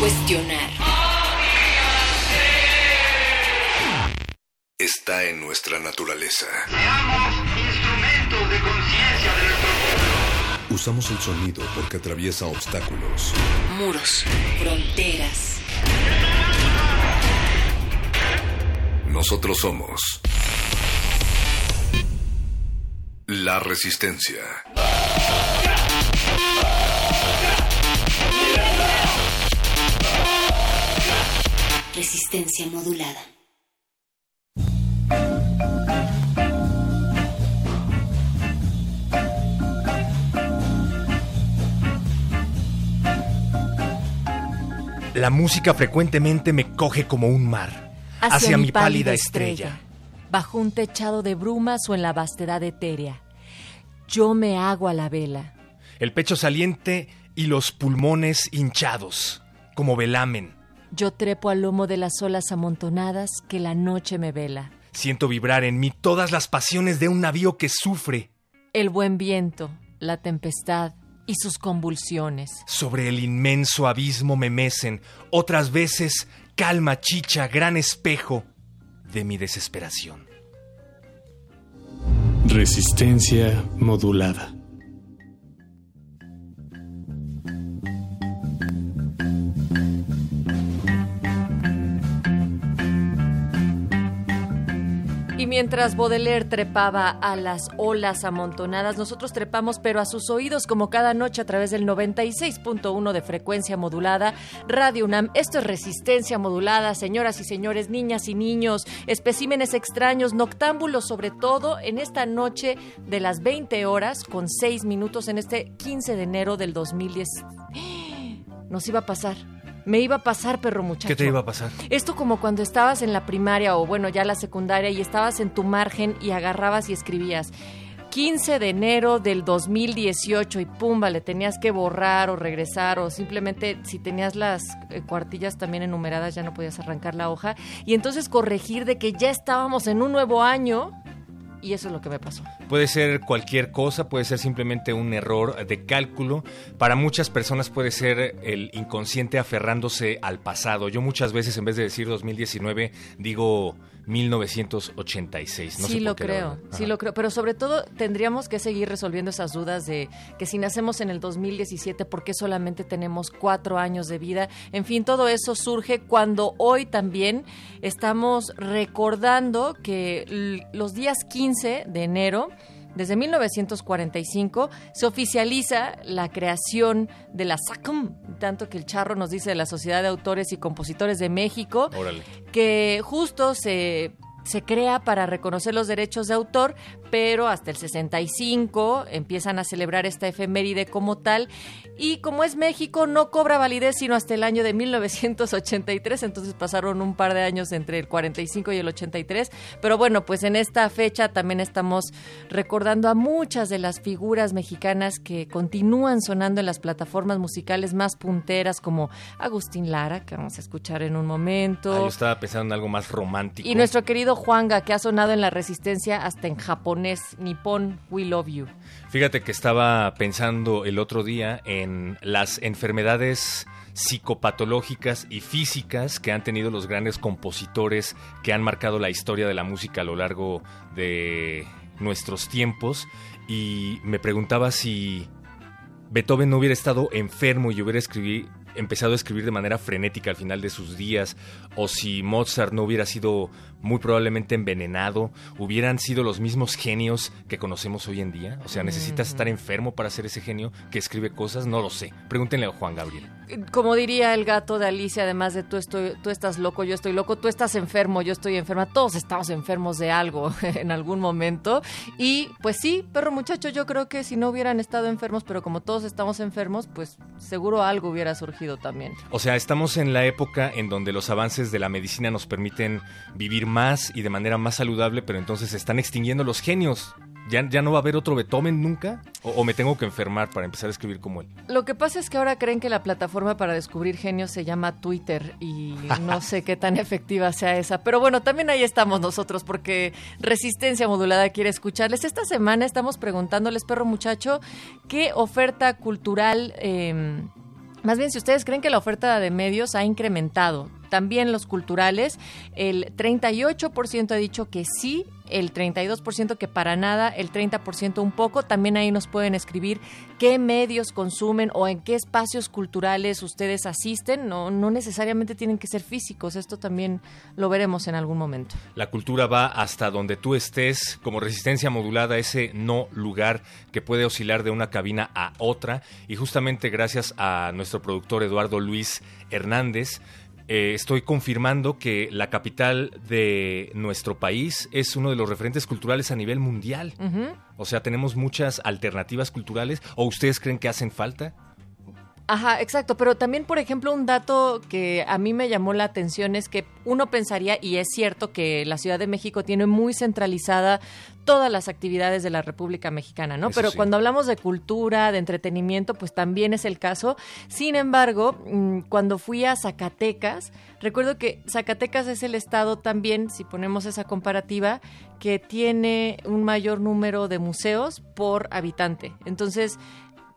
Cuestionar. Está en nuestra naturaleza. Seamos instrumentos de conciencia de nuestro pueblo. Usamos el sonido porque atraviesa obstáculos. Muros, fronteras. Nosotros somos la resistencia. Resistencia modulada. La música frecuentemente me coge como un mar, hacia, mi pálida estrella. bajo un techado de brumas o en la vastedad etérea. Yo me hago a la vela. El pecho saliente y los pulmones hinchados, como velamen. Yo trepo al lomo de las olas amontonadas que la noche me vela. Siento vibrar en mí todas las pasiones de un navío que sufre. El buen viento, la tempestad y sus convulsiones. Sobre el inmenso abismo me mecen, otras veces calma, chicha, gran espejo de mi desesperación. Resistencia modulada. Mientras Baudelaire trepaba a las olas amontonadas, nosotros trepamos pero a sus oídos como cada noche a través del 96.1 de frecuencia modulada, Radio UNAM. Esto es resistencia modulada, señoras y señores, niñas y niños, especímenes extraños, noctámbulos sobre todo en esta noche de las 20 horas con 6 minutos en este 15 de enero del 2010. Nos iba a pasar. Me iba a pasar, perro muchacho. ¿Qué te iba a pasar? Esto como cuando estabas en la primaria o bueno, ya la secundaria y estabas en tu margen y agarrabas y escribías 15 de enero del 2018 y pumba, le tenías que borrar o regresar o simplemente si tenías las eh, cuartillas también enumeradas ya no podías arrancar la hoja y entonces corregir de que ya estábamos en un nuevo año y eso es lo que me pasó. Puede ser cualquier cosa, puede ser simplemente un error de cálculo. Para muchas personas puede ser el inconsciente aferrándose al pasado. Yo muchas veces en vez de decir 2019 digo 1986. No sí sé lo creo, sí lo creo, pero sobre todo tendríamos que seguir resolviendo esas dudas de que si nacemos en el 2017, ¿por qué solamente tenemos cuatro años de vida? En fin, todo eso surge cuando hoy también estamos recordando que los días 15 de enero desde 1945 se oficializa la creación de la SACM, tanto que el charro nos dice de la Sociedad de Autores y Compositores de México, Órale. que justo se, se crea para reconocer los derechos de autor, pero hasta el 65 empiezan a celebrar esta efeméride como tal. Y como es México, no cobra validez sino hasta el año de 1983, entonces pasaron un par de años entre el 45 y el 83. Pero bueno, pues en esta fecha también estamos recordando a muchas de las figuras mexicanas que continúan sonando en las plataformas musicales más punteras, como Agustín Lara, que vamos a escuchar en un momento. Ah, yo estaba pensando en algo más romántico. Y nuestro querido Juanga, que ha sonado en la resistencia hasta en japonés, nipón, we love you. Fíjate que estaba pensando el otro día en las enfermedades psicopatológicas y físicas que han tenido los grandes compositores que han marcado la historia de la música a lo largo de nuestros tiempos y me preguntaba si Beethoven no hubiera estado enfermo y hubiera empezado a escribir de manera frenética al final de sus días, o si Mozart no hubiera sido muy probablemente envenenado, hubieran sido los mismos genios que conocemos hoy en día. O sea, ¿necesitas estar enfermo para ser ese genio que escribe cosas? No lo sé. Pregúntenle a Juan Gabriel. como diría el gato de Alicia, además de tú, estoy, tú estás loco, yo estoy loco, tú estás enfermo, yo estoy enferma, todos estamos enfermos de algo en algún momento. Y pues sí, perro muchacho, yo creo que si no hubieran estado enfermos, pero como todos estamos enfermos, pues seguro algo hubiera surgido también. O sea, estamos en la época en donde los avances de la medicina nos permiten vivir más y de manera más saludable, pero entonces se están extinguiendo los genios. ¿Ya, ¿Ya no va a haber otro Beethoven nunca? O, ¿O me tengo que enfermar para empezar a escribir como él? Lo que pasa es que ahora creen que la plataforma para descubrir genios se llama Twitter y no sé qué tan efectiva sea esa. Pero bueno, también ahí estamos nosotros porque Resistencia Modulada quiere escucharles. Esta semana estamos preguntándoles, perro muchacho, qué oferta cultural... eh, más bien, si ustedes creen que la oferta de medios ha incrementado, también los culturales, el 38% ha dicho que sí, el 32% que para nada, el 30% un poco. También ahí nos pueden escribir qué medios consumen o en qué espacios culturales ustedes asisten. No, no necesariamente tienen que ser físicos, esto también lo veremos en algún momento. La cultura va hasta donde tú estés, como resistencia modulada, ese no lugar que puede oscilar de una cabina a otra. Y justamente gracias a nuestro productor Eduardo Luis Hernández, eh, estoy confirmando que la capital de nuestro país es uno de los referentes culturales a nivel mundial. O sea, tenemos muchas alternativas culturales. ¿O ustedes creen que hacen falta? Ajá, exacto. Pero también, por ejemplo, un dato que a mí me llamó la atención es que uno pensaría, y es cierto, que la Ciudad de México tiene muy centralizada todas las actividades de la República Mexicana, ¿no? Eso Pero sí. cuando hablamos de cultura, de entretenimiento, pues también es el caso. Sin embargo, mm, cuando fui a Zacatecas, recuerdo que Zacatecas es el estado también, si ponemos esa comparativa, que tiene un mayor número de museos por habitante. Entonces,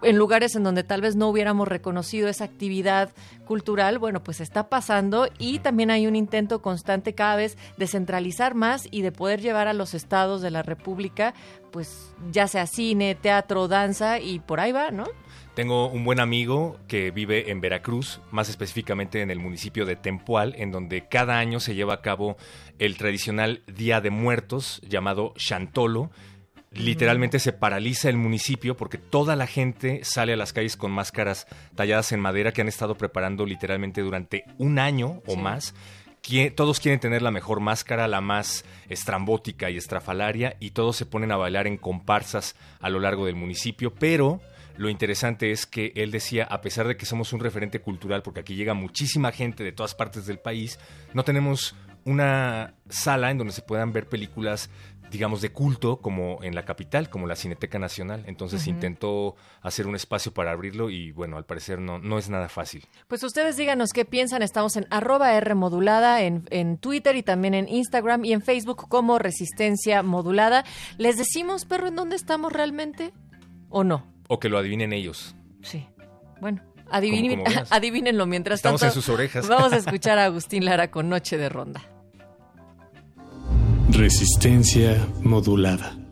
en lugares en donde tal vez no hubiéramos reconocido esa actividad cultural, bueno, pues está pasando y también hay un intento constante cada vez de centralizar más y de poder llevar a los estados de la República, pues ya sea cine, teatro, danza y por ahí va, ¿no? Tengo un buen amigo que vive en Veracruz, más específicamente en el municipio de Tempual, en donde cada año se lleva a cabo el tradicional Día de Muertos llamado Chantolo. Literalmente se paraliza el municipio porque toda la gente sale a las calles con máscaras talladas en madera que han estado preparando literalmente durante un año o Sí. más. Todos quieren tener la mejor máscara, la más estrambótica y estrafalaria, y todos se ponen a bailar en comparsas a lo largo del municipio, pero lo interesante es que él decía, a pesar de que somos un referente cultural, porque aquí llega muchísima gente de todas partes del país, no tenemos una sala en donde se puedan ver películas digamos de culto como en la capital, como la Cineteca Nacional. Entonces intentó hacer un espacio para abrirlo y bueno, al parecer no, no es nada fácil. Pues ustedes díganos qué piensan. Estamos en arroba R modulada, en, en Twitter y también en Instagram y en Facebook como Resistencia Modulada. ¿Les decimos, perro, en dónde estamos realmente? ¿O no? O que lo adivinen ellos. Sí. Bueno, adivinen, Como- como veas. adivínenlo mientras Estamos tanto. en sus orejas. Vamos a escuchar a Agustín Lara con Noche de Ronda. Resistencia modulada.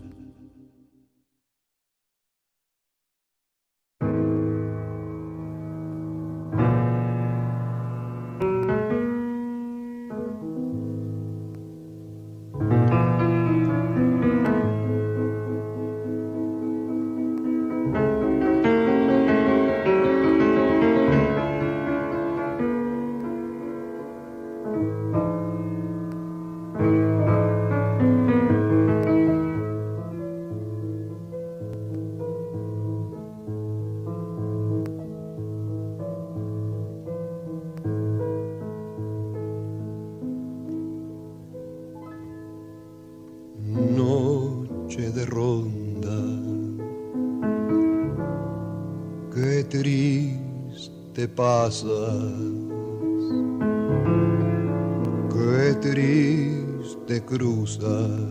Pasas, qué triste cruzas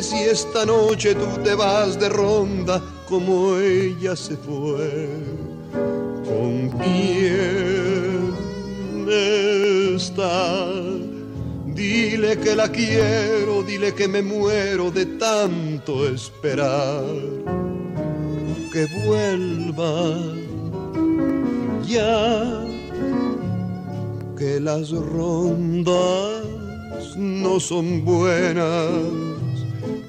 Si esta noche tú te vas de ronda como ella se fue. ¿Con quién está? Dile que la quiero, dile que me muero de tanto esperar. Que vuelva ya, que las rondas no son buenas,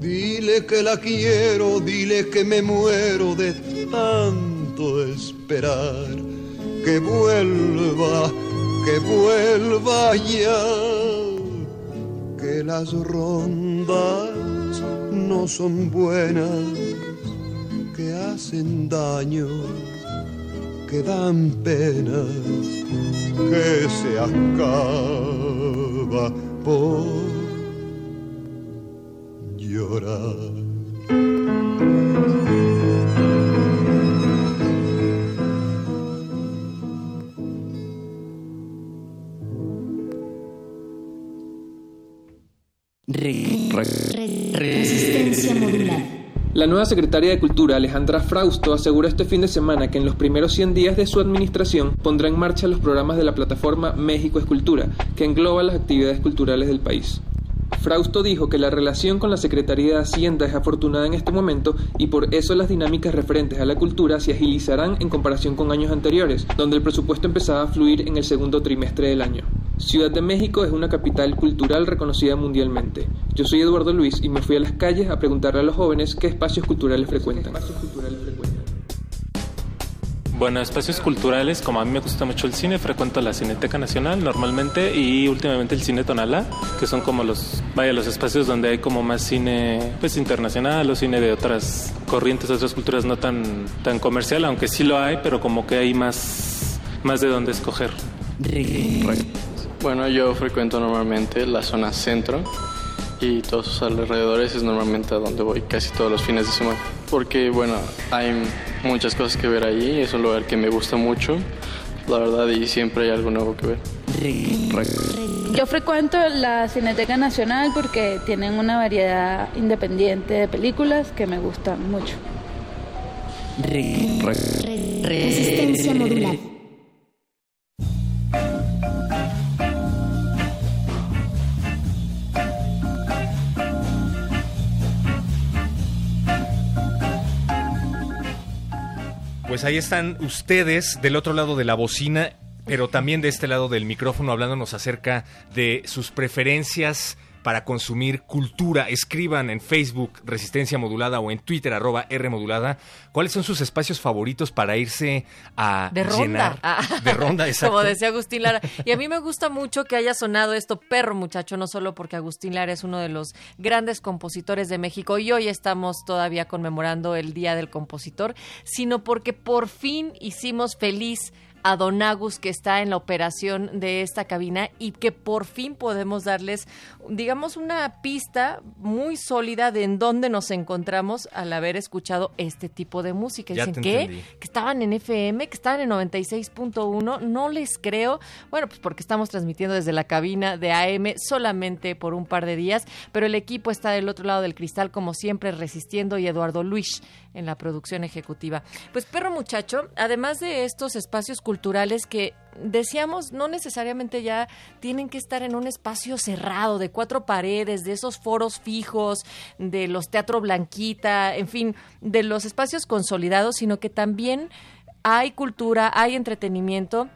Dile que la quiero, dile que me muero de tanto esperar. Que vuelva, que vuelva ya. Que las rondas no son buenas, que hacen daño, que dan penas, que se acaba por La nueva secretaria de Cultura, Alejandra Frausto, aseguró este fin de semana que en los primeros 100 días de su administración pondrá en marcha los programas de la plataforma México es Cultura, que engloba las actividades culturales del país. Frausto dijo que la relación con la Secretaría de Hacienda es afortunada en este momento y por eso las dinámicas referentes a la cultura se agilizarán en comparación con años anteriores, donde el presupuesto empezaba a fluir en el segundo trimestre del año. Ciudad de México es una capital cultural reconocida mundialmente. Yo soy Eduardo Luis y me fui a las calles a preguntarle a los jóvenes qué espacios culturales frecuentan. Bueno, espacios culturales, como a mí me gusta mucho el cine, frecuento la Cineteca Nacional normalmente y últimamente el Cine Tonalá, que son como los, vaya, los espacios donde hay como más cine pues internacional o cine de otras corrientes, otras culturas no tan, tan comercial, aunque sí lo hay, pero como que hay más, más de dónde escoger. Bueno, yo frecuento normalmente la zona centro y todos sus alrededores es normalmente a donde voy casi todos los fines de semana. Porque, bueno, hay muchas cosas que ver allí, es un lugar que me gusta mucho, la verdad, y siempre hay algo nuevo que ver. Yo frecuento la Cineteca Nacional porque tienen una variedad independiente de películas que me gustan mucho. Resistencia modulada. Pues ahí están ustedes del otro lado de la bocina, pero también de este lado del micrófono hablándonos acerca de sus preferencias para consumir cultura. Escriban en Facebook Resistencia Modulada o en Twitter arroba R Modulada. ¿Cuáles son sus espacios favoritos para irse a De ronda. llenar? Ah. De ronda, exacto. Como decía Agustín Lara. Y a mí me gusta mucho que haya sonado esto perro, muchacho, no solo porque Agustín Lara es uno de los grandes compositores de México y hoy estamos todavía conmemorando el Día del Compositor, sino porque por fin hicimos feliz a Don Agus que está en la operación de esta cabina y que por fin podemos darles, digamos, una pista muy sólida de en dónde nos encontramos al haber escuchado este tipo de música. Ya Dicen, entendí. que estaban en FM, que estaban en 96.1, no les creo. Bueno, pues porque estamos transmitiendo desde la cabina de AM solamente por un par de días, pero el equipo está del otro lado del cristal como siempre resistiendo y Eduardo Luis en la producción ejecutiva. Pues perro muchacho, además de estos espacios culturales que decíamos no necesariamente ya tienen que estar en un espacio cerrado de cuatro paredes, de esos foros fijos, de los teatro blanquita, en fin, de los espacios consolidados, sino que también hay cultura, hay entretenimiento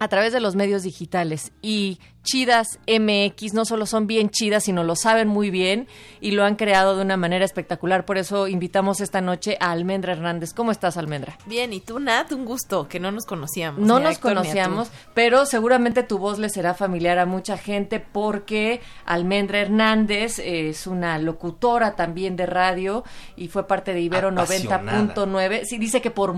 a través de los medios digitales. Y Chidas MX no solo son bien chidas, sino lo saben muy bien y lo han creado de una manera espectacular. Por eso invitamos esta noche a Almendra Hernández. ¿Cómo estás, Almendra? Bien, y tú, Nat, un gusto, que no nos conocíamos. No nos Héctor conocíamos, pero seguramente tu voz le será familiar a mucha gente porque Almendra Hernández es una locutora también de radio y fue parte de Ibero Apasionada. 90.9. Sí, dice que por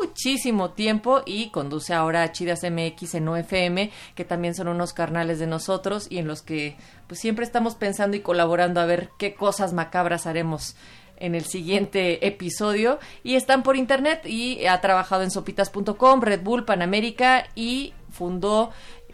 muchísimo tiempo y conduce ahora a Chidas MX en OFM, que también son unos carnales de nosotros y en los que pues siempre estamos pensando y colaborando a ver qué cosas macabras haremos en el siguiente episodio y están por internet y ha trabajado en sopitas.com, Red Bull, Panamérica y fundó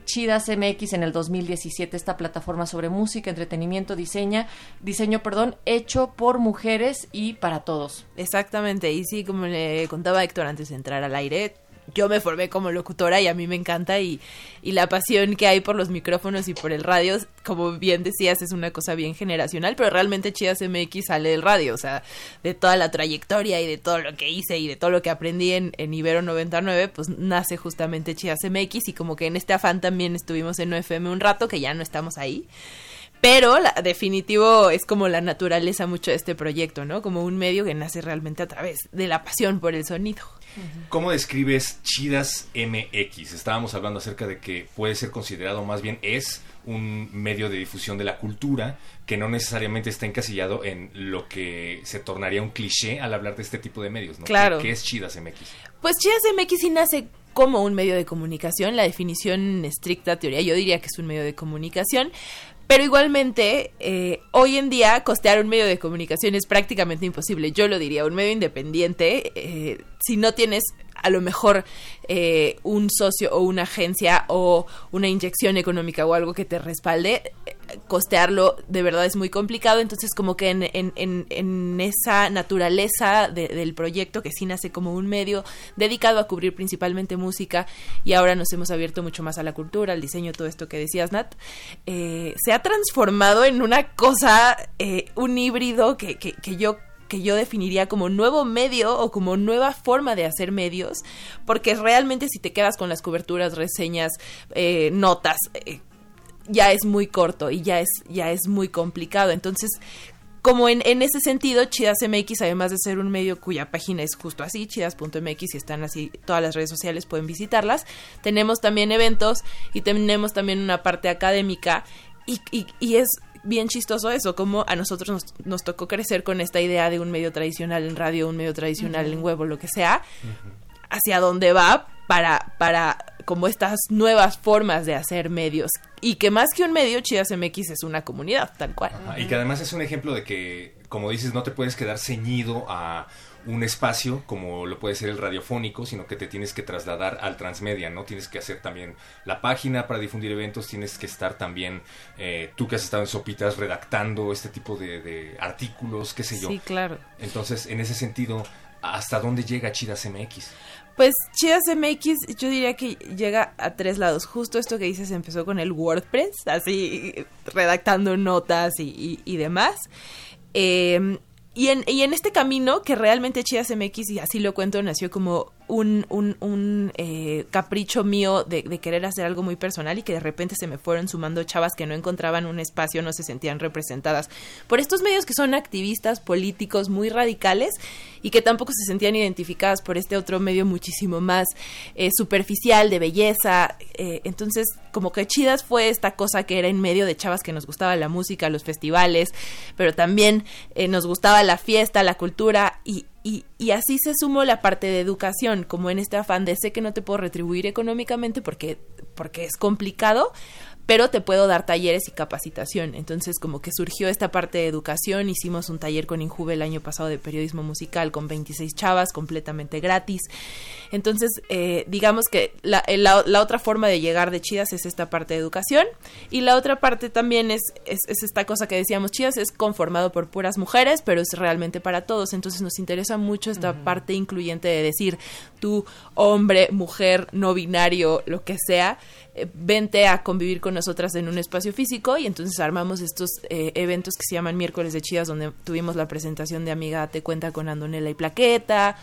Chidas MX en el 2017, esta plataforma sobre música, entretenimiento, diseña, diseño, perdón, hecho por mujeres y para todos. Exactamente, y sí, como le contaba Héctor antes de entrar al aire, yo me formé como locutora y a mí me encanta y, la pasión que hay por los micrófonos y por el radio, como bien decías, es una cosa bien generacional, pero realmente Chidas MX sale del radio, o sea, de toda la trayectoria y de todo lo que hice y de todo lo que aprendí en, en Ibero 99, pues nace justamente Chidas MX y como que en este afán también estuvimos en OFM un rato, que ya no estamos ahí. Pero la, definitivo es como la naturaleza mucho de este proyecto, ¿no? Como un medio que nace realmente a través de la pasión por el sonido. ¿Cómo describes Chidas MX? Estábamos hablando acerca de que puede ser considerado, más bien es un medio de difusión de la cultura que no necesariamente está encasillado en lo que se tornaría un cliché al hablar de este tipo de medios, ¿no? Claro. ¿Qué, qué es Chidas MX? Pues Chidas MX sí nace como un medio de comunicación, la definición estricta teoría, yo diría que es un medio de comunicación, pero igualmente, eh, hoy en día costear un medio de comunicación es prácticamente imposible. Yo lo diría, un medio independiente, eh, si no tienes a lo mejor eh, un socio o una agencia o una inyección económica o algo que te respalde, eh, costearlo de verdad es muy complicado. Entonces, como que en, en, en, esa naturaleza de- del proyecto, que sí nace como un medio dedicado a cubrir principalmente música, y ahora nos hemos abierto mucho más a la cultura, al diseño, todo esto que decías, Nat, eh, se ha transformado en una cosa, eh, un híbrido que, que, que yo que yo definiría como nuevo medio o como nueva forma de hacer medios, porque realmente si te quedas con las coberturas, reseñas, eh, notas, eh, ya es muy corto y ya es, ya es muy complicado. Entonces, como en, en ese sentido, Chidas MX, además de ser un medio cuya página es justo así, chidas.mx, y están así todas las redes sociales, pueden visitarlas, tenemos también eventos y tenemos también una parte académica y, y, y es bien chistoso eso, como a nosotros nos, nos tocó crecer con esta idea de un medio tradicional en radio, un medio tradicional en web o lo que sea, hacia dónde va para, para como estas nuevas formas de hacer medios. Y que más que un medio, Chidas MX es una comunidad, tal cual. Ajá, Y que además es un ejemplo de que, como dices, no te puedes quedar ceñido a un espacio como lo puede ser el radiofónico, sino que te tienes que trasladar al transmedia, ¿no? Tienes que hacer también la página para difundir eventos, tienes que estar también, eh, tú que has estado en Sopitas, redactando este tipo de, de artículos, qué sé yo. Sí, claro. Entonces, en ese sentido, ¿hasta dónde llega Chidas MX? Pues Chidas MX yo diría que llega a tres lados. Justo esto que dices empezó con el WordPress, así redactando notas y, y- y demás. Eh, y, en, y en este camino que realmente Chidas MX, y así lo cuento, nació como un, un, un, eh, capricho mío de, querer hacer algo muy personal y que de repente se me fueron sumando chavas que no encontraban un espacio, no se sentían representadas por estos medios que son activistas políticos muy radicales y que tampoco se sentían identificadas por este otro medio muchísimo más eh, superficial, de belleza. eh, entonces, como que Chidas fue esta cosa que era en medio de chavas que nos gustaba la música, los festivales, pero también nos gustaba la fiesta, la cultura y, y, y así se sumó la parte de educación, como en este afán de sé que no te puedo retribuir económicamente porque, porque es complicado, pero te puedo dar talleres y capacitación. Entonces, como que surgió esta parte de educación, hicimos un taller con Injuve el año pasado de periodismo musical con 26 chavas, completamente gratis. Entonces, eh, digamos que la, la, la otra forma de llegar de Chidas es esta parte de educación y la otra parte también es, es, es esta cosa que decíamos, Chidas es conformado por puras mujeres, pero es realmente para todos. Entonces, nos interesa mucho esta parte incluyente de decir, hombre, mujer, no binario, lo que sea, eh, vente a convivir con nosotras en un espacio físico y entonces armamos estos eh, eventos que se llaman miércoles de chidas donde tuvimos la presentación de Amiga Te Cuenta con Andonela y Plaqueta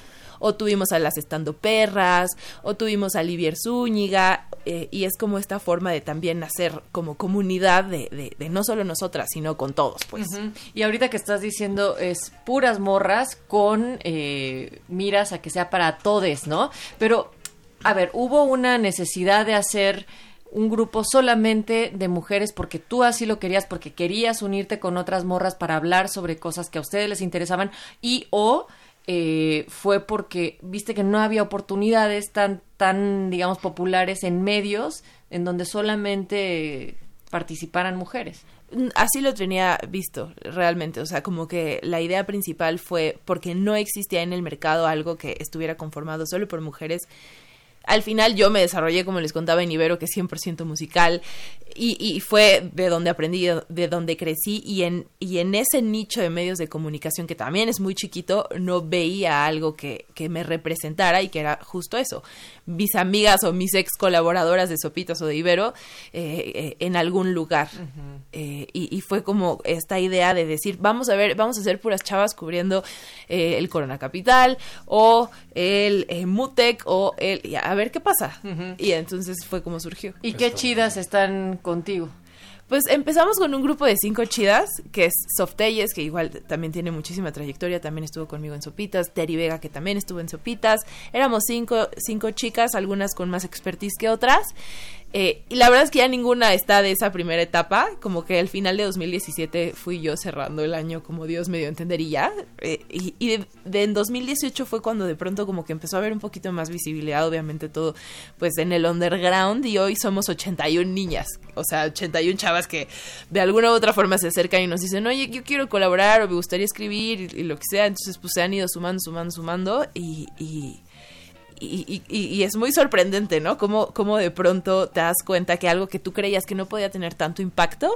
o tuvimos a las estando perras, o tuvimos a Livier Zúñiga, eh, y es como esta forma de también hacer como comunidad de, no solo nosotras, sino con todos, pues. Y ahorita que estás diciendo es puras morras con eh, miras a que sea para todes, ¿no? Pero, a ver, hubo una necesidad de hacer un grupo solamente de mujeres porque tú así lo querías, porque querías unirte con otras morras para hablar sobre cosas que a ustedes les interesaban y o eh, fue porque viste que no había oportunidades tan, tan, digamos, populares en medios en donde solamente participaran mujeres. Mm, Así lo tenía visto realmente, o sea, como que la idea principal fue porque no existía en el mercado algo que estuviera conformado solo por mujeres. Al final yo me desarrollé, como les contaba, en Ibero, que es 100% musical, y, y fue de donde aprendí, de donde crecí, y en, y en ese nicho de medios de comunicación, que también es muy chiquito, no veía algo que, que me representara y que era justo eso. Mis amigas o mis ex colaboradoras de Sopitas o de Ibero eh, eh, en algún lugar. Eh, y, y fue como esta idea de decir, vamos a ver, vamos a hacer puras chavas cubriendo eh, el Corona Capital o el eh, Mutec o el... y a ver qué pasa. Y entonces fue como surgió. ¿Y qué chidas están contigo? Pues empezamos con un grupo de cinco chidas, que es Softelles, que igual también tiene muchísima trayectoria, también estuvo conmigo en Sopitas, Terry Vega, que también estuvo en Sopitas. Éramos cinco, cinco chicas, algunas con más expertise que otras. Eh, y la verdad es que ya ninguna está de esa primera etapa, como que al final de 2017 fui yo cerrando el año como Dios me dio a entender y ya. Eh, y de, de en 2018 fue cuando de pronto como que empezó a haber un poquito más visibilidad, obviamente todo pues en el underground y hoy somos 81 niñas, o sea, 81 chavas que de alguna u otra forma se acercan y nos dicen, oye, yo quiero colaborar o me gustaría escribir y, lo que sea, entonces pues se han ido sumando, sumando, sumando y y, y- y es muy sorprendente, ¿no? Cómo, cómo de pronto te das cuenta que algo que tú creías que no podía tener tanto impacto,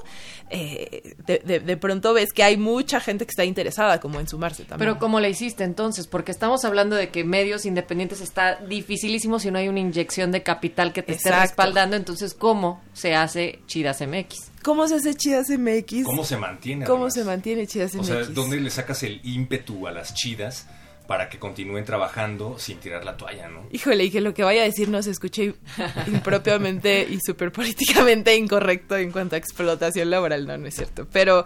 eh, de, de- de pronto ves que hay mucha gente que está interesada como en sumarse también. Pero ¿cómo le hiciste entonces? Porque estamos hablando de que medios independientes está dificilísimo si no hay una inyección de capital que te esté Exacto. respaldando. Entonces, ¿cómo se hace Chidas MX? ¿Cómo se hace Chidas MX? ¿Cómo se mantiene? ¿Cómo además? se mantiene Chidas O MX? sea, ¿dónde le sacas el ímpetu a las chidas para que continúen trabajando sin tirar la toalla, no? Híjole, y que lo que vaya a decir no se escuche impropiamente y súper políticamente incorrecto en cuanto a explotación laboral. No, no es cierto. Pero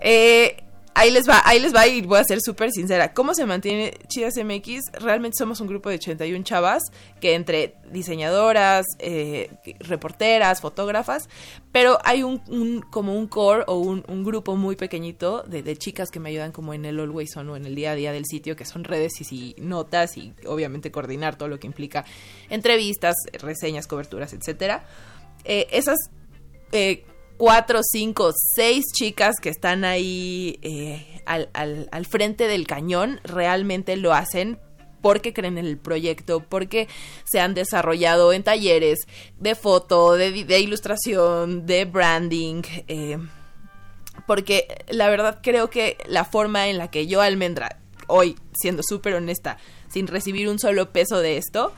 eh, ahí les va, ahí les va y voy a ser súper sincera. ¿Cómo se mantiene Chidas MX? Realmente somos un grupo de 81 chavas que entre diseñadoras, eh, reporteras, fotógrafas, pero hay un, un- como un core o un, grupo muy pequeñito de, de chicas que me ayudan como en el always on o en el día a día del sitio, que son redes y, y notas y obviamente coordinar todo lo que implica entrevistas, reseñas, coberturas, etcétera. Eh, esas eh, cuatro, cinco, seis chicas que están ahí eh, al, al- frente del cañón realmente lo hacen porque creen en el proyecto, porque se han desarrollado en talleres de foto, de ilustración, de branding, eh, porque la verdad creo que la forma en la que yo, Almendra, hoy, siendo súper honesta, sin recibir un solo peso de esto,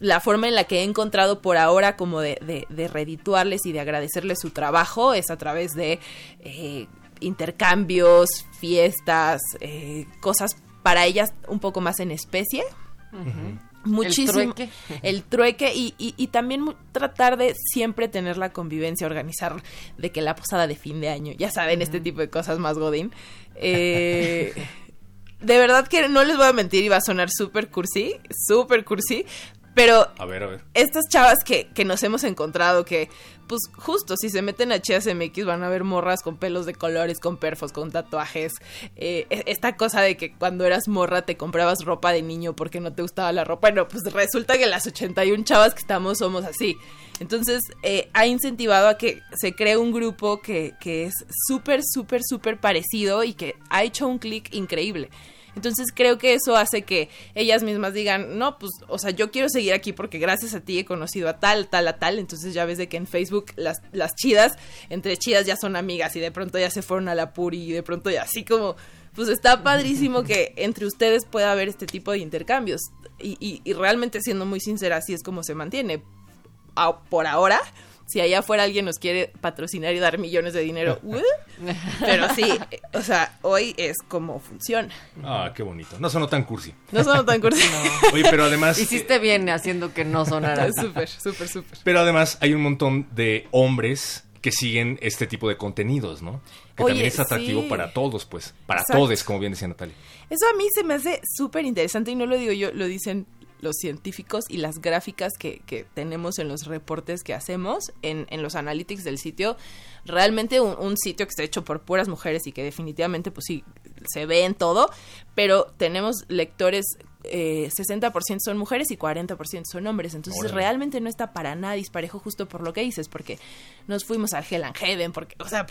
la forma en la que he encontrado por ahora como de, de, de redituarles y de agradecerles su trabajo es a través de eh, intercambios, fiestas, eh, cosas para ellas un poco más en especie. Muchísimo. El trueque. El trueque y, y- y también tratar de siempre tener la convivencia, organizar de que la posada de fin de año, ya saben, este tipo de cosas más godín. Eh, de verdad que no les voy a mentir y va a sonar súper cursi, súper cursi, pero A ver, a ver. estas chavas que, que nos hemos encontrado que, pues justo, si se meten a Chidas MX van a ver morras con pelos de colores, con perfos, con tatuajes. Eh, e- esta cosa de que cuando eras morra te comprabas ropa de niño porque no te gustaba la ropa. Bueno, pues resulta que las 81 chavas que estamos somos así. Entonces, eh, ha incentivado a que se cree un grupo que, que es súper, súper, súper parecido y que ha hecho un clic increíble. Entonces creo que eso hace que ellas mismas digan, no, pues, o sea, yo quiero seguir aquí porque gracias a ti he conocido a tal, tal, a tal. Entonces ya ves de que en Facebook las, las chidas, entre chidas ya son amigas y de pronto ya se fueron a la puri y de pronto ya así como, pues está padrísimo que entre ustedes pueda haber este tipo de intercambios. Y, y- realmente siendo muy sincera, así es como se mantiene. Por ahora, si allá afuera alguien nos quiere patrocinar y dar millones de dinero, uh, pero sí, o sea, hoy es como funciona. Ah, qué bonito. No sonó tan cursi. No sonó tan cursi. Oye, pero además... Hiciste bien haciendo que no sonara. súper, súper, súper. Pero además hay un montón de hombres que siguen este tipo de contenidos, ¿no? Que Oye, también es atractivo sí. para todos, pues. Para Exacto. todos, como bien decía Natalia. Eso a mí se me hace súper interesante y no lo digo yo, lo dicen los científicos y las gráficas que, que tenemos en los reportes que hacemos en, en los analytics del sitio. Realmente un, un sitio que está hecho por puras mujeres y que definitivamente pues sí se ve en todo, pero tenemos lectores eh, 60% son mujeres y 40% son hombres. Entonces Órale. realmente no está para nada disparejo justo por lo que dices, porque nos fuimos a Hell and Heaven, porque, o sea,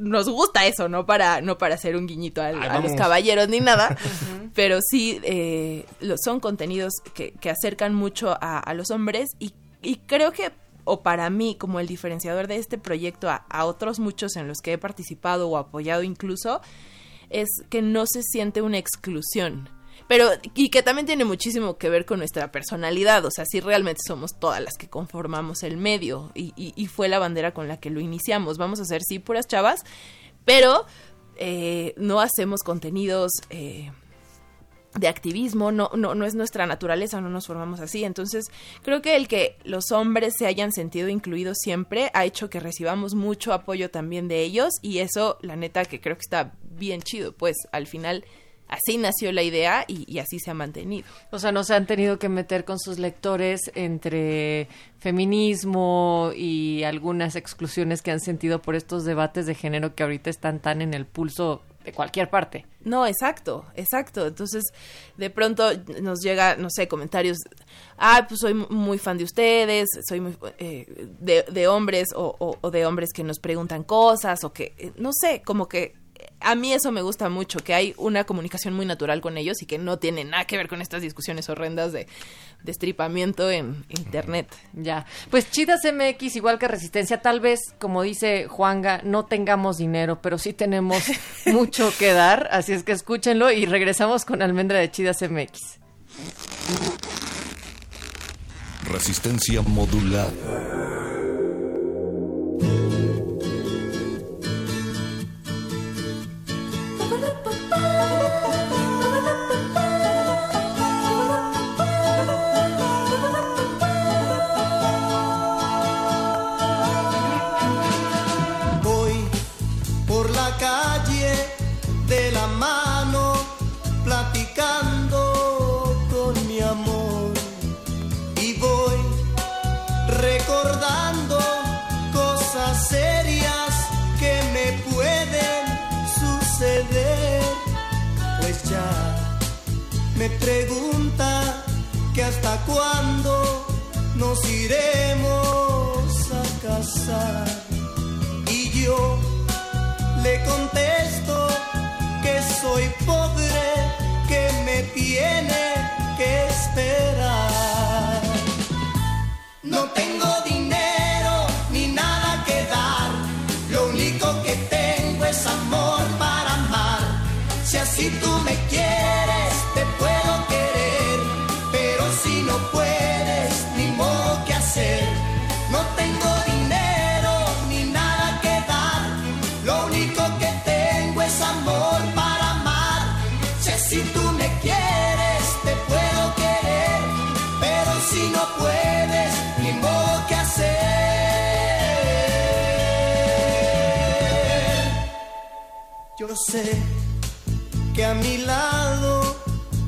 nos gusta eso, no para, no para hacer un guiñito al- Ay, a los caballeros ni nada, pero sí eh, lo- son contenidos que, que acercan mucho a, a los hombres y, y creo que o para mí como el diferenciador de este proyecto a, a otros muchos en los que he participado o apoyado incluso es que no se siente una exclusión. Pero, y que también tiene muchísimo que ver con nuestra personalidad, o sea, si realmente somos todas las que conformamos el medio, y, y- fue la bandera con la que lo iniciamos. Vamos a ser, sí, puras chavas, pero eh, no hacemos contenidos eh, de activismo, no, no, no es nuestra naturaleza, no nos formamos así. Entonces, creo que el que los hombres se hayan sentido incluidos siempre ha hecho que recibamos mucho apoyo también de ellos y eso, la neta, que creo que está bien chido, pues al final así nació la idea y, y así se ha mantenido. O sea, no se han tenido que meter con sus lectores entre feminismo y algunas exclusiones que han sentido por estos debates de género que ahorita están tan en el pulso de cualquier parte. No, exacto, exacto. Entonces, de pronto nos llega, no sé, comentarios, ah, pues soy mu- muy fan de ustedes, soy muy, eh, de, de hombres o, o- o de hombres que nos preguntan cosas o que, eh, no sé, como que a mí eso me gusta mucho, que hay una comunicación muy natural con ellos y que no tiene nada que ver con estas discusiones horrendas de destripamiento en internet. Ya, pues Chidas MX, igual que Resistencia, tal vez, como dice Juanga, no tengamos dinero, pero sí tenemos mucho que dar, así es que escúchenlo y regresamos con Almendra de Chidas MX. Resistencia modulada. Me pregunta que hasta cuándo nos iremos a casar y yo le contesto que soy pobre, que me tiene que esperar. No tengo dinero ni nada que dar, lo único que tengo es amor para amar. Si así tú me quieres, Yo sé que a mi lado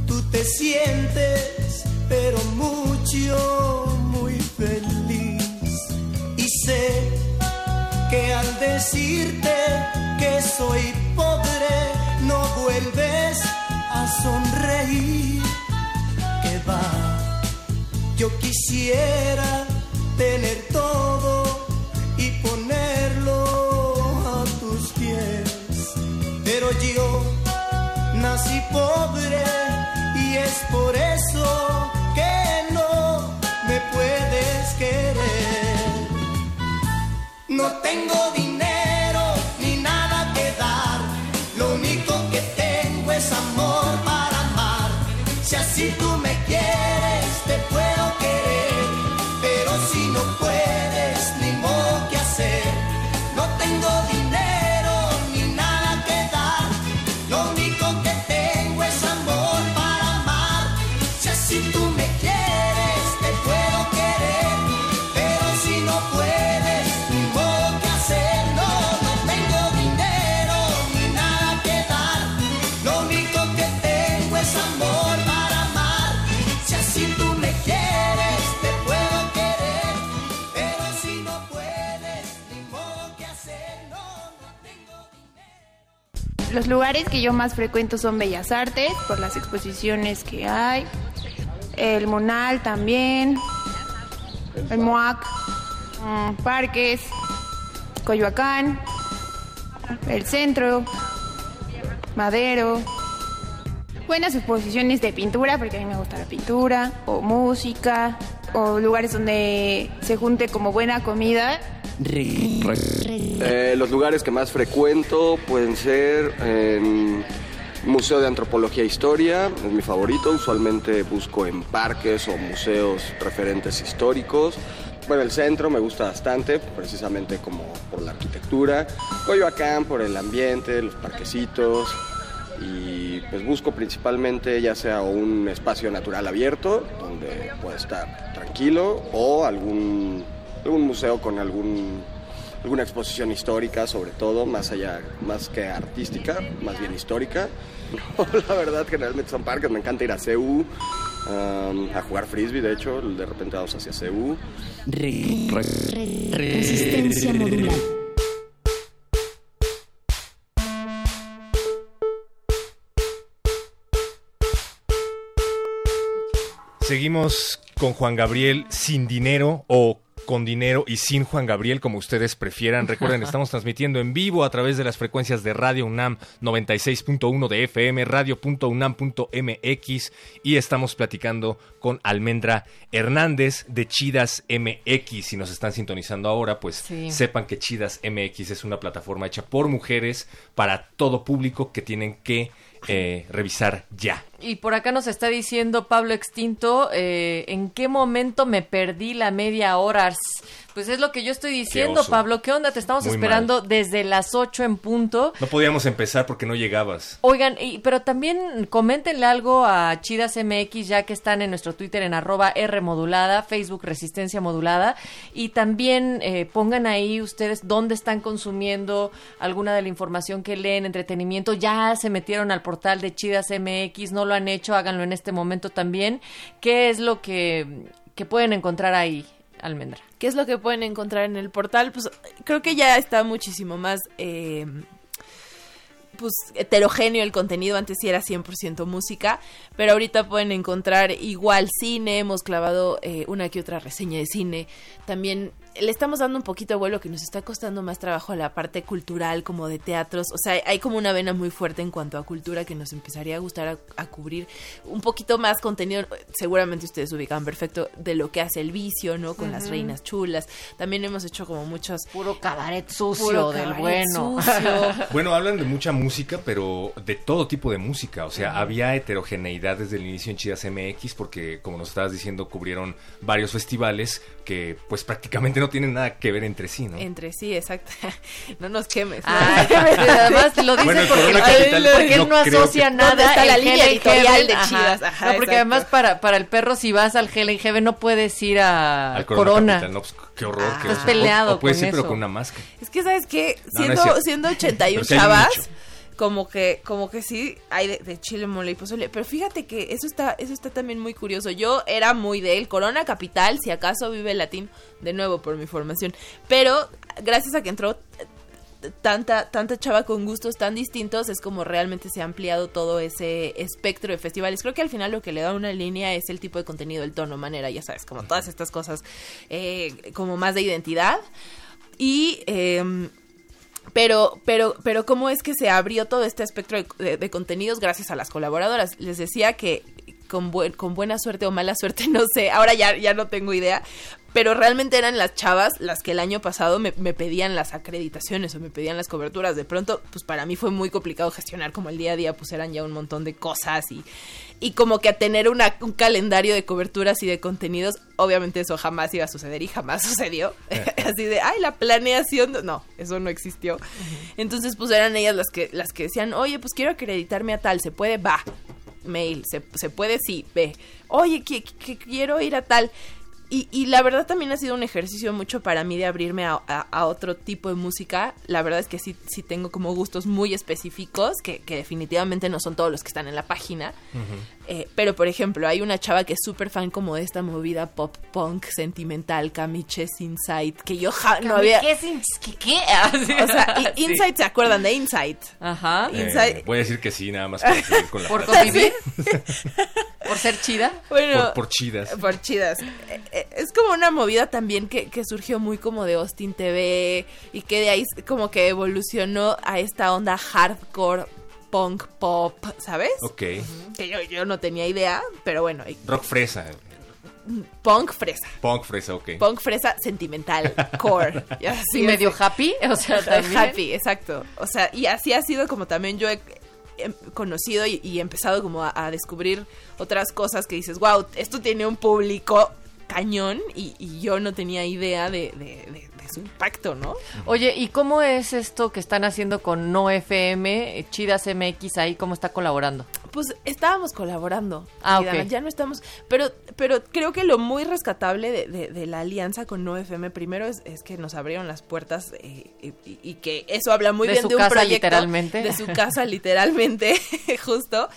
tú te sientes, pero mucho, decirte que soy pobre, no vuelves a sonreír. Que va, yo quisiera tener todo y ponerlo a tus pies. Pero yo nací pobre y es por eso que no me puedes querer. No tengo dinero Si tú me los lugares que yo más frecuento son Bellas Artes, por las exposiciones que hay, el Monal también, el MOAC, mm, Parques, Coyoacán, el Centro, Madero. Buenas exposiciones de pintura, porque a mí me gusta la pintura, o música, o lugares donde se junte como buena comida. Eh, los lugares que más frecuento pueden ser en Museo de Antropología e Historia, es mi favorito, usualmente busco en parques o museos referentes históricos. Bueno, el centro me gusta bastante, precisamente como por la arquitectura. Coyoacán por el ambiente, los parquecitos. Y pues busco principalmente ya sea un espacio natural abierto, donde pueda estar tranquilo, o algún, algún museo con algún, alguna exposición histórica, sobre todo, más allá, más que artística, más bien histórica. la verdad, generalmente son parques, me encanta ir a CEU, um, a jugar frisbee, de hecho, de repente vamos hacia CEU. Resistencia modular. Seguimos con Juan Gabriel sin dinero o con dinero y sin Juan Gabriel, como ustedes prefieran. Recuerden, estamos transmitiendo en vivo a través de las frecuencias de Radio UNAM 96.1 de FM, radio.unam.mx y estamos platicando con Almendra Hernández de Chidas MX. Si nos están sintonizando ahora, pues Sí. sepan que Chidas MX es una plataforma hecha por mujeres para todo público que tienen que eh, revisar ya. Y por acá nos está diciendo Pablo Extinto, eh, ¿en qué momento me perdí la media hora? Pues es lo que yo estoy diciendo. Pablo. ¿Qué onda? Te estamos Muy esperando desde las 8 en punto. No podíamos empezar porque no llegabas. Oigan, y- pero también coméntenle algo a Chidas MX ya que están en nuestro Twitter en arroba R modulada, Facebook Resistencia Modulada y también eh, pongan ahí ustedes dónde están consumiendo alguna de la información que leen, entretenimiento, ya se metieron al portal de Chidas MX, no lo han hecho, háganlo en este momento también. ¿Qué es lo que, que pueden encontrar ahí, Almendra? ¿Qué es lo que pueden encontrar en el portal? Pues creo que ya está muchísimo más eh, pues heterogéneo el contenido, antes sí era 100% música, pero ahorita pueden encontrar igual cine, hemos clavado eh, una que otra reseña de cine, también le estamos dando un poquito de vuelo que nos está costando más trabajo a la parte cultural como de teatros, o sea, hay como una vena muy fuerte en cuanto a cultura que nos empezaría a gustar a, a cubrir un poquito más contenido, seguramente ustedes ubican perfecto de lo que hace el vicio, ¿no? Con las reinas chulas, también hemos hecho como muchos... Puro cabaret sucio Puro del cabaret bueno. sucio. Bueno, hablan de mucha música, pero de todo tipo de música. O sea, había heterogeneidad desde el inicio en Chidas MX, porque como nos estabas diciendo, cubrieron varios festivales que pues prácticamente no tienen nada que ver entre sí, ¿no? Entre sí, exacto. No nos quemes. ¿no? Ay, además lo dice Bueno, porque, Capital porque él no no creo asocia que- nada. ¿Dónde está el la línea editorial Heaven? de. Chivas? Ajá, no, porque exacto. además para, para el perro si vas al Hell and Heaven no puedes ir a Al Corona. Corona, Capital, no, pues, qué horror. Ah. qué Estás peleado O, o puedes con ir, pero eso. con una máscara. Es que, ¿sabes qué? No, no Siendo, siendo 81 Pero sí hay un chavas. Como que, como que sí hay de, de chile, mole y pozole. Pero fíjate que eso está, eso está también muy curioso. Yo era muy de él, Corona Capital, si acaso vive latín, de nuevo por mi formación. Pero gracias a que entró eh, tanta, tanta chava con gustos tan distintos, es como realmente se ha ampliado todo ese espectro de festivales. Creo que al final lo que le da una línea es el tipo de contenido, el tono, manera, ya sabes, como todas estas cosas eh, como más de identidad. Y em, pero, pero, pero cómo es que se abrió todo este espectro de, de- de contenidos gracias a las colaboradoras. Les decía que con, buen- con buena suerte o mala suerte, no sé, ahora ya, ya no tengo idea, pero realmente eran las chavas las que el año pasado me, me pedían las acreditaciones o me pedían las coberturas. De pronto, pues para mí fue muy complicado gestionar como el día a día, pues eran ya un montón de cosas y, y como que a tener una, un calendario de coberturas y de contenidos, obviamente eso jamás iba a suceder y jamás sucedió. Así de, ay, la planeación, no, eso no existió. Entonces, pues eran ellas las que, las que decían, oye, pues quiero acreditarme a tal, ¿se puede? Va. Mail, ¿se, se puede? Sí, ve. Oye, que, que quiero ir a tal. Y, y la verdad también ha sido un ejercicio mucho para mí de abrirme a, otro tipo de música. La verdad es que sí, sí tengo como gustos muy específicos, que, que definitivamente no son todos los que están en la página. Eh, pero, por ejemplo, hay una chava que es súper fan como de esta movida pop punk sentimental, Camiches Insight, que yo ja- no había... ¿Qué? ¿Qué? ¿Qué? O sea, Sí. Insight, ¿se acuerdan de Insight? Ajá. Eh, voy a decir que sí, nada más para seguir con la ¿Por convivir? ¿Por ser chida? Bueno, Por, por chidas. Por chidas. Eh, eh, Es como una movida también que, que surgió muy como de Austin TV y que de ahí como que evolucionó a esta onda hardcore punk pop, ¿sabes? Ok. Que yo, yo no tenía idea, pero bueno, y- Rock fresa. punk fresa. Punk fresa, ok. Punk fresa sentimental, core. Y así ¿Y medio happy? O sea, también. Happy, exacto. O sea, y así ha sido como también yo he, he conocido y, y he empezado como a, a descubrir otras cosas que dices, wow, esto tiene un público cañón y, y yo no tenía idea de, de- de- de su impacto, ¿no? Oye, ¿y cómo es esto que están haciendo con No FM, eh, Chidas MX ahí, cómo está colaborando? Pues estábamos colaborando. Ah, querida ok. Ana, Ya no estamos. Pero, pero creo que lo muy rescatable de, de- de la alianza con No FM primero es, es que nos abrieron las puertas eh, y, y- y que eso habla muy De bien su de un casa, proyecto. literalmente. De su casa, literalmente, justo.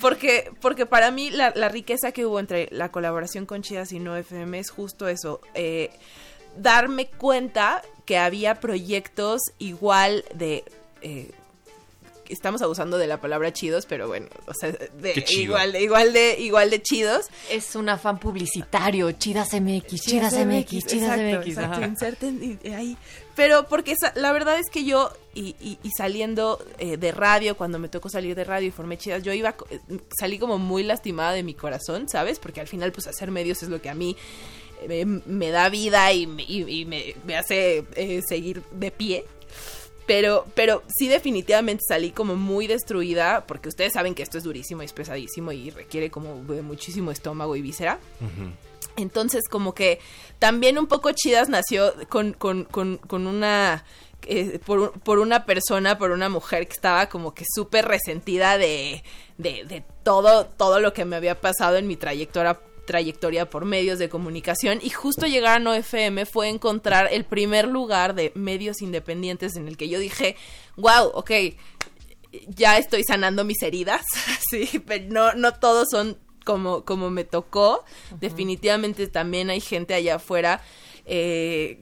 Porque, porque para mí la, la riqueza que hubo entre la colaboración con Chidas y No FM es justo eso. eh, darme cuenta que había proyectos igual de. eh, estamos abusando de la palabra chidos, pero bueno, o sea, de, igual, de, igual de igual de chidos. Es un afán publicitario, Chidas MX, Chidas MX, Chidas exacto, MX. exacto, inserten y- ahí. Pero porque la verdad es que yo, y, y- y saliendo eh, de radio, cuando me tocó salir de radio y formé chidas, yo iba, eh, salí como muy lastimada de mi corazón, ¿sabes? Porque al final, pues hacer medios es lo que a mí me, me da vida y, me- y- y me, me hace eh, seguir de pie. Pero, pero sí definitivamente salí como muy destruida, porque ustedes saben que esto es durísimo y es pesadísimo y requiere como de muchísimo estómago y víscera. Entonces, como que también un poco Chidas nació con, con, con, con una... eh, por, por una persona, por una mujer que estaba como que súper resentida de, de, de todo, todo lo que me había pasado en mi trayectoria trayectoria por medios de comunicación y justo llegar a No FM fue encontrar el primer lugar de medios independientes en el que yo dije, wow, ok, ya estoy sanando mis heridas, sí, pero no, no todos son como, como me tocó. Definitivamente también hay gente allá afuera eh,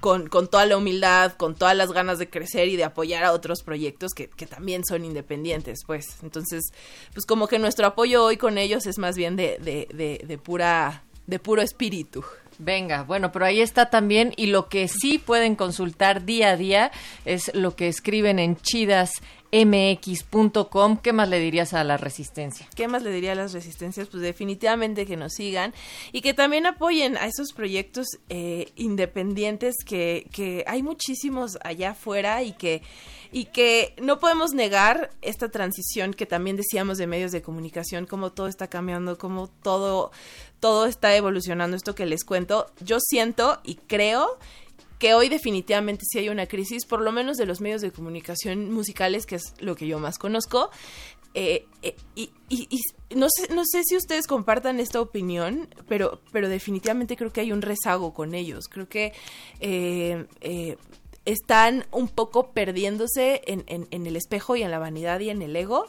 con, con toda la humildad, con todas las ganas de crecer y de apoyar a otros proyectos que, que también son independientes, pues. Entonces, pues como que nuestro apoyo hoy con ellos es más bien de, de, de, de pura, de puro espíritu. Venga, bueno, pero ahí está también y lo que sí pueden consultar día a día es lo que escriben en chidasmx.com. ¿Qué más le dirías a la resistencia? ¿Qué más le diría a las resistencias? Pues definitivamente que nos sigan y que también apoyen a esos proyectos eh, independientes que, que hay muchísimos allá afuera y que, y que no podemos negar esta transición que también decíamos de medios de comunicación, cómo todo está cambiando, cómo todo, todo está evolucionando, esto que les cuento. Yo siento y creo que hoy definitivamente sí hay una crisis, por lo menos de los medios de comunicación musicales, que es lo que yo más conozco. Eh, eh, y y- y no, sé, no sé si ustedes compartan esta opinión, pero, pero definitivamente creo que hay un rezago con ellos. Creo que eh, están un poco perdiéndose en, en- en el espejo y en la vanidad y en el ego.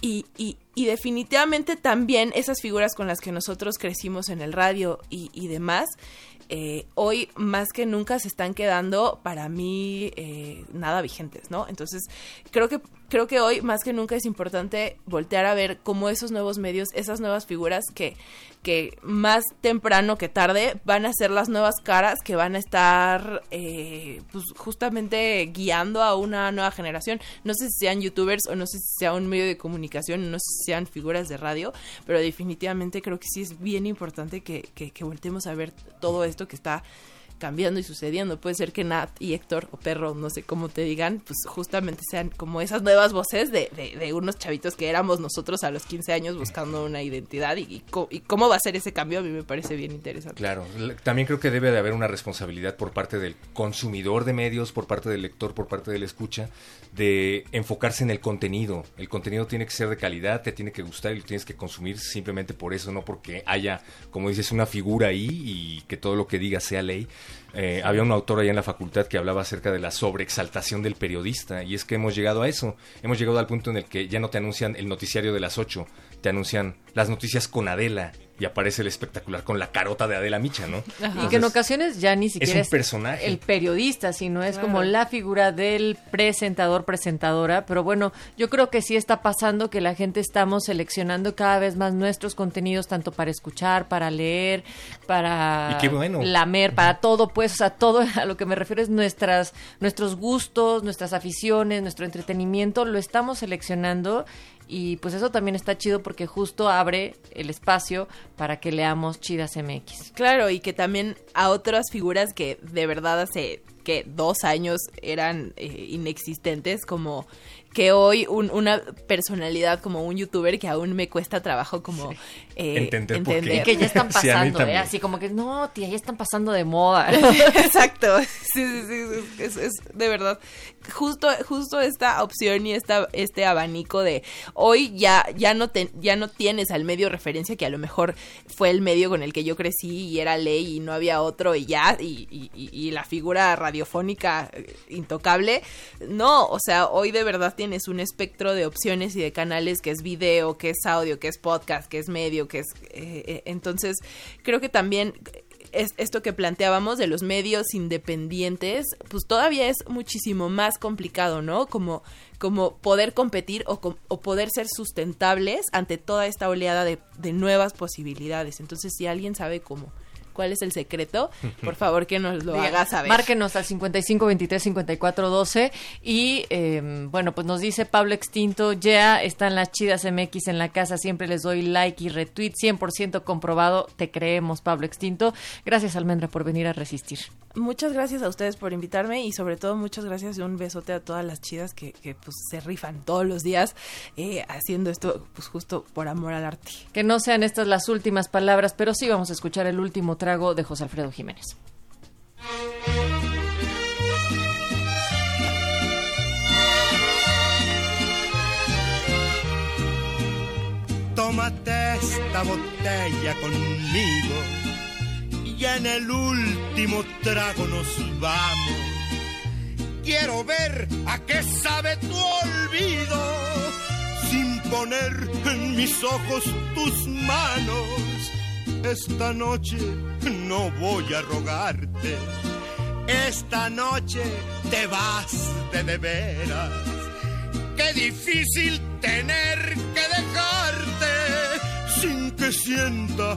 Y, y- y definitivamente también esas figuras con las que nosotros crecimos en el radio y, demás, eh, hoy más que nunca se están quedando para mí eh, nada vigentes, ¿no? Entonces creo que creo que hoy más que nunca es importante voltear a ver cómo esos nuevos medios, esas nuevas figuras que que más temprano que tarde van a ser las nuevas caras que van a estar eh, pues justamente guiando a una nueva generación. No sé si sean youtubers o no sé si sea un medio de comunicación, no sé si sean figuras de radio, pero definitivamente creo que sí es bien importante que, que, que voltemos a ver todo esto que está cambiando y sucediendo. Puede ser que Nat y Héctor o Perro, no sé cómo te digan, pues justamente sean como esas nuevas voces de, de, de unos chavitos que éramos nosotros a los 15 años buscando una identidad y, y, cómo va a ser ese cambio a mí me parece bien interesante. Claro, también creo que debe de haber una responsabilidad por parte del consumidor de medios, por parte del lector, por parte del escucha, de enfocarse en el contenido. El contenido tiene que ser de calidad, te tiene que gustar y lo tienes que consumir simplemente por eso, no porque haya, como dices, una figura ahí y que todo lo que diga sea ley, Eh, había un autor ahí en la facultad que hablaba acerca de la sobreexaltación del periodista y es que hemos llegado a eso. Hemos llegado al punto en el que ya no te anuncian el noticiario de las 8, te anuncian las noticias con Adela y aparece el espectacular con la carota de Adela Micha, ¿no? y que en ocasiones ya ni siquiera es un personaje. el periodista, sino es como la figura del presentador, presentadora. Pero bueno, yo creo que sí está pasando que la gente estamos seleccionando cada vez más nuestros contenidos, tanto para escuchar, para leer, para Y qué bueno. lamer, para todo, pues, o sea, todo a lo que me refiero es nuestras, nuestros gustos, nuestras aficiones, nuestro entretenimiento, lo estamos seleccionando y pues eso también está chido porque justo abre el espacio para que leamos Chidas MX. Claro, y que también a otras figuras que de verdad hace que dos años eran eh, inexistentes, como que hoy un- una personalidad como un youtuber que aún me cuesta trabajo como eh, Entender. Y que ya están Sí, pasando, ¿eh? Así como que, no, tía, ya están pasando de moda. Exacto, sí, sí, sí, es, es de verdad. Justo, justo esta opción y esta, este abanico de hoy ya, ya, no te- ya no tienes al medio referencia que a lo mejor fue el medio con el que yo crecí y era ley y no había otro y ya, y, y- y- y la figura radiofónica eh, intocable. No, o sea, hoy de verdad tienes un espectro de opciones y de canales que es video, que es audio, que es podcast, que es medio, que es... eh, eh, entonces, creo que también es esto que planteábamos de los medios independientes, pues todavía es muchísimo más complicado, ¿no? Como, como poder competir o, poder ser sustentables ante toda esta oleada de nuevas posibilidades. Entonces, si alguien sabe cómo, cuál es el secreto, por favor que nos lo haga saber. Márquenos al 55 23 54 12 y eh, bueno, pues nos dice Pablo Extinto, ya están las chidas MX en la casa, siempre les doy like y retweet, 100% comprobado, te creemos Pablo Extinto. Gracias Almendra por venir a resistir. Muchas gracias a ustedes por invitarme y sobre todo muchas gracias y un besote a todas las chidas que, que, pues se rifan todos los días eh, haciendo esto pues justo por amor al arte. Que no sean estas las últimas palabras, pero sí vamos a escuchar el último trago de José Alfredo Jiménez. Tómate esta botella conmigo y en el último trago nos vamos. Quiero ver a qué sabe tu olvido sin poner en mis ojos tus manos. Esta noche no voy a rogarte. Esta noche te vas de de veras. Qué difícil tener que dejarte sin que sienta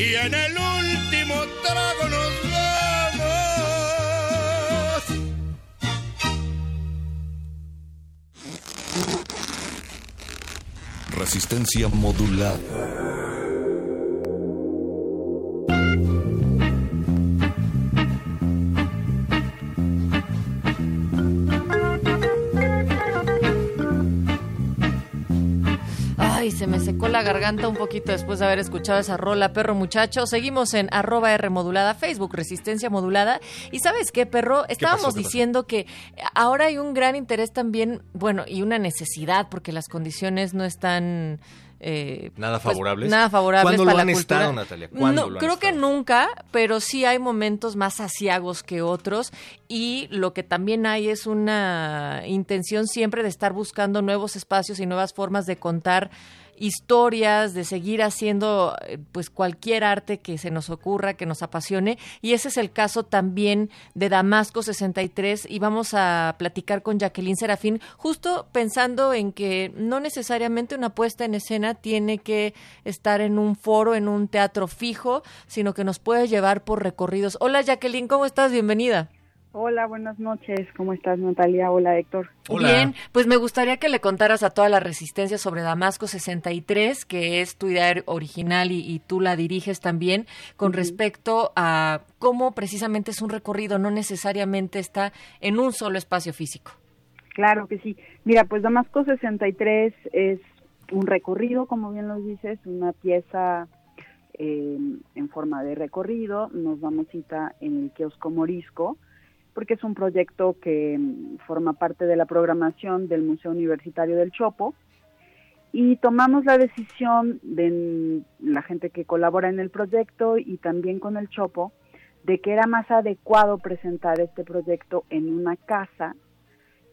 y en el último trago nos vamos. Resistencia modulada. Secó la garganta un poquito después de haber escuchado esa rola, perro muchacho. Seguimos en arroba R modulada, Facebook, Resistencia Modulada. Y sabes qué, perro, estábamos pasó? ¿Qué pasó? diciendo que ahora hay un gran interés también, bueno, y una necesidad, porque las condiciones no están... eh, Nada pues, favorables. nada favorables ¿Cuándo para lo la han estado, Natalia? ¿Cuándo No, lo han creo que nunca, pero sí hay momentos más asiagos que otros y lo que también hay es una intención siempre de estar buscando nuevos espacios y nuevas formas de contar historias, de seguir haciendo eh, pues cualquier arte que se nos ocurra, que nos apasione y ese es el caso también de Damasco 63 y vamos a platicar con Jacqueline Serafín justo pensando en que no necesariamente una puesta en escena tiene que estar en un foro, en un teatro fijo, sino que nos puede llevar por recorridos. Hola Jacqueline, ¿cómo estás? Bienvenida. Hola, buenas noches. ¿Cómo estás, Natalia? Hola, Héctor. Bien, pues me gustaría que le contaras a toda la resistencia sobre Damasco 63, que es tu idea original y, y tú la diriges también, con respecto a cómo precisamente es un recorrido, no necesariamente está en un solo espacio físico. Claro que sí. Mira, pues Damasco 63 es un recorrido, como bien lo dices, una pieza eh, en forma de recorrido. Nos damos cita en el kiosco Morisco, porque es un proyecto que mm, forma parte de la programación del Museo Universitario del Chopo. Y tomamos la decisión de mm, la gente que colabora en el proyecto y también con el Chopo, de que era más adecuado presentar este proyecto en una casa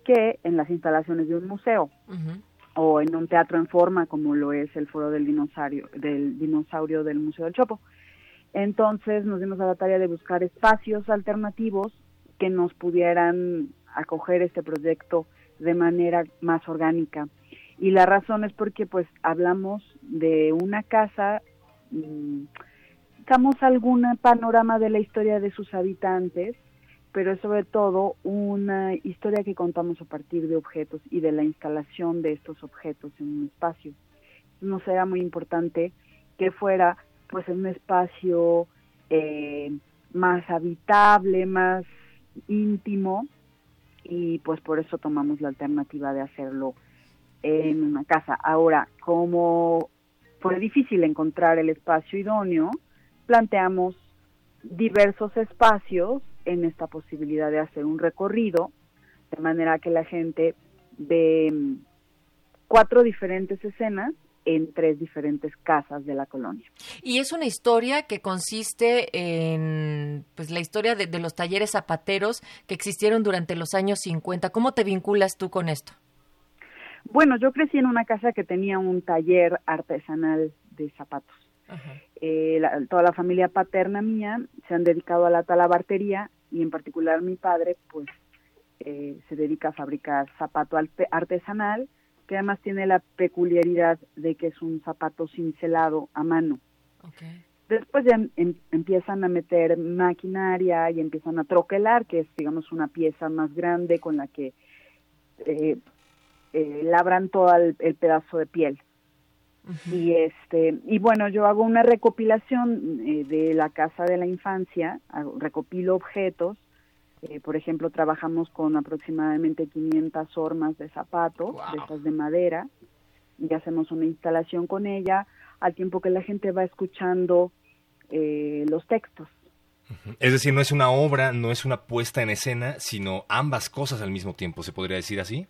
que en las instalaciones de un museo o en un teatro en forma como lo es el foro del dinosaurio del dinosaurio del Museo del Chopo. Entonces nos dimos a la tarea de buscar espacios alternativos que nos pudieran acoger este proyecto de manera más orgánica. Y la razón es porque pues hablamos de una casa, mm, damos algún panorama de la historia de sus habitantes, pero es sobre todo una historia que contamos a partir de objetos y de la instalación de estos objetos en un espacio. Nos era muy importante que fuera pues un espacio eh, más habitable, más íntimo y pues por eso tomamos la alternativa de hacerlo en una casa. Ahora, como fue difícil encontrar el espacio idóneo, planteamos diversos espacios en esta posibilidad de hacer un recorrido, de manera que la gente ve mm, cuatro diferentes escenas en tres diferentes casas de la colonia. Y es una historia que consiste en pues la historia de, de los talleres zapateros que existieron durante los años 50. ¿Cómo te vinculas tú con esto? Bueno, yo crecí en una casa que tenía un taller artesanal de zapatos. Eh, la- toda la familia paterna mía se han dedicado a la talabartería y en particular mi padre pues eh, se dedica a fabricar zapato artesanal que además tiene la peculiaridad de que es un zapato cincelado a mano. Después ya em- em- empiezan a meter maquinaria y empiezan a troquelar, que es digamos una pieza más grande con la que eh, eh, labran todo el, el pedazo de piel. Y este y bueno, yo hago una recopilación eh, de la casa de la infancia, hago- recopilo objetos. Eh, por ejemplo, trabajamos con aproximadamente 500 hormas de zapato, de esas de madera, y hacemos una instalación con ella al tiempo que la gente va escuchando eh, los textos. Es decir, no es una obra, no es una puesta en escena, sino ambas cosas al mismo tiempo, ¿se podría decir así?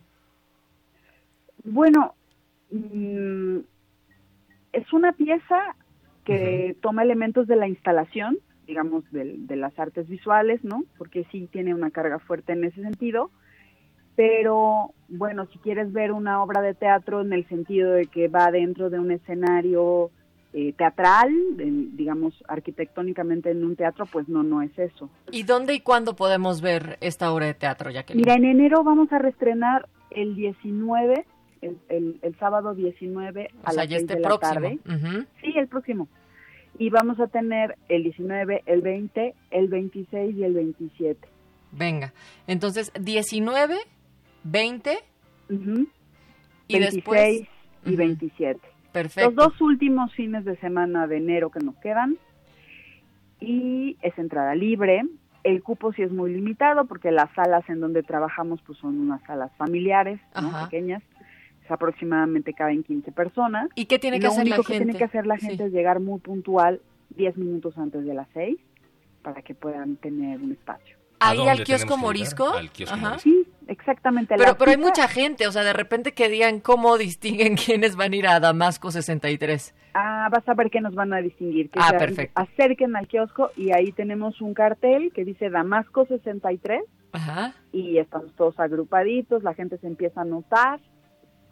Bueno, mm, es una pieza que toma elementos de la instalación, digamos, del- de, las artes visuales, ¿no? Porque sí tiene una carga fuerte en ese sentido. Pero, bueno, si quieres ver una obra de teatro en el sentido de que va dentro de un escenario eh, teatral, en- digamos, arquitectónicamente en un teatro, pues no, no es eso. ¿Y dónde y cuándo podemos ver esta obra de teatro, Jacqueline? Mira, en enero vamos a reestrenar el 19, el, el, el sábado 19 a O sea, las ya 6 este de la próximo. tarde. Sí, el próximo. Y vamos a tener el 19, el 20, el 26 y el 27. Venga, entonces 19, 20 y 26 después... y 27. Perfecto. Los dos últimos fines de semana de enero que nos quedan. Y es entrada libre. El cupo sí es muy limitado porque las salas en donde trabajamos pues son unas salas familiares, ¿no? Ajá. pequeñas. aproximadamente caben 15 personas. ¿Y qué tiene que Lo hacer la único que gente? tiene que hacer la Sí. gente es llegar muy puntual 10 minutos antes de las 6 para que puedan tener un espacio. Ahí al kiosco que morisco. Al kiosco Ajá. morisco. Sí, exactamente. Pero, La pero hay mucha gente, o sea, de repente que digan cómo distinguen quiénes van a ir a Damasco 63. Ah, vas a ver que nos van a distinguir. Que Ah, se perfecto. acerquen al kiosco y ahí tenemos un cartel que dice Damasco 63 Ajá. y estamos todos agrupaditos, la gente se empieza a notar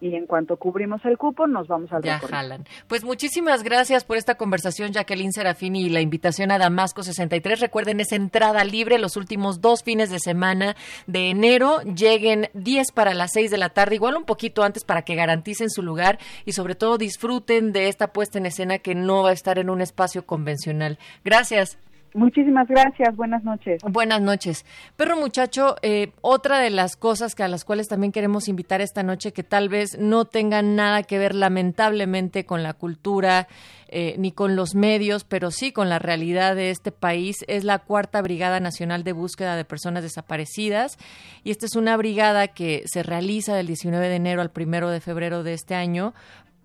y en cuanto cubrimos el cupo nos vamos al Ya recorrido. jalan. Pues muchísimas gracias por esta conversación, Jacqueline Serafini, y la invitación a Damasco 63. Recuerden, es entrada libre los últimos dos fines de semana de enero. Lleguen 10 para las 6 de la tarde, igual un poquito antes para que garanticen su lugar y sobre todo disfruten de esta puesta en escena que no va a estar en un espacio convencional. Gracias. Muchísimas gracias, buenas noches. Buenas noches. Perro muchacho, eh, otra de las cosas que a las cuales también queremos invitar esta noche que tal vez no tengan nada que ver lamentablemente con la cultura eh, ni con los medios, pero sí con la realidad de este país, es la Cuarta Brigada Nacional de Búsqueda de Personas Desaparecidas. Y esta es una brigada que se realiza del 19 de enero al 1 de febrero de este año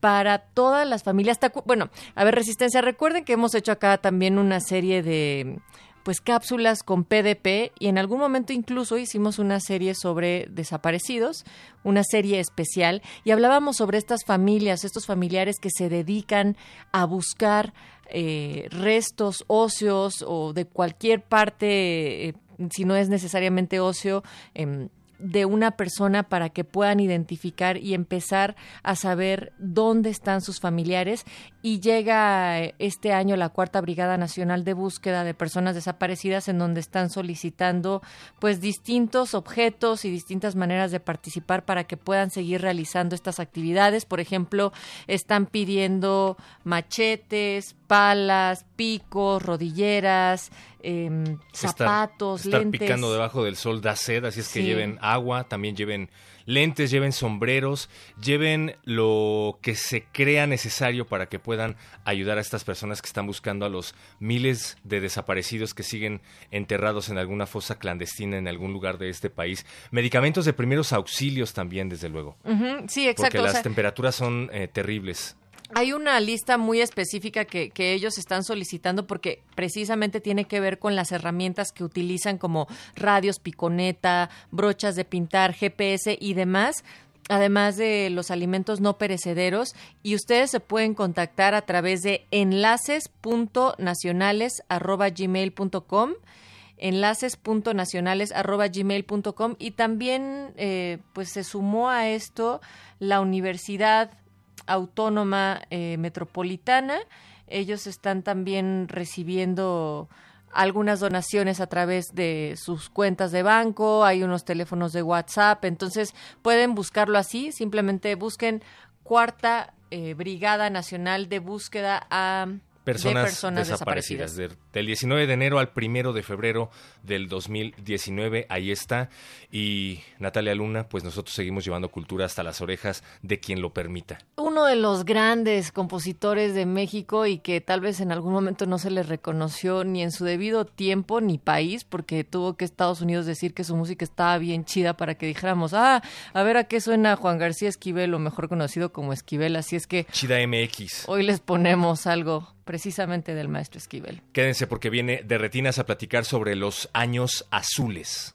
para todas las familias. Bueno, a ver, Resistencia, recuerden que hemos hecho acá también una serie de pues cápsulas con PDP y en algún momento incluso hicimos una serie sobre desaparecidos, una serie especial y hablábamos sobre estas familias, estos familiares que se dedican a buscar eh, restos óseos o de cualquier parte, eh, si no es necesariamente óseo, de una persona para que puedan identificar y empezar a saber dónde están sus familiares. Y llega eh, este año la Cuarta Brigada Nacional de Búsqueda de Personas Desaparecidas, en donde están solicitando pues distintos objetos y distintas maneras de participar para que puedan seguir realizando estas actividades. Por ejemplo, están pidiendo machetes, palas, picos, rodilleras, Estar- zapatos, estar lentes. picando debajo del sol da sed, así es que Sí. lleven agua, también lleven lentes, lleven sombreros, lleven lo que se crea necesario para que puedan ayudar a estas personas que están buscando a los miles de desaparecidos que siguen enterrados en alguna fosa clandestina en algún lugar de este país. Medicamentos de primeros auxilios también, desde luego. Sí, Porque exacto. o las sea, temperaturas son eh, terribles. Hay una lista muy específica que, ellos están solicitando porque precisamente tiene que ver con las herramientas que utilizan como radios, piconeta, brochas de pintar, GPS y demás además de los alimentos no perecederos. Y ustedes se pueden contactar a través de enlaces.nacionales@gmail.com enlaces.nacionales@gmail.com y también eh, pues se sumó a esto la Universidad Autónoma eh, Metropolitana. Ellos están también recibiendo algunas donaciones a través de sus cuentas de banco, hay unos teléfonos de WhatsApp, entonces pueden buscarlo así, simplemente busquen Cuarta eh, Brigada Nacional de Búsqueda a Personas, de personas desaparecidas. desaparecidas. De- del 19 de enero al 1 de febrero del 2019, ahí está. Y Natalia Luna, pues nosotros seguimos llevando cultura hasta las orejas de quien lo permita. Uno de los grandes compositores de México y que tal vez en algún momento no se le reconoció ni en su debido tiempo ni país, porque tuvo que Estados Unidos decir que su música estaba bien chida para que dijéramos, ah, a ver a qué suena Juan García Esquivel, o mejor conocido como Esquivel. Así es que Chida MX. hoy les ponemos algo precisamente del maestro Esquivel. Quédense porque viene de retinas a platicar sobre los años azules.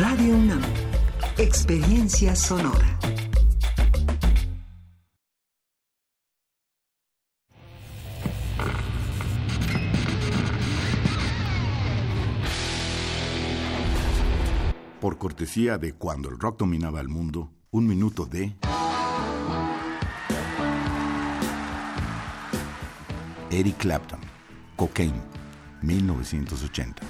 Radio UNAM. Experiencia sonora. Por cortesía de Cuando el rock dominaba el mundo, un minuto de... Eric Clapton, Cocaine, 1980.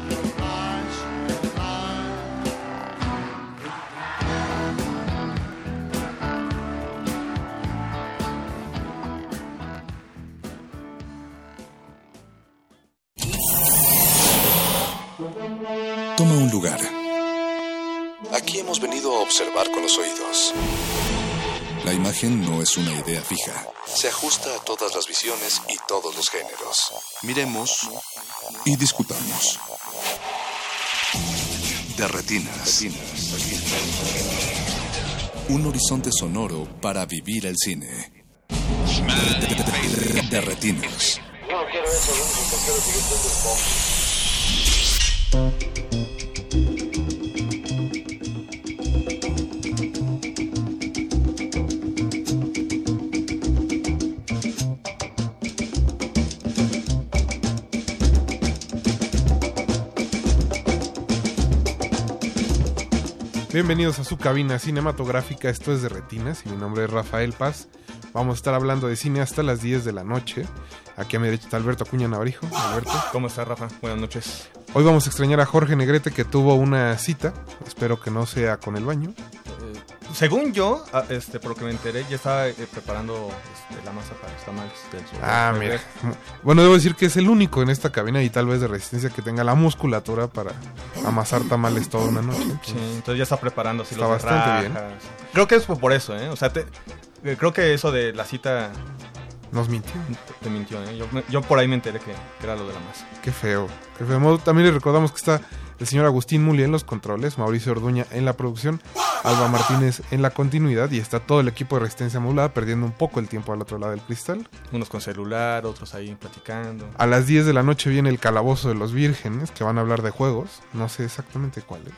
No es una idea fija. Se ajusta a todas las visiones y todos los géneros. Miremos y discutamos. De retinas. Un horizonte sonoro para vivir el cine. De, de retinas. Bienvenidos a su cabina cinematográfica, esto es de Retinas y mi nombre es Rafael Paz. Vamos a estar hablando de cine hasta las 10 de la noche. Aquí a mi derecha está Alberto Acuña Navarijo. Alberto. ¿Cómo estás, Rafa? Buenas noches. Hoy vamos a extrañar a Jorge Negrete que tuvo una cita. Espero que no sea con el baño. Según yo, ah, este, por lo que me enteré, ya estaba eh, preparando este, la masa para los tamales del sur. Ah, mira. Bueno, debo decir que es el único en esta cabina y tal vez de resistencia que tenga la musculatura para amasar tamales toda una noche. Sí, entonces ya está preparando así Está los bastante rajas. bien. Creo que es por eso, ¿eh? O sea, te- eh, creo que eso de la cita Nos mintió. te mintió, ¿eh? Yo, yo por ahí me enteré que, que era lo de la masa. Qué feo. Qué feo. También le recordamos que está el señor Agustín Muli en los controles, Mauricio Orduña en la producción, Alba Martínez en la continuidad y está todo el equipo de Resistencia Modulada perdiendo un poco el tiempo al otro lado del cristal. Unos con celular, otros ahí platicando. A las 10 de la noche viene el Calabozo de los Vírgenes, que van a hablar de juegos. No sé exactamente cuáles.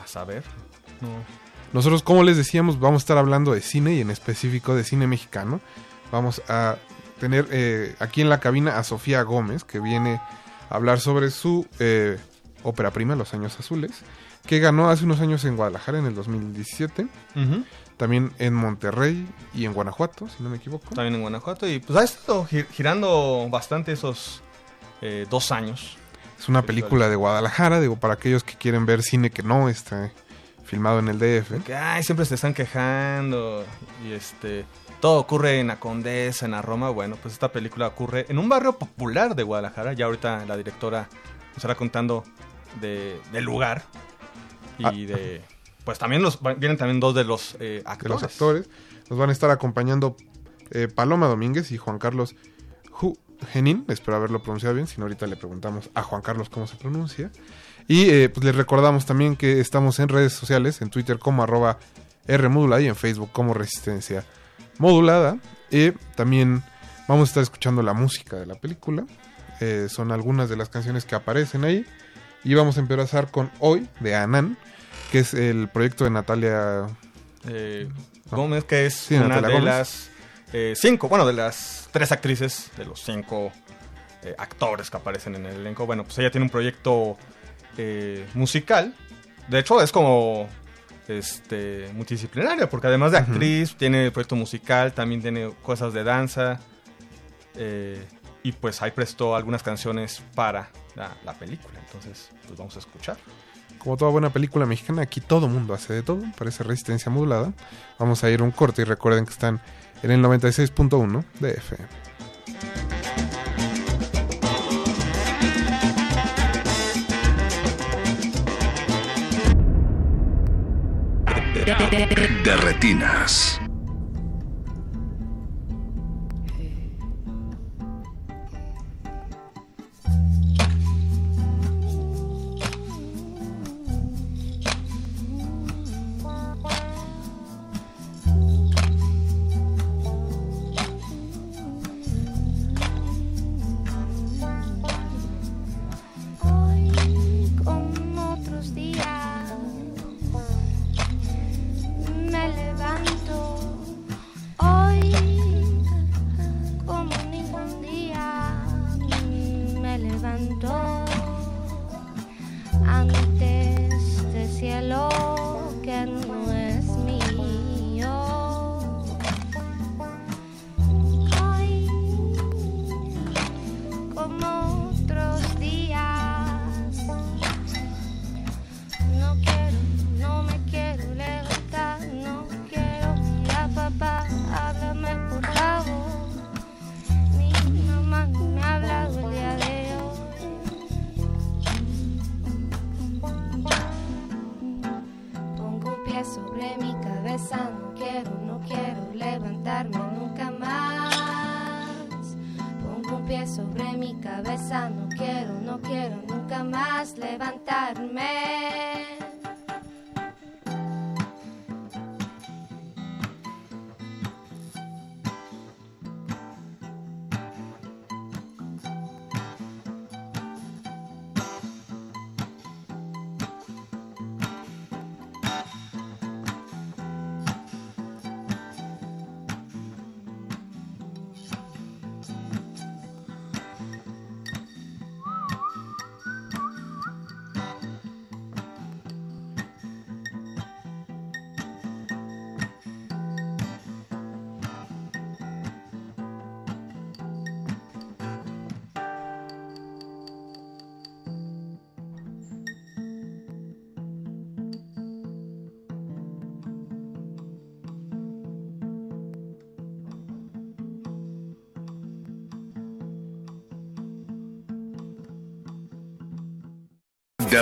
A saber. No. Nosotros, como les decíamos, vamos a estar hablando de cine y en específico de cine mexicano. Vamos a tener eh, aquí en la cabina a Sofía Gómez, que viene a hablar sobre su eh, ópera prima, Los Años Azules, que ganó hace unos años en Guadalajara en el 2017. Ujú. También en Monterrey y en Guanajuato, si no me equivoco. También en Guanajuato. Y pues ha estado gi- girando bastante esos eh, dos años. Es una película de Guadalajara, digo, para aquellos que quieren ver cine que no está filmado en el DF. Que ay, siempre se están quejando. Y este. Todo ocurre en la Condesa, en la Roma. Bueno, pues esta película ocurre en un barrio popular de Guadalajara. Ya ahorita la directora nos estará contando de, del lugar. Y Ah. de. Pues también los, vienen también dos de los eh, de actores. los actores. Nos van a estar acompañando eh, Paloma Domínguez y Juan Carlos Ju- Genin. Espero haberlo pronunciado bien, si no ahorita le preguntamos a Juan Carlos cómo se pronuncia. Y eh, pues les recordamos también que estamos en redes sociales, en Twitter como arroba Rmodulada y en Facebook como Resistencia Modulada. Y también vamos a estar escuchando la música de la película. Eh, son algunas de las canciones que aparecen ahí. Y vamos a empezar con Hoy de Anan, que es el proyecto de Natalia Eh, No. Gómez, que es Sí, una de Gómez. las eh, cinco, bueno, de las tres actrices, de los cinco eh, actores que aparecen en el elenco. Bueno, pues ella tiene un proyecto eh, musical. De hecho, es como este, multidisciplinaria, porque además de actriz, tiene proyecto musical, también tiene cosas de danza. eh, y pues ahí prestó algunas canciones para la, la película. Entonces, pues vamos a escuchar. Como toda buena película mexicana, aquí todo mundo hace de todo, parece resistencia modulada. Vamos a ir a un corte y recuerden que están en el 96.1 de FM. De retinas.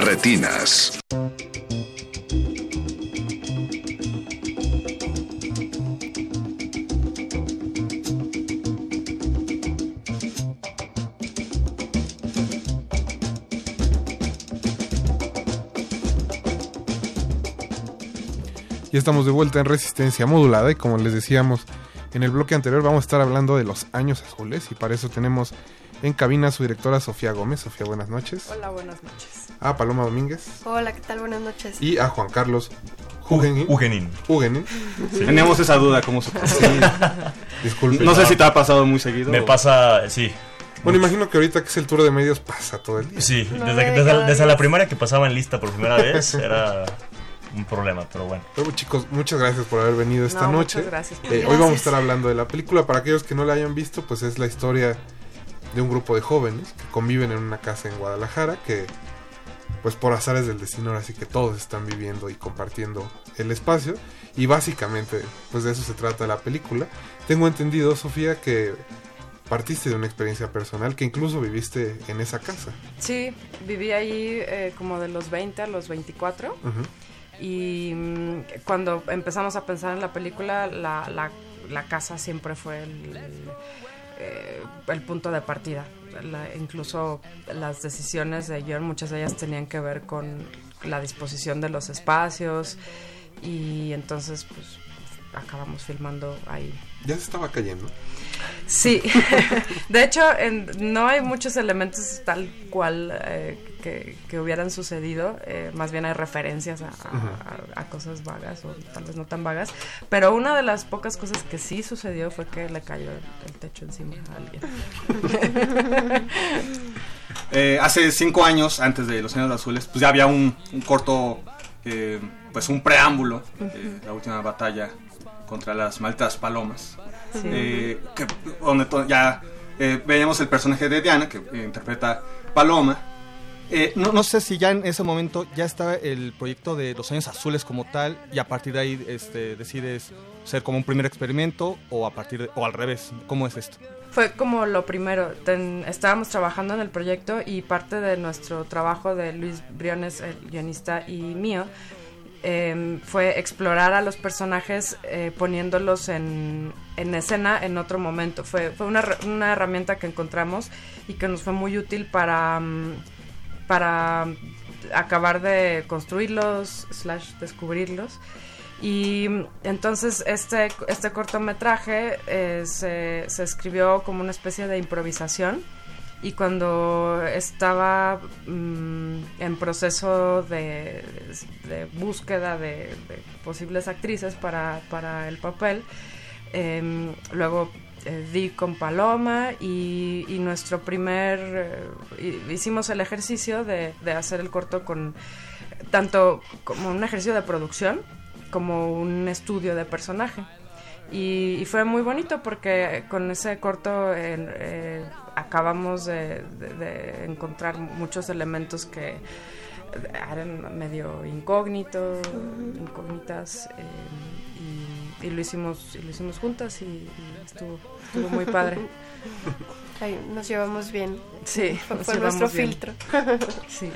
Retinas. Ya estamos de vuelta en resistencia modulada y como les decíamos en el bloque anterior vamos a estar hablando de los años azules y para eso tenemos en cabina a su directora Sofía Gómez. Sofía, buenas noches. Hola, buenas noches. A Paloma Domínguez Hola, ¿qué tal? Buenas noches. y a Juan Carlos. Hugenin. Hugenin. Teníamos esa duda, ¿cómo se Sí. Disculpe. No sé si te ha pasado muy seguido. Me o- pasa, sí. Bueno, imagino que ahorita que es el tour de medios pasa todo el día. Sí, desde, desde- desde la primaria que pasaba en lista por primera vez era un problema, pero bueno. Bueno, chicos, muchas gracias por haber venido esta No, noche. muchas gracias. Eh, hoy Gracias. vamos a estar hablando de la película. Para aquellos que no la hayan visto, pues es la historia de un grupo de jóvenes que conviven en una casa en Guadalajara que, pues por azares del destino, ahora sí que todos están viviendo y compartiendo el espacio. Y básicamente, pues de eso se trata la película. Tengo entendido, Sofía, que partiste de una experiencia personal que incluso viviste en esa casa. Sí, viví ahí eh, como de los 20 a los 24. Ujú. Y mm, cuando empezamos a pensar en la película, la, la- la casa siempre fue el, eh, el punto de partida. Incluso las decisiones de guion, muchas de ellas tenían que ver con la disposición de los espacios. Y entonces, pues, acabamos filmando ahí. Ya se estaba cayendo. Sí, de hecho en- no hay muchos elementos tal cual eh, que, que hubieran sucedido, eh, más bien hay referencias a, a- a- a cosas vagas o tal vez no tan vagas, pero una de las pocas cosas que sí sucedió fue que le cayó el, el techo encima a alguien. Eh, hace cinco años, antes de Los Años Azules, pues ya había un, un corto eh, pues un preámbulo de la última batalla contra las maltas palomas. Sí. Eh, que, donde ya eh, veíamos el personaje de Diana, que eh, interpreta Paloma. Eh, no, no sé si ya en ese momento ya estaba el proyecto de Los Años Azules como tal y a partir de ahí este, decides ser como un primer experimento o a partir de- o al revés. ¿Cómo es esto? Fue como lo primero. Ten- estábamos trabajando en el proyecto y parte de nuestro trabajo de Luis Briones, el guionista, y mío, em, fue explorar a los personajes eh, poniéndolos en, en escena en otro momento. Fue, fue una, una herramienta que encontramos y que nos fue muy útil para, mm, para acabar de construirlos, slash descubrirlos. Y mm, entonces este, este cortometraje eh, se, se escribió como una especie de improvisación y cuando estaba mm, en proceso de, búsqueda de, posibles actrices para, para el papel, em, luego eh, di con Paloma y, nuestro primer, eh, hi- hicimos el ejercicio de, de hacer el corto con tanto como un ejercicio de producción como un estudio de personaje. Y, y fue muy bonito porque con ese corto eh, eh, acabamos de, de- de encontrar muchos elementos que eran medio incógnitos, incógnitas, eh, y, y lo hicimos y lo hicimos juntas y, y estuvo, estuvo muy padre. Ay, nos llevamos bien. Sí, nos fue nuestro bien. filtro. sí.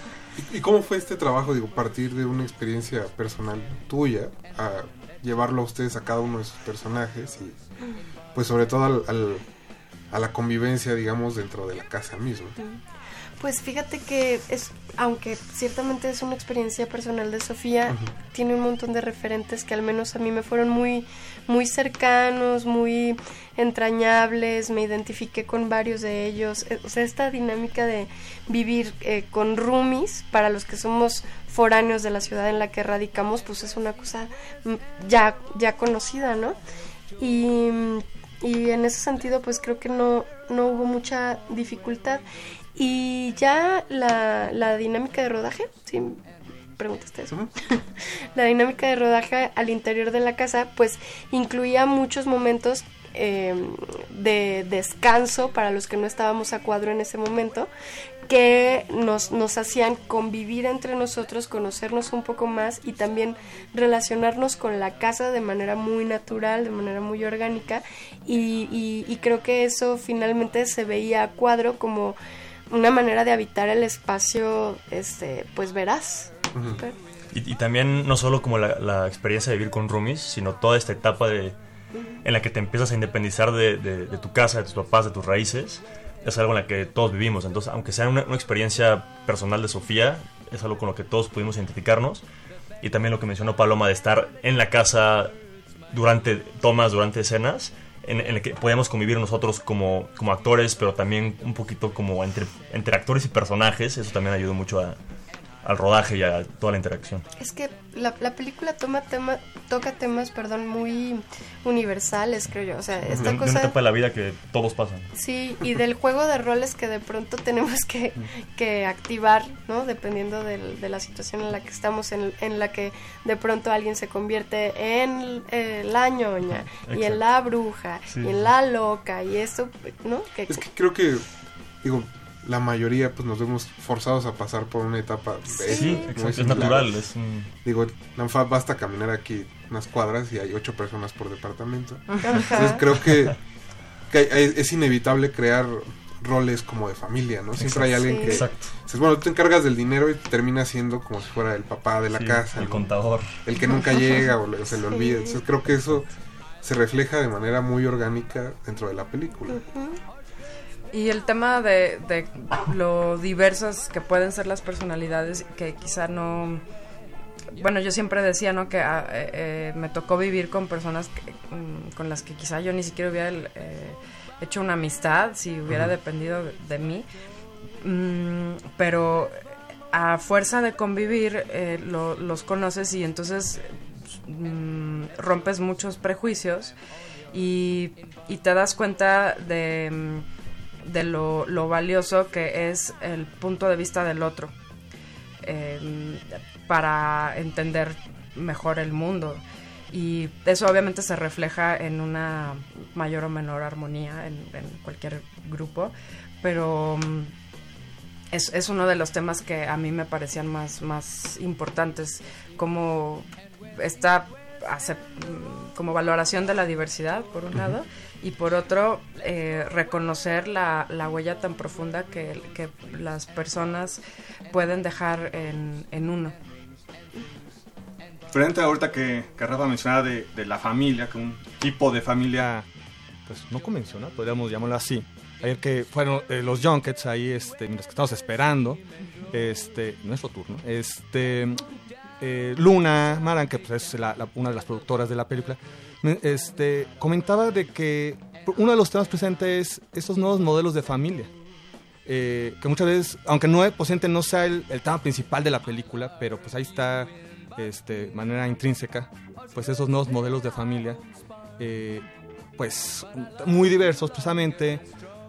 ¿Y, y cómo fue este trabajo, digo, partir de una experiencia personal tuya a llevarlo a ustedes a cada uno de sus personajes y pues sobre todo al, al- a la convivencia, digamos, dentro de la casa misma? Pues fíjate que es, aunque ciertamente es una experiencia personal de Sofía, tiene un montón de referentes que al menos a mí me fueron muy, muy cercanos, muy entrañables, me identifiqué con varios de ellos. Eh, O sea, esta dinámica de vivir eh, con roomies, para los que somos foráneos de la ciudad en la que radicamos, pues es una cosa mm, ya, ya conocida, ¿no? Y, y en ese sentido, pues creo que no, no hubo mucha dificultad. Y ya la, la dinámica de rodaje, sí, preguntaste eso. la dinámica de rodaje al interior de la casa, pues incluía muchos momentos eh, de descanso para los que no estábamos a cuadro en ese momento, que nos, nos hacían convivir entre nosotros, conocernos un poco más y también relacionarnos con la casa de manera muy natural, de manera muy orgánica. Y, y- y creo que eso finalmente se veía a cuadro como una manera de habitar el espacio, este, pues verás. Pero- Y, y también no solo como la, la experiencia de vivir con roomies, sino toda esta etapa de, en la que te empiezas a independizar de, de- de tu casa, de tus papás, de tus raíces, es algo en la que todos vivimos. Entonces, aunque sea una, experiencia personal de Sofía, es algo con lo que todos pudimos identificarnos. Y también lo que mencionó Paloma de estar en la casa durante tomas, durante escenas, en, en que podíamos convivir nosotros como, como actores, pero también un poquito como entre, entre actores y personajes. Eso también ayudó mucho a- al rodaje y a toda la interacción. Es que la, la película toma tema, toca temas, perdón, muy universales, creo yo. O sea, de, esta de una cosa... etapa de la vida que todos pasan. Sí, y del juego de roles que de pronto tenemos que, que activar, ¿no? Dependiendo del- de la situación en la que estamos, en, en la que de pronto alguien se convierte en eh, la ñoña, y en la bruja, Sí. y en la loca, y esto, ¿no? Que, Es que creo que, digo, la mayoría pues nos vemos forzados a pasar por una etapa de Sí, muy es natural, es un- Digo, basta caminar aquí unas cuadras y hay ocho personas por departamento. Entonces creo que, que es inevitable crear roles como de familia, ¿no? Siempre hay alguien Sí. que Exacto. dices, bueno, tú te encargas del dinero y termina siendo como si fuera el papá de la Sí, casa. el ¿no? contador. El que nunca llega o le- se le Sí. olvida. Entonces creo que eso se refleja de manera muy orgánica dentro de la película. Y el tema de, de lo diversas que pueden ser las personalidades, que quizá no... Bueno, yo siempre decía, ¿no? Que ah, eh, eh, me tocó vivir con personas que, mm, con las que quizá yo ni siquiera hubiera eh, hecho una amistad, si hubiera dependido de, de mí. Mm, pero a fuerza de convivir, eh, lo- los conoces y entonces mm, rompes muchos prejuicios y, y te das cuenta de, mm, de lo, lo valioso que es el punto de vista del otro eh, para entender mejor el mundo. Y eso obviamente se refleja en una mayor o menor armonía en, en cualquier grupo, pero mm, es, es, uno de los temas que a mí me parecían más, más importantes, como esta como valoración de la diversidad, por un lado, y por otro, eh, reconocer la, la, huella tan profunda que, que, las personas pueden dejar en, en uno. Frente ahorita que, que Rafa mencionaba de, de, la familia, que un tipo de familia, pues no convencional, podríamos llamarlo así. Ayer que fueron eh, los junkets ahí, este, mientras que estamos esperando, este, nuestro turno, este, eh, Luna Maran, que pues, es la, la, una de las productoras de la película, este, comentaba de que uno de los temas presentes es estos nuevos modelos de familia. Eh, que muchas veces, aunque no no sea el, tema principal de la película, pero pues ahí está este, manera intrínseca, pues esos nuevos modelos de familia, eh, pues muy diversos precisamente,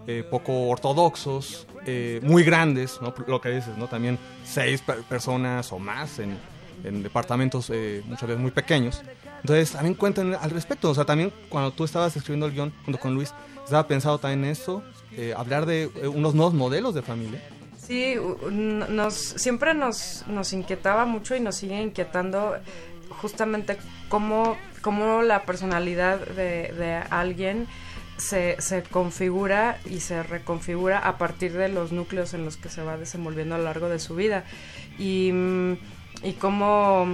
eh, poco ortodoxos, eh, muy grandes, ¿no? lo que dices, ¿no? también seis per personas o más en, en departamentos eh, muchas veces muy pequeños. Entonces también cuentan al respecto, o sea, también cuando tú estabas escribiendo el guion junto con Luis, estaba pensado también en eso, hablar de unos nuevos modelos de familia. Sí, nos, siempre nos, nos inquietaba mucho y nos sigue inquietando justamente cómo, cómo la personalidad de, de alguien se, se, configura y se reconfigura a partir de los núcleos en los que se va desenvolviendo a lo largo de su vida. Y, y cómo,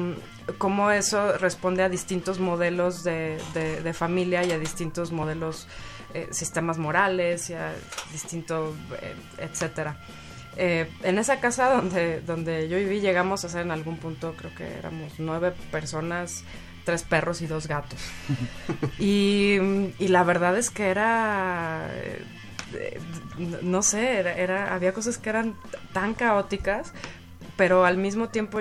cómo eso responde a distintos modelos de, de, de familia y a distintos modelos, eh, sistemas morales y a distinto, eh, etcétera. Eh, en esa casa donde, donde yo viví llegamos a ser en algún punto, creo que éramos nueve personas, tres perros y dos gatos. y, y, la verdad es que era, eh, no sé, era, era, había cosas que eran tan caóticas, pero al mismo tiempo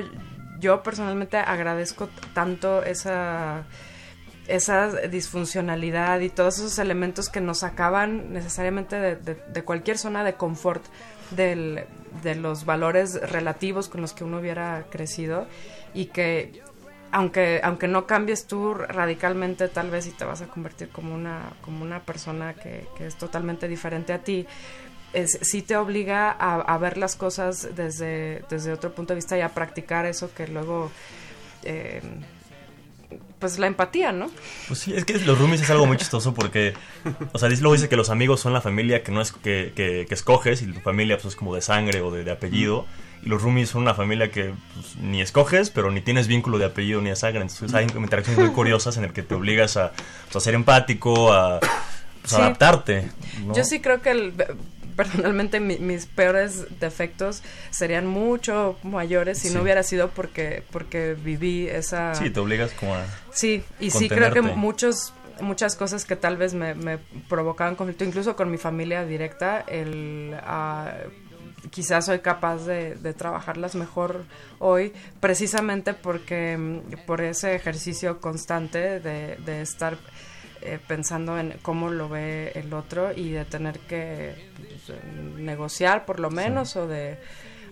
yo personalmente agradezco tanto esa esa disfuncionalidad y todos esos elementos que nos sacaban necesariamente de, cualquier zona de confort del, de los valores relativos con los que uno hubiera crecido y que aunque aunque no cambies tú radicalmente tal vez y te vas a convertir como una como una persona que, que es totalmente diferente a ti es, sí te obliga a, a, ver las cosas desde, desde otro punto de vista y a practicar eso que luego eh, pues la empatía, ¿no? Pues sí, es que los roomies es algo muy chistoso porque, o sea, luego dice que los amigos son la familia que no es que, que, que escoges y tu familia pues es como de sangre o de, de apellido. Mm. Y los roomies son una familia que pues, ni escoges, pero ni tienes vínculo de apellido ni de sangre. Entonces hay interacciones muy curiosas en el que te obligas a, pues, a ser empático, a pues, sí. adaptarte. ¿no? Yo sí creo que el, personalmente mi, mis peores defectos serían mucho mayores si sí. no hubiera sido porque porque viví esa sí te obligas como a sí y sí creo que muchos muchas cosas que tal vez me, me provocaban conflicto incluso con mi familia directa el uh, quizás soy capaz de, de, trabajarlas mejor hoy precisamente porque por ese ejercicio constante de, de estar eh, pensando en cómo lo ve el otro y de tener que pues, negociar por lo menos sí. o de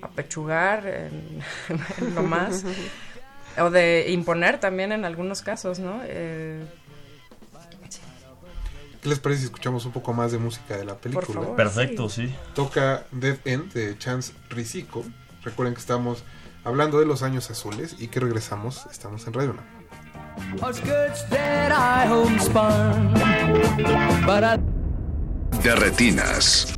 apechugar en, en lo más o de imponer también en algunos casos, ¿no? Eh, ¿Qué les parece si escuchamos un poco más de música de la película? Por favor, Perfecto, sí. sí. Toca Dead End de Chance Risico. Recuerden que estamos hablando de los años azules y que regresamos, estamos en Radio 1. De retinas.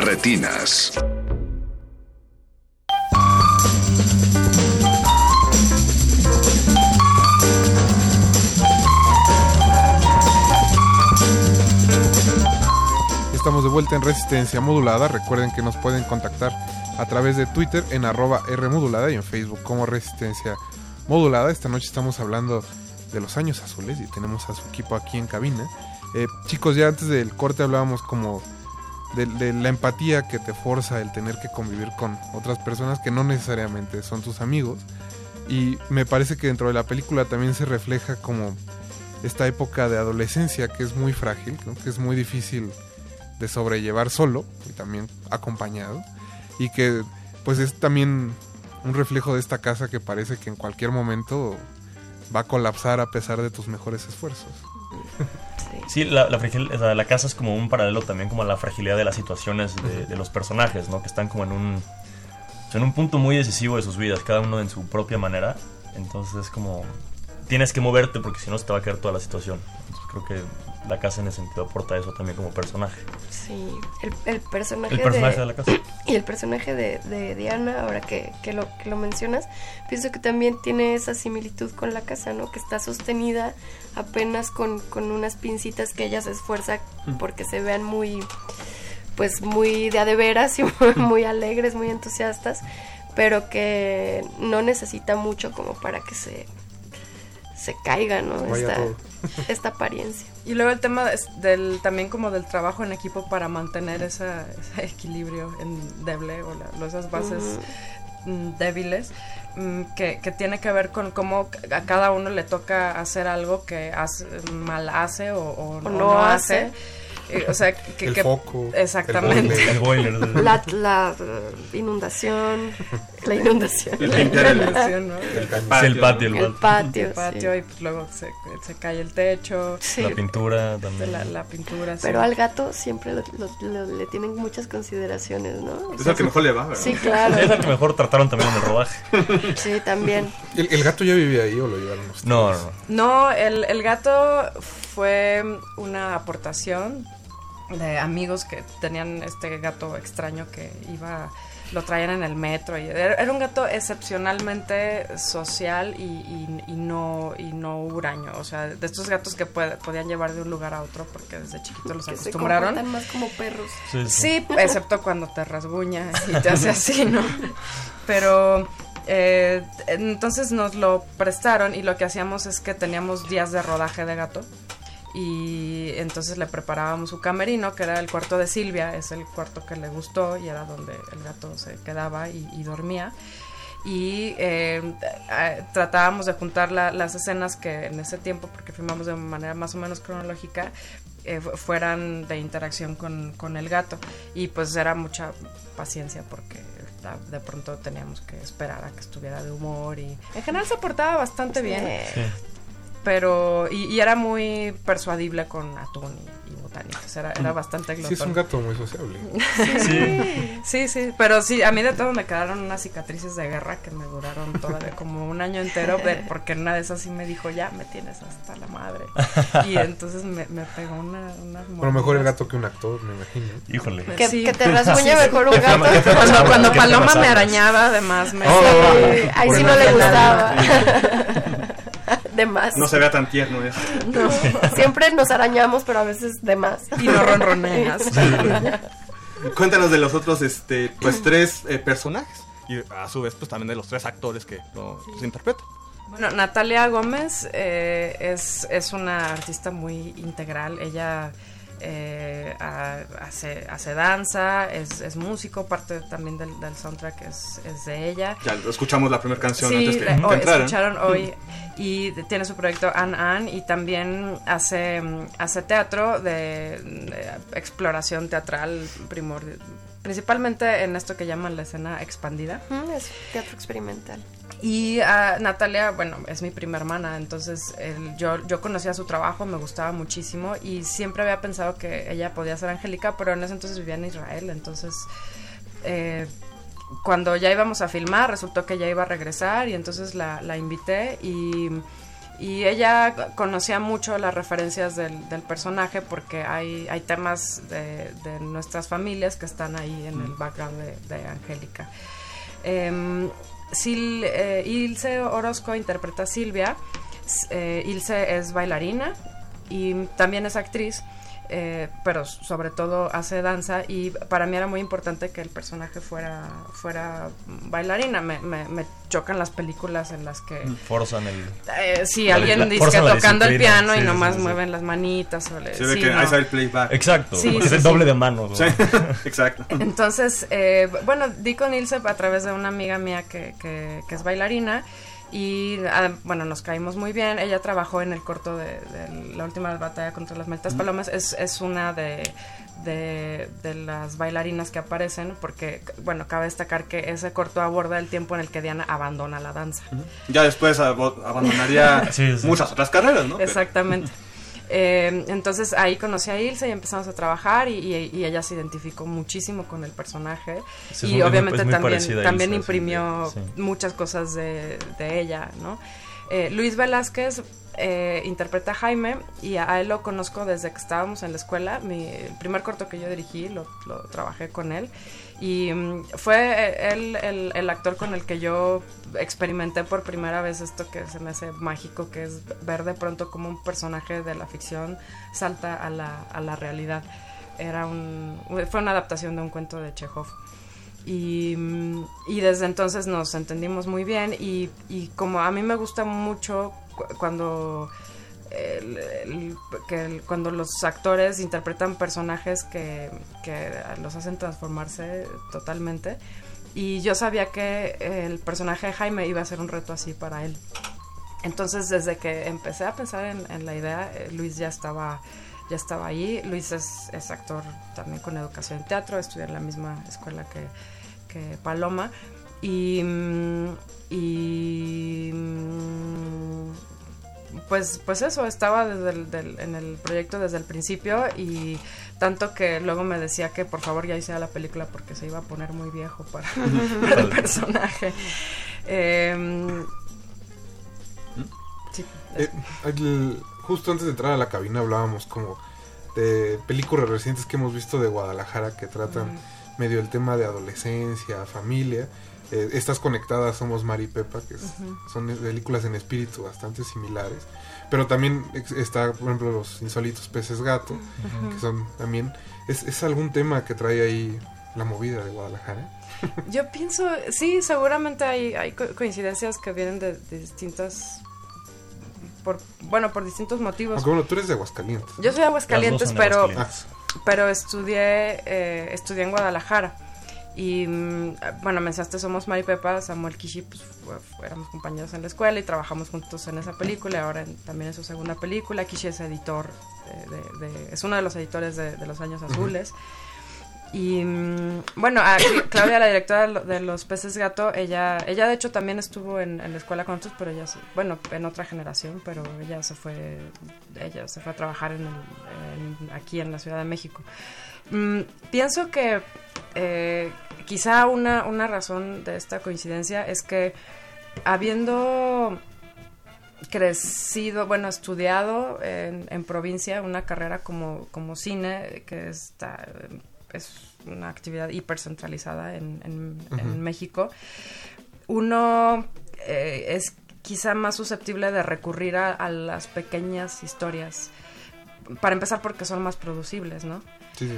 Retinas. Estamos de vuelta en Resistencia Modulada. Recuerden que nos pueden contactar a través de Twitter en arroba Rmodulada y en Facebook como Resistencia Modulada. Esta noche estamos hablando de los años azules y tenemos a su equipo aquí en cabina. Eh, chicos, ya antes del corte hablábamos como de, la empatía que te forza el tener que convivir con otras personas que no necesariamente son tus amigos. Y me parece que dentro de la película también se refleja como esta época de adolescencia que es muy frágil, que es muy difícil de sobrellevar solo y también acompañado y que pues es también un reflejo de esta casa que parece que en cualquier momento va a colapsar a pesar de tus mejores esfuerzos. Sí, la, la, fragil- o sea, la casa es como un paralelo también como a la fragilidad de las situaciones de, de los personajes, ¿no? Que están como en un, en un punto muy decisivo de sus vidas, cada uno en su propia manera. Entonces es como... Tienes que moverte porque si no se te va a caer toda la situación. Entonces creo que la casa en ese sentido aporta eso también como personaje. Sí, el, el personaje, El personaje de la casa. Y el personaje de, de Diana, ahora que, que, lo, que lo mencionas, pienso que también tiene esa similitud con la casa, ¿no? Que está sostenida apenas con, con unas pincitas que ella se esfuerza porque se vean muy, pues muy de a de veras y muy alegres, muy entusiastas, pero que no necesita mucho como para que se, se caiga, ¿no? Esta, esta apariencia. Y luego el tema del, también como del trabajo en equipo para mantener esa, ese equilibrio endeble o la- esas bases mm, débiles mm, que, que tiene que ver con cómo a cada uno le toca hacer algo que hace, mal hace o, o- o no no, hace. hace. O sea, que, El que- foco, exactamente. el boiler. El boiler. La, la, inundación, la inundación. La inundación, ¿no? El patio. El patio, el El patio, El patio sí. y pues luego se, se cae el techo. Sí. La pintura también. La, la pintura, sí. Pero al gato siempre lo- lo- lo- le tienen muchas consideraciones, ¿no? O Es sea, el que mejor le va, ¿verdad? Sí, claro. Es el que mejor trataron también en el rodaje. Sí, también. ¿El, el gato ya vivía ahí o lo llevaron ustedes? No, no, no. No, el, el gato fue una aportación de amigos que tenían este gato extraño que iba, lo traían en el metro. Y era, un gato excepcionalmente social y, y- y no, y no huraño. O sea, de estos gatos que puede- podían llevar de un lugar a otro porque desde chiquitos los Que se acostumbraron. comportan más como perros. Sí, excepto cuando te rasguña y te hace así, ¿no? Pero eh, entonces nos lo prestaron y lo que hacíamos es que teníamos días de rodaje de gato y entonces le preparábamos su camerino, que era el cuarto de Silvia, es el cuarto que le gustó y era donde el gato se quedaba y, y dormía. Y eh, tratábamos de juntar la- las escenas que en ese tiempo, porque filmamos de manera más o menos cronológica, eh, fu- fueran de interacción con, con el gato. Y pues era mucha paciencia porque de pronto teníamos que esperar a que estuviera de humor y en general se portaba bastante bien. Sí. Pero, y, y era muy persuadible con atún y, y botanitas, era, era bastante Sí, es un glotón. gato muy sociable. Sí. sí, sí, pero sí, a mí de todo me quedaron unas cicatrices de guerra que me duraron todavía como un año entero, de- porque una de esas sí me dijo, ya me tienes hasta la madre. Y entonces me, me pegó una, unas Pero mejor el gato que un actor, me imagino. Híjole. Que, Sí. que te rasguñe sí. mejor un ¿Qué gato. Cuando, cuando ¿Qué te Paloma me arañaba, además me... Oh, Sí, ahí sí no le gustaba. De más. No se vea tan tierno eso. No, siempre nos arañamos, pero a veces de más. Y no ronroneas. Cuéntanos de los otros, este, pues tres eh, personajes. Y a su vez, pues también de los tres actores que lo- los interpretan. Bueno, Natalia Gómez eh, es, es una artista muy integral. Ella eh, ha- hace, hace danza, es, es músico, parte también del, del soundtrack es, es de ella. Ya escuchamos la primera canción Sí, antes que, la- que hoy- entraran. escucharon hoy y tiene su proyecto An An y también hace, mm, hace teatro de, de exploración teatral primordial, principalmente en esto que llaman la escena expandida. Mm, Es teatro experimental. Y ah, Natalia, bueno, es mi prima hermana, entonces el- yo, yo conocía su trabajo, me gustaba muchísimo y siempre había pensado que ella podía ser Angélica, pero en ese entonces vivía en Israel, entonces eh, cuando ya íbamos a filmar resultó que ella iba a regresar y entonces la, la invité y, Y ella conocía mucho las referencias del, del personaje porque hay, hay temas de, de nuestras familias que están ahí en el background de, de Angélica. Em, Sil- eh, Ilse Orozco interpreta a Silvia. Eh, Ilse es bailarina y también es actriz, eh, pero sobre todo hace danza y para mí era muy importante que el personaje fuera, fuera bailarina. Me, me- me chocan las películas en las que... Forzan el. Eh, sí, la- alguien la- dice tocando el piano y Sí, nomás sí, sí. mueven las manitas. o le- Se ve sí, que no. el playback. Exacto. Sí, es sí, el sí. doble de mano. Sí, exacto. Entonces, eh, bueno, di con Ilse a través de una amiga mía que, que, que es bailarina y, ah, bueno, nos caímos muy bien. Ella trabajó en el corto de, de la última batalla contra las malditas palomas. Es, es una de, de, de las bailarinas que aparecen porque, bueno, cabe destacar que ese corto aborda el tiempo en el que Diana abandona la danza. Ya después abo- abandonaría Sí, sí. muchas otras carreras, ¿no? Pero- Exactamente. Eh, entonces ahí conocí a Ilse y empezamos a trabajar y, y- y ella se identificó muchísimo con el personaje Sí, y obviamente es muy también, también Ilse, imprimió sí. muchas cosas de, de ella, ¿no? Eh, Luis Velázquez eh, interpreta a Jaime y a él lo conozco desde que estábamos en la escuela. Mi, el primer corto que yo dirigí lo, lo trabajé con él y mm, fue eh, él el, el actor con el que yo experimenté por primera vez esto que se me hace mágico, que es ver de pronto como un personaje de la ficción salta a la, a la realidad. Era un, fue una adaptación de un cuento de Chekhov. Y, mm, y desde entonces nos entendimos muy bien y, y como a mí me gusta mucho cu- cuando el- el- que el- cuando los actores interpretan personajes que, que los hacen transformarse totalmente. Y yo sabía que el personaje de Jaime iba a ser un reto así para él. Entonces desde que empecé a pensar en, en la idea eh, Luis ya estaba ya estaba ahí. Luis es, es actor también con educación en teatro estudió en la misma escuela que, que Paloma. Y, mm, y mm, pues, pues eso, estaba desde el, del- en el proyecto desde el principio y tanto que luego me decía que por favor ya hiciera la película porque se iba a poner muy viejo para, para el personaje. Em, sí, Eh, el- justo antes de entrar a la cabina hablábamos como de películas recientes que hemos visto de Guadalajara que tratan medio el tema de adolescencia, familia. Eh, estas conectadas somos Mari y Pepa, que es- son películas en espíritu bastante similares. Pero también está, por ejemplo, los insólitos peces gato, Ujú. que son también... Es, es algún tema que trae ahí la movida de Guadalajara. Yo pienso, sí, seguramente hay, hay co- coincidencias que vienen de, de distintas, por, bueno, por distintos motivos. Aunque bueno, tú eres de Aguascalientes. Yo soy de Aguascalientes, de pero, Aguascalientes. pero estudié, eh, estudié en Guadalajara. Y mm, bueno, mencionaste Somos Mari Pepa, Samuel Kishi, pues fue- fue- éramos compañeros en la escuela y trabajamos juntos en esa película y ahora en- también en su segunda película. Kishi es editor, de, de- es uno de los editores de, Los Años. Azules. Y mm, bueno, a Claudia, la directora de, lo- de Los Peces Gato, ella, ella de hecho también estuvo en, en la escuela con nosotros, pero ella, se- bueno, en otra generación, pero ella se fue, ella se fue a trabajar en en- aquí en la Ciudad de México. Mm, pienso que eh, quizá una, una razón de esta coincidencia es que habiendo crecido, bueno, estudiado en, en provincia una carrera como, como cine, que está, es una actividad hipercentralizada en, en. México, uno eh, es quizá más susceptible de recurrir a, a las pequeñas historias, para empezar porque son más producibles, ¿no?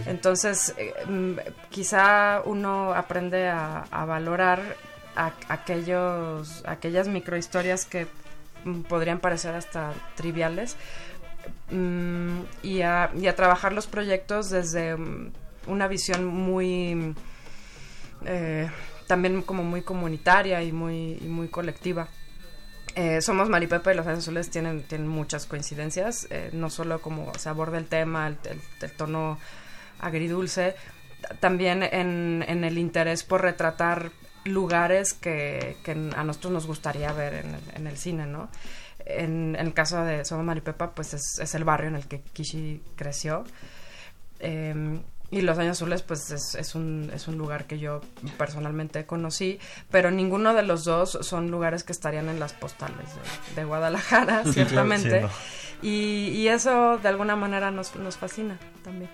Entonces, eh, mm, quizá uno aprende a, valorar aquellos, aquellas microhistorias que mm, podrían parecer hasta triviales mm, y, a, y a trabajar los proyectos desde una visión muy eh, también como muy comunitaria y muy, muy colectiva. Eh, somos Maripepa y Los Azules tienen, tienen muchas coincidencias, no solo como se aborda el tema, el, el- el tono agridulce, también en, en el interés por retratar lugares que, que a nosotros nos gustaría ver en el, en el cine, ¿no? En, en el caso de Somos Maripepa, pues es, es el barrio en el que Kishi creció. Eh, Y Los Años Azules, pues es, es, un, es un lugar que yo personalmente conocí, pero ninguno de los dos son lugares que estarían en las postales de, de Guadalajara, ciertamente. Sí, no. y, y eso de alguna manera nos, nos fascina también.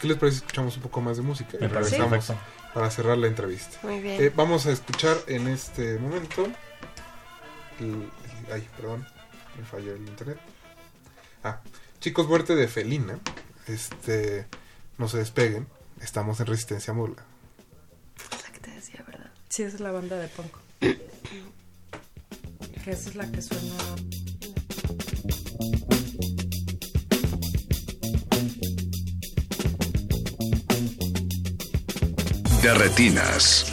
¿Qué les parece si escuchamos un poco más de música? Y Me parece regresamos perfecto. para cerrar la entrevista. Muy bien. Eh, vamos a escuchar en este momento. el- el- ay, perdón, me falló el internet. Ah, chicos, muerte de Felina. Este, no se despeguen. Estamos en resistencia modular. La que te decía, ¿verdad? Sí, esa es la banda de punk. que esa es la que suena... De retinas.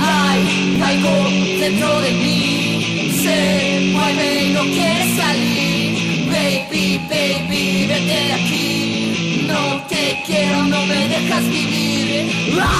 Ay, caigo dentro de mí, se mueve y no quiere salir. Baby, baby, vete de aquí. No te quiero, no me dejas vivir. La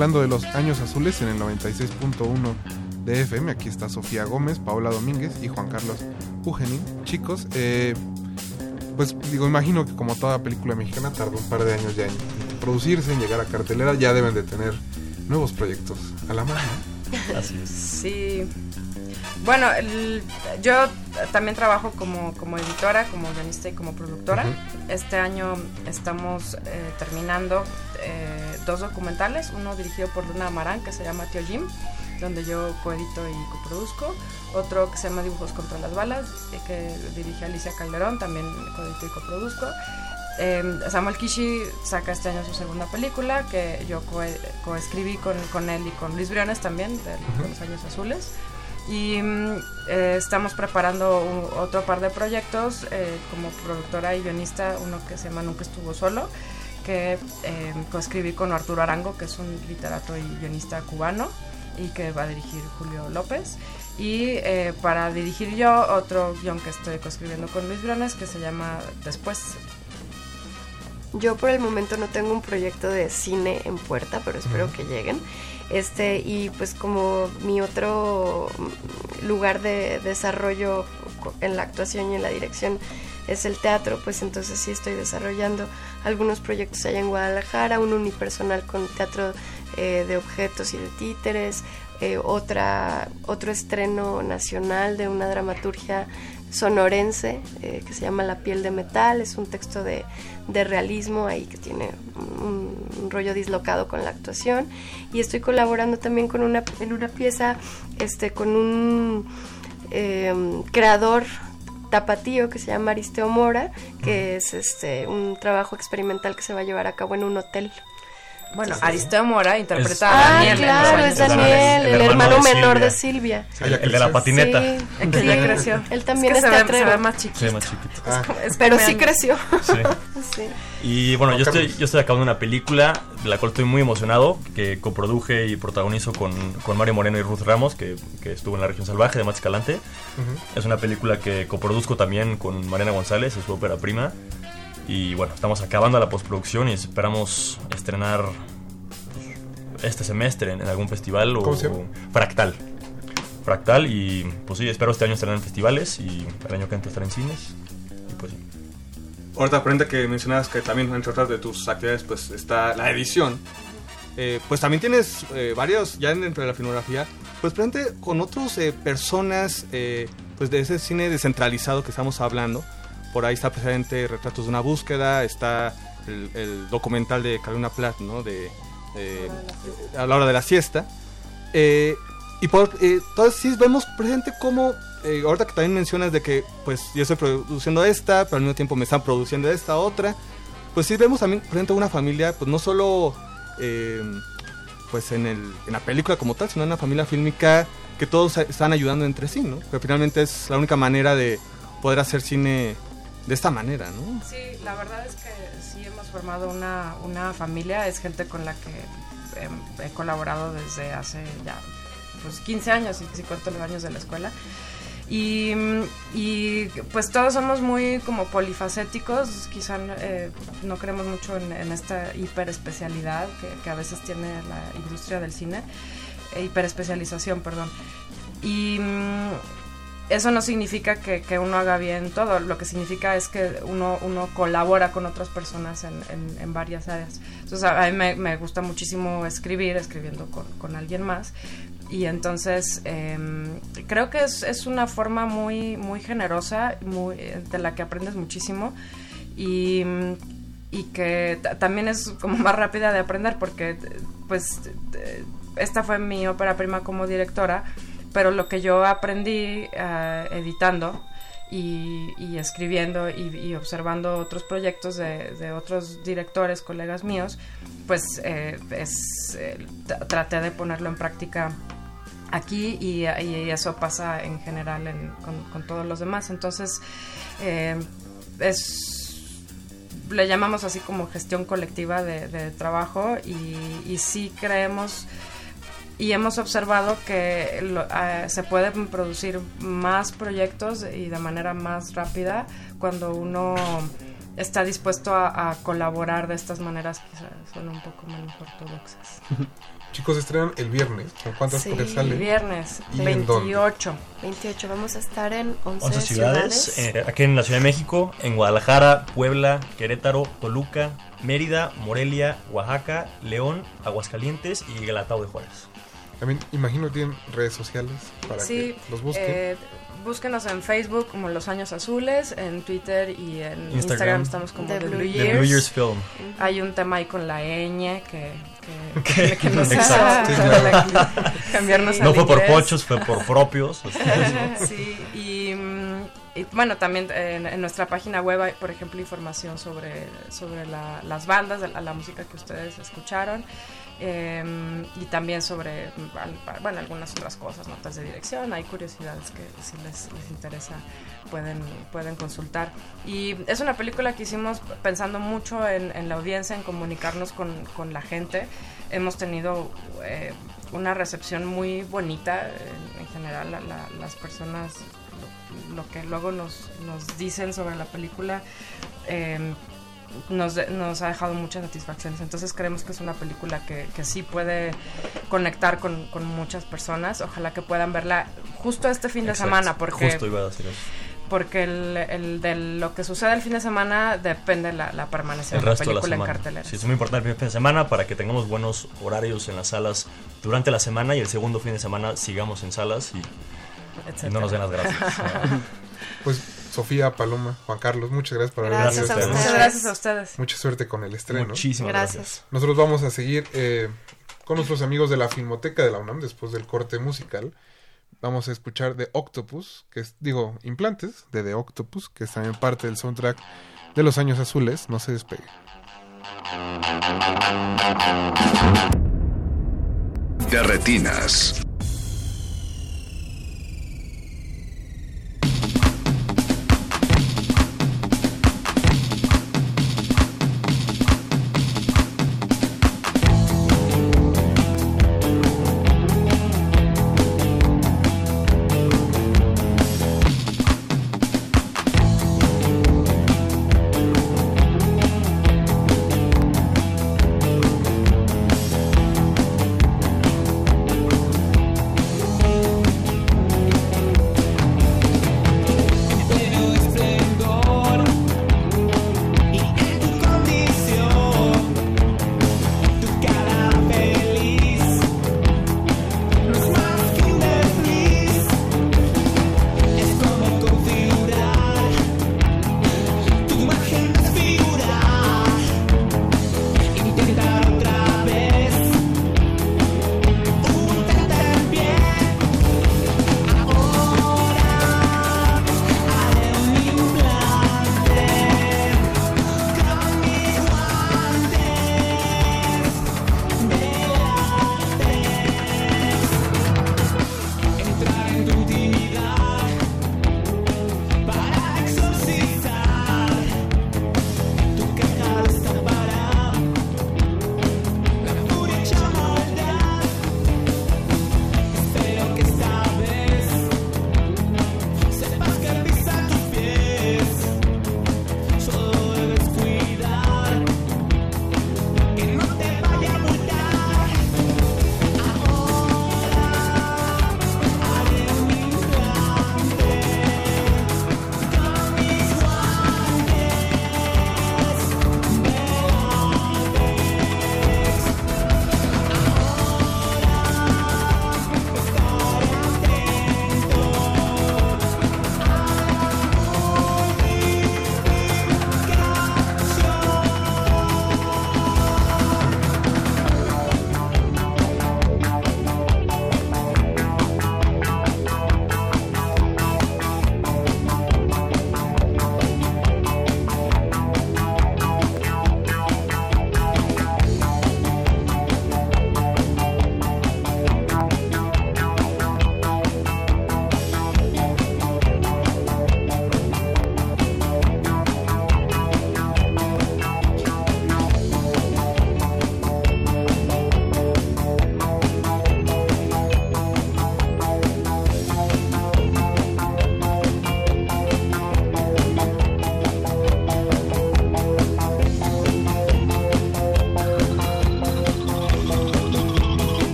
hablando de los años azules en el 96.1 de FM. Aquí está Sofía Gómez, Paola Domínguez y Juan Carlos Ugenin. Chicos, eh, pues digo, imagino que como toda película mexicana tardó un par de años ya en producirse, en llegar a cartelera. Ya deben de tener nuevos proyectos a la mano. Así es. Sí. Bueno, el- yo también trabajo como, como editora, como guionista y como productora. Este año estamos eh, terminando eh, dos documentales, uno dirigido por Luna Marán que se llama Tío Jim, donde yo coedito y coproduzco, otro que se llama Dibujos contra las balas, eh, que dirige Alicia Calderón, también coedito y coproduzco. Eh, Samuel Kishi saca este año su segunda película, que yo coe- coescribí con, con él y con Luis Briones también, de. Los Años Azules. Y mm, eh, estamos preparando un- otro par de proyectos eh, como productora y guionista, uno que se llama Nunca estuvo solo, que eh, coescribí con Arturo Arango, que es un literato y guionista cubano, y que va a dirigir Julio López. Y eh, para dirigir yo otro guion que estoy coescribiendo con Luis Briones, que se llama Después. Yo por el momento no tengo un proyecto de cine en puerta, pero espero que lleguen. Este, y pues como mi otro lugar de desarrollo en la actuación y en la dirección es el teatro, pues entonces sí estoy desarrollando algunos proyectos allá en Guadalajara, un unipersonal con teatro eh, de objetos y de títeres, eh, otra, otro estreno nacional de una dramaturgia sonorense eh, que se llama La piel de metal, es un texto de, de realismo ahí que tiene un, un rollo dislocado con la actuación. Y estoy colaborando también con una, en una pieza este, con un eh, creador tapatío que se llama Aristeo Mora, que es este un trabajo experimental que se va a llevar a cabo en un hotel. Bueno, Entonces- Aristeo Mora interpreta Es- a Ah, Daniel. claro, es Daniel, el, hermano, menor de Silvia. El, el de la patineta. Sí, que ya creció. Él también Es que se ve- teatrero. se ve más chiquito. Se ve más chiquito. Ah. Es Pero sí creció. Sí. Sí. Y bueno, yo estoy, yo estoy acabando una película de la cual estoy muy emocionado, que coproduje y protagonizo con, con Mario Moreno y Ruth Ramos, que, que estuvo en La Región Salvaje de Max Escalante. Ujú. Es una película que coproduzco también con Mariana González, es su ópera prima. Y bueno, estamos acabando la postproducción y esperamos estrenar este semestre en, en algún festival o, ¿Cómo se llama? o Fractal. Fractal y pues sí, espero este año estrenar en festivales y el año que entra estar en cines. Y pues sí. Ahorita aprende que mencionabas que también entre otras de tus actividades pues está la edición. Eh, pues también tienes eh, varios ya dentro de la filmografía, pues presente con otras personas eh, pues de ese cine descentralizado que estamos hablando. Por ahí está presente Retratos de una búsqueda, está el, documental de Carolina Platt, ¿no? De eh, a la hora de la siesta. Eh, y por, eh, entonces sí vemos presente cómo, eh, ahorita que también mencionas de que pues yo estoy produciendo esta, pero al mismo tiempo me están produciendo esta otra, pues sí vemos también presente una familia, pues no solo pues en, el, en la película como tal, sino en una familia fílmica que todos están ayudando entre sí, ¿no? Que finalmente es la única manera de poder hacer cine de esta manera, ¿no? Sí, la verdad es que sí hemos formado una, una familia, es gente con la que em, he colaborado desde hace ya pues 15 años, si, si cuento los años de la escuela. Y, y, pues todos somos muy como polifacéticos, quizá eh, no creemos mucho en, en esta hiperespecialidad que, que a veces tiene la industria del cine, eh, hiperespecialización, perdón. Y eso no significa que, que uno haga bien todo, lo que significa es que uno, uno colabora con otras personas en, en- varias áreas. Entonces a mí me, gusta muchísimo escribir, escribiendo con, con alguien más. Y entonces em, creo que es, es una forma muy, muy generosa, muy, de la que aprendes muchísimo. Y, y que ta- también es como más rápida de aprender porque pues eh, esta fue mi ópera prima como directora pero lo que yo aprendí eh, editando y, escribiendo y, observando otros proyectos de, otros directores, colegas míos, pues eh, es, eh, tra- traté de ponerlo en práctica aquí y, y eso pasa en general en- con, todos los demás. Entonces, eh, es le llamamos así como gestión colectiva de, trabajo y sí creemos y hemos observado que lo- eh, se pueden producir más proyectos y de manera más rápida cuando uno está dispuesto a, a colaborar de estas maneras que son un poco menos ortodoxas. Chicos, estrenan el viernes. ¿Con cuántas Sí, sale? El viernes, ¿Y en dónde? 28. 28, vamos a estar en 11, 11 ciudades, eh, aquí en la Ciudad de México, en Guadalajara, Puebla, Querétaro, Toluca, Mérida, Morelia, Oaxaca, León, Aguascalientes y Galatao de Juárez. También imagino que tienen redes sociales para Sí, que los busquen. eh, búsquenos en Facebook como Los Años Azules, en Twitter y en Instagram. Instagram, estamos como The The, Blue Blue, Years. The Blue Years Film. Hay un tema ahí con la ñ que, que, nos Exacto. Sí, claro. cambiarnos No fue por pochos, fue por propios. sí, y, y, bueno, también en, en nuestra página web hay, por ejemplo, información sobre, sobre la- las bandas, la, la música que ustedes escucharon. Eh, y también sobre bueno, algunas otras cosas, notas de dirección, hay curiosidades que si les, les interesa pueden, pueden consultar. Y es una película que hicimos pensando mucho en, en la audiencia, en comunicarnos con, con la gente. Hemos tenido eh, una recepción muy bonita en, en general, la- la- las personas, lo que luego nos, nos dicen sobre la película. eh, nos, de- nos ha dejado muchas satisfacciones. Entonces creemos que es una película que, que sí puede conectar con, con muchas personas. Ojalá que puedan verla justo este fin de Exacto. semana, porque, Justo iba a decir eso. porque el, el de lo que sucede el fin de semana depende la, la permanencia El de la resto de la película en semana. cartelera. Sí, es muy importante el fin de semana para que tengamos buenos horarios en las salas durante la semana y el segundo fin de semana sigamos en salas y, y no nos den las gracias. Pues Sofía, Paloma, Juan Carlos, muchas gracias por haber Gracias venido a esta ustedes. noche. Gracias a ustedes. Mucha suerte con el estreno. Muchísimas Gracias. gracias. Nosotros vamos a seguir eh, con nuestros amigos de la Filmoteca de la UNAM después del corte musical. Vamos a escuchar The Octopus, que es, digo, implantes de The Octopus, que es también parte del soundtrack de Los Años Azules. No se despegue. De retinas.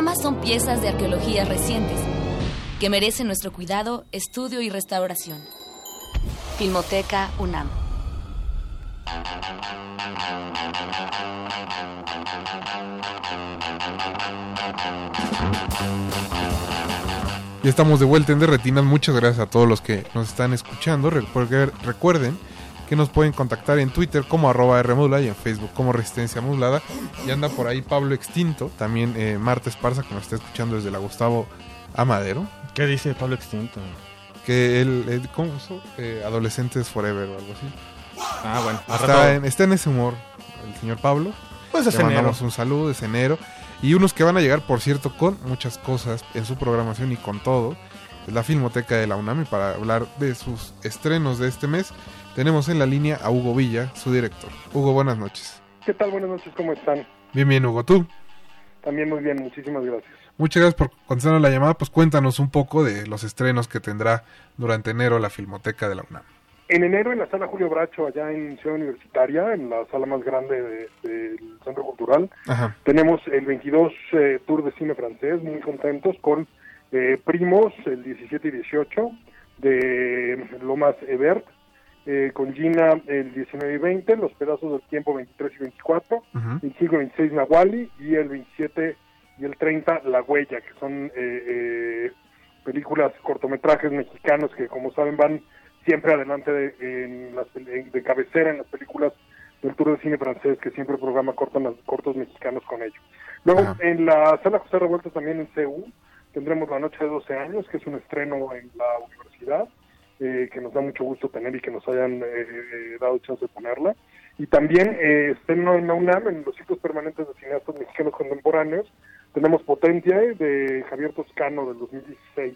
Fotogramas son piezas de arqueología recientes que merecen nuestro cuidado, estudio y restauración. Filmoteca UNAM. Ya estamos de vuelta en De Retinas. Muchas gracias a todos los que nos están escuchando. Recuer- Recuerden que nos pueden contactar en Twitter como arroba y en Facebook como Resistencia Modulada. Y anda por ahí Pablo Extinto, también eh, Marta Esparza, que nos está escuchando desde la Gustavo Amadero. ¿Qué dice Pablo Extinto? Que él, eh, ¿cómo? Eh, Adolescentes Forever o algo así. Ah, bueno. Está en, está en ese humor el señor Pablo. Pues es Le mandamos un saludo, es enero. Y unos que van a llegar, por cierto, con muchas cosas en su programación y con todo. La Filmoteca de la UNAM y para hablar de sus estrenos de este mes tenemos en la línea a Hugo Villa, su director. Hugo, buenas noches. ¿Qué tal? Buenas noches, ¿cómo están? Bien, bien, Hugo. ¿Tú? También muy bien, muchísimas gracias. Muchas gracias por contestarnos la llamada. Pues cuéntanos un poco de los estrenos que tendrá durante enero la Filmoteca de la UNAM. En enero en la sala Julio Bracho, allá en Ciudad Universitaria, en la sala más grande de- del Centro Cultural, Ajá. tenemos el 22 eh, Tour de Cine Francés, muy contentos, con eh, Primos, el 17 y 18, de Lomas Ebert, eh, con Gina el 19 y 20, Los Pedazos del Tiempo 23 y 24, Ujú. 25 y 26 Nahuali, y el 27 y el 30 La Huella, que son eh, eh, películas, cortometrajes mexicanos que, como saben, van siempre adelante de, en las de cabecera en las películas del Tour de Cine Francés, que siempre programa cortos, cortos mexicanos con ellos. Luego, en la sala José Revuelta, también en CEU, tendremos La Noche de 12 Años, que es un estreno en la universidad, eh, que nos da mucho gusto tener y que nos hayan eh, eh, dado chance de ponerla. Y también eh, en la UNAM, en los ciclos permanentes de cineastas mexicanos contemporáneos, tenemos Potentia de Javier Toscano del 2016,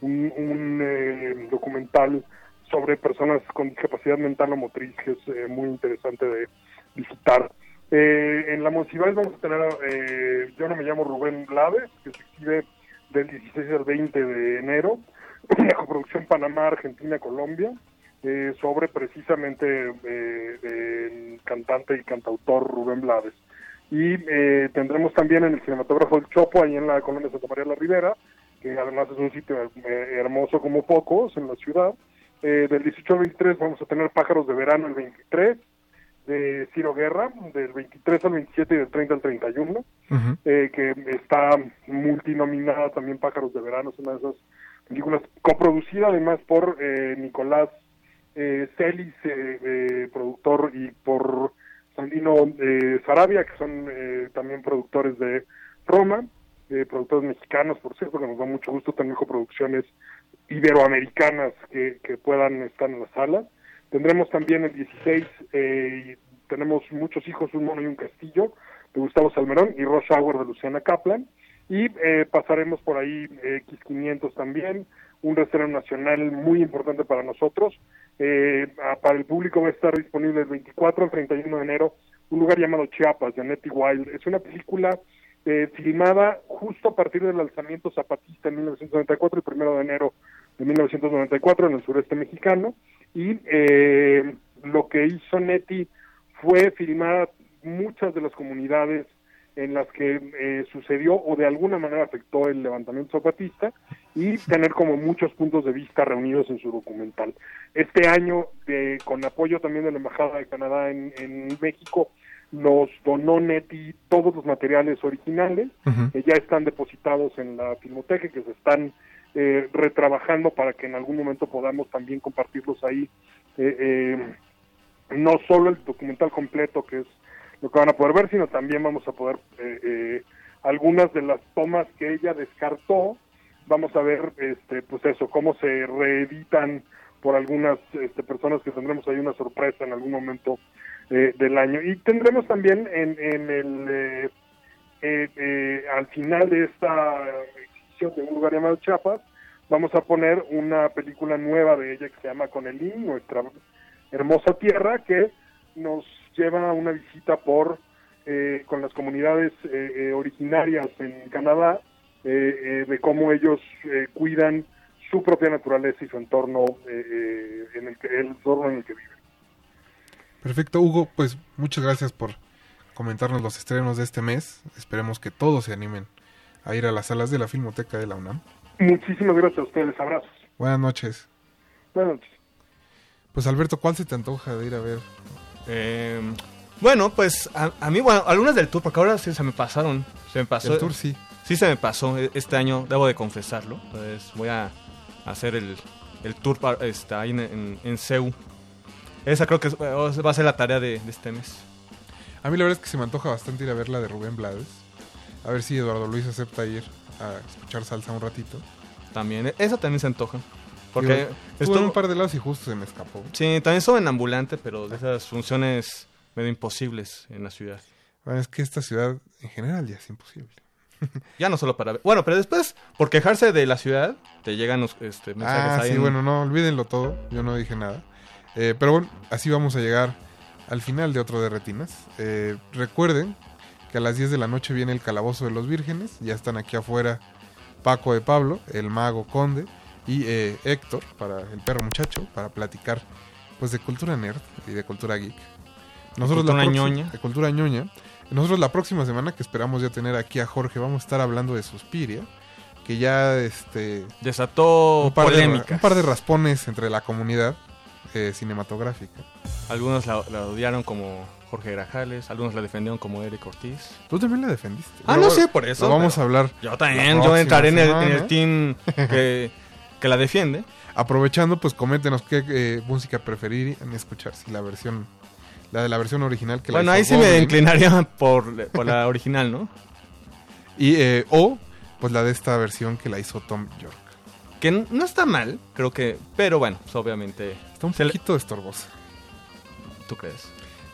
un, un, eh, documental sobre personas con discapacidad mental o motriz que es muy interesante de visitar. Eh, en la Monsiváis vamos a tener, yo no me llamo Rubén Blades, que se exhibe del 16 al 20 de enero, una coproducción Panamá, Argentina, Colombia, eh, sobre precisamente eh, el cantante y cantautor Rubén Blades. Y eh, tendremos también en el cinematógrafo del Chopo, ahí en la colonia Santa María la Ribera, que además es un sitio eh, hermoso como pocos en la ciudad. Eh, del 18 al 23 vamos a tener Pájaros de Verano el 23, de Ciro Guerra, del 23 al 27 y del 30 al 31, eh, que está multinominada también Pájaros de Verano, es una de esas películas coproducida además por eh, Nicolás eh, Celis, eh, productor, y por Sandino eh, Sarabia, que son eh, también productores de Roma, productores mexicanos, por cierto, que nos da mucho gusto tener coproducciones iberoamericanas que, que puedan estar en las salas. Tendremos también el 16, eh, y tenemos muchos hijos, un mono y un castillo, de Gustavo Salmerón, y Rush Hour de Luciana Kaplan. Y eh, pasaremos por ahí eh, X500 también, un restreno nacional muy importante para nosotros. Eh, para el público va a estar disponible el 24 al 31 de enero, un lugar llamado Chiapas, de Nettie Wild. Es una película eh, filmada justo a partir del lanzamiento zapatista en 1994, el primero de enero de 1994 en el sureste mexicano. Y eh, lo que hizo Nettie fue filmar muchas de las comunidades en las que eh, sucedió o de alguna manera afectó el levantamiento zapatista y tener como muchos puntos de vista reunidos en su documental. Este año, de- con apoyo también de la Embajada de Canadá en, en México, nos donó Neti todos los materiales originales que ya están depositados en la Filmoteca y que se están eh, retrabajando para que en algún momento podamos también compartirlos ahí. eh, eh, no solo el documental completo, que es lo que van a poder ver, sino también vamos a poder eh, eh, algunas de las tomas que ella descartó. Vamos a ver, este, pues eso, cómo se reeditan por algunas este, personas que tendremos ahí una sorpresa en algún momento eh, del año. Y tendremos también en, en el eh, al final de esta exhibición de un lugar llamado Chiapas, vamos a poner una película nueva de ella que se llama Conelín, nuestra hermosa tierra, que nos lleva una visita por eh, con las comunidades eh, eh, originarias en Canadá, eh, eh, de cómo ellos eh, cuidan su propia naturaleza y su entorno en el que el entorno en el que viven. Perfecto, Hugo, pues muchas gracias por comentarnos los estrenos de este mes. Esperemos que todos se animen a ir a las salas de la Filmoteca de la UNAM. Muchísimas gracias a ustedes, abrazos. Buenas noches. Buenas noches. Pues Alberto, ¿cuál se te antoja de ir a ver? Eh, bueno, pues a, a mí, bueno, algunas del tour, porque ahora sí se me pasaron. Se me pasó. El tour sí. Sí se me pasó e- este año, debo de confesarlo. Entonces voy a hacer el, el tour para, este, ahí en, en, en CEU. Esa creo que es- va a ser la tarea de, de este mes. A mí la verdad es que se me antoja bastante ir a ver la de Rubén Blades. A ver si Eduardo Luis acepta ir a escuchar salsa un ratito. También, esa también se antoja. Porque estuve un par de lados y justo se me escapó. Sí, también son en ambulante, pero de esas funciones medio imposibles en la ciudad. Bueno, es que esta ciudad en general ya es imposible. Ya no solo para ver. Bueno, pero después, por quejarse de la ciudad, te llegan los este, mensajes Ah, ahí sí, en- bueno, no, olvídenlo todo. Yo no dije nada. Eh, pero bueno, así vamos a llegar al final de otro de Retinas. Eh, recuerden que a las 10 de la noche viene el Calabozo de los Vírgenes. Ya están aquí afuera Paco de Pablo, el Mago Conde y eh, Héctor, para el perro muchacho, para platicar pues de cultura nerd y de cultura geek. cultura próxima- ñoña. De cultura ñoña. Nosotros la próxima semana que esperamos ya tener aquí a Jorge, vamos a estar hablando de Suspiria, que ya este Desató un par, de, un par de raspones entre la comunidad eh, cinematográfica. Algunos la, la odiaron como Jorge Grajales, algunos la defendieron como Eric Ortiz. Tú también la defendiste. Ah, Pero no sé, por eso. vamos a hablar. Yo la también, yo entraré en el, en el team que, que la defiende. Aprovechando, pues coméntenos qué eh, música preferirían escuchar. Si la versión, la de la versión original que la Bueno, ahí sí me inclinaría por, por la original, ¿no? Y, eh, o, pues la de esta versión que la hizo Tom York. Que no está mal, creo que. Pero bueno, pues, obviamente. Está un se le- poquito estorbosa. ¿Tú crees?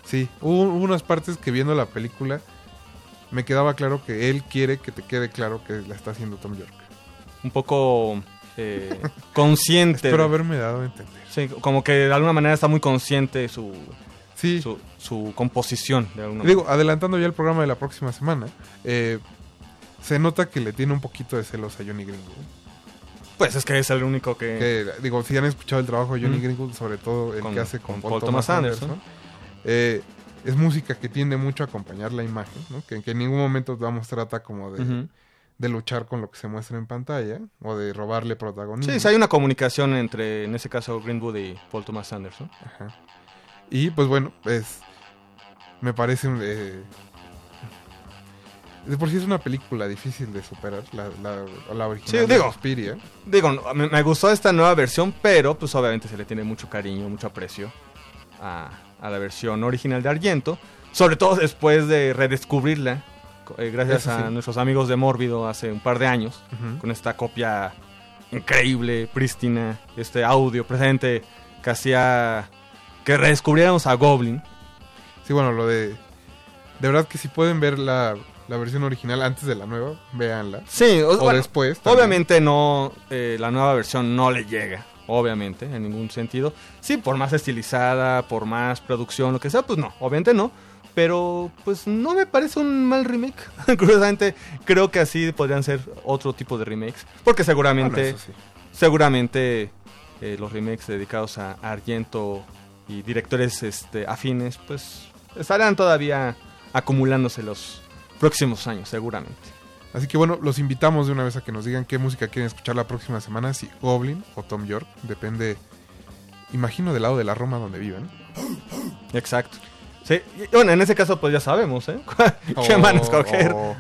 Sí, hubo unas partes que viendo la película me quedaba claro que él quiere que te quede claro que la está haciendo Tom York. Un poco eh, consciente. Espero de- haberme dado a entender. Sí, como que de alguna manera está muy consciente su, Sí. su, su composición. De alguna Digo, adelantando ya el programa de la próxima semana, eh, se nota que le tiene un poquito de celos a Johnny Greenwood. Pues es que es el único que... Que, digo, si han escuchado el trabajo de Johnny Mm. Greenwood, sobre todo el Con- que hace con, con Paul, Paul Thomas, Thomas Anderson, Anderson. eh, es música que tiende mucho a acompañar la imagen, ¿no? que, que en ningún momento vamos trata como de. De luchar con lo que se muestra en pantalla o de robarle protagonismo. Sí, hay una comunicación entre, en ese caso, Greenwood y Paul Thomas Anderson. Ajá. Y pues bueno, pues me parece un, eh, de por sí es una película difícil de superar, la, la, la original Sí, de digo. Suspiria. Digo, me, me gustó esta nueva versión, pero pues obviamente se le tiene mucho cariño, mucho aprecio a, a la versión original de Argento. Sobre todo después de redescubrirla, eh, gracias Eso sí. a nuestros amigos de Mórbido hace un par de años, con esta copia increíble, prístina, este audio presente que hacía que redescubriéramos a Goblin. Sí, bueno, lo de... De verdad que si pueden ver la, la versión original antes de la nueva, véanla. Sí, o, o bueno, después. también. Obviamente no, eh, la nueva versión no le llega, obviamente, en ningún sentido. Sí, por más estilizada, por más producción, lo que sea, pues no, obviamente no. Pero pues no me parece un mal remake. Curiosamente, creo que así podrían ser otro tipo de remakes. Porque seguramente, Bueno, sí. seguramente eh, los remakes dedicados a Argento y directores este, afines, pues estarán todavía acumulándose los próximos años, seguramente. Así que bueno, los invitamos de una vez a que nos digan qué música quieren escuchar la próxima semana, si Goblin o Tom York, depende, imagino, del lado de la Roma donde vivan. Exacto. Sí, bueno, en ese caso pues ya sabemos, ¿eh? ¿Qué van a escoger? Oh,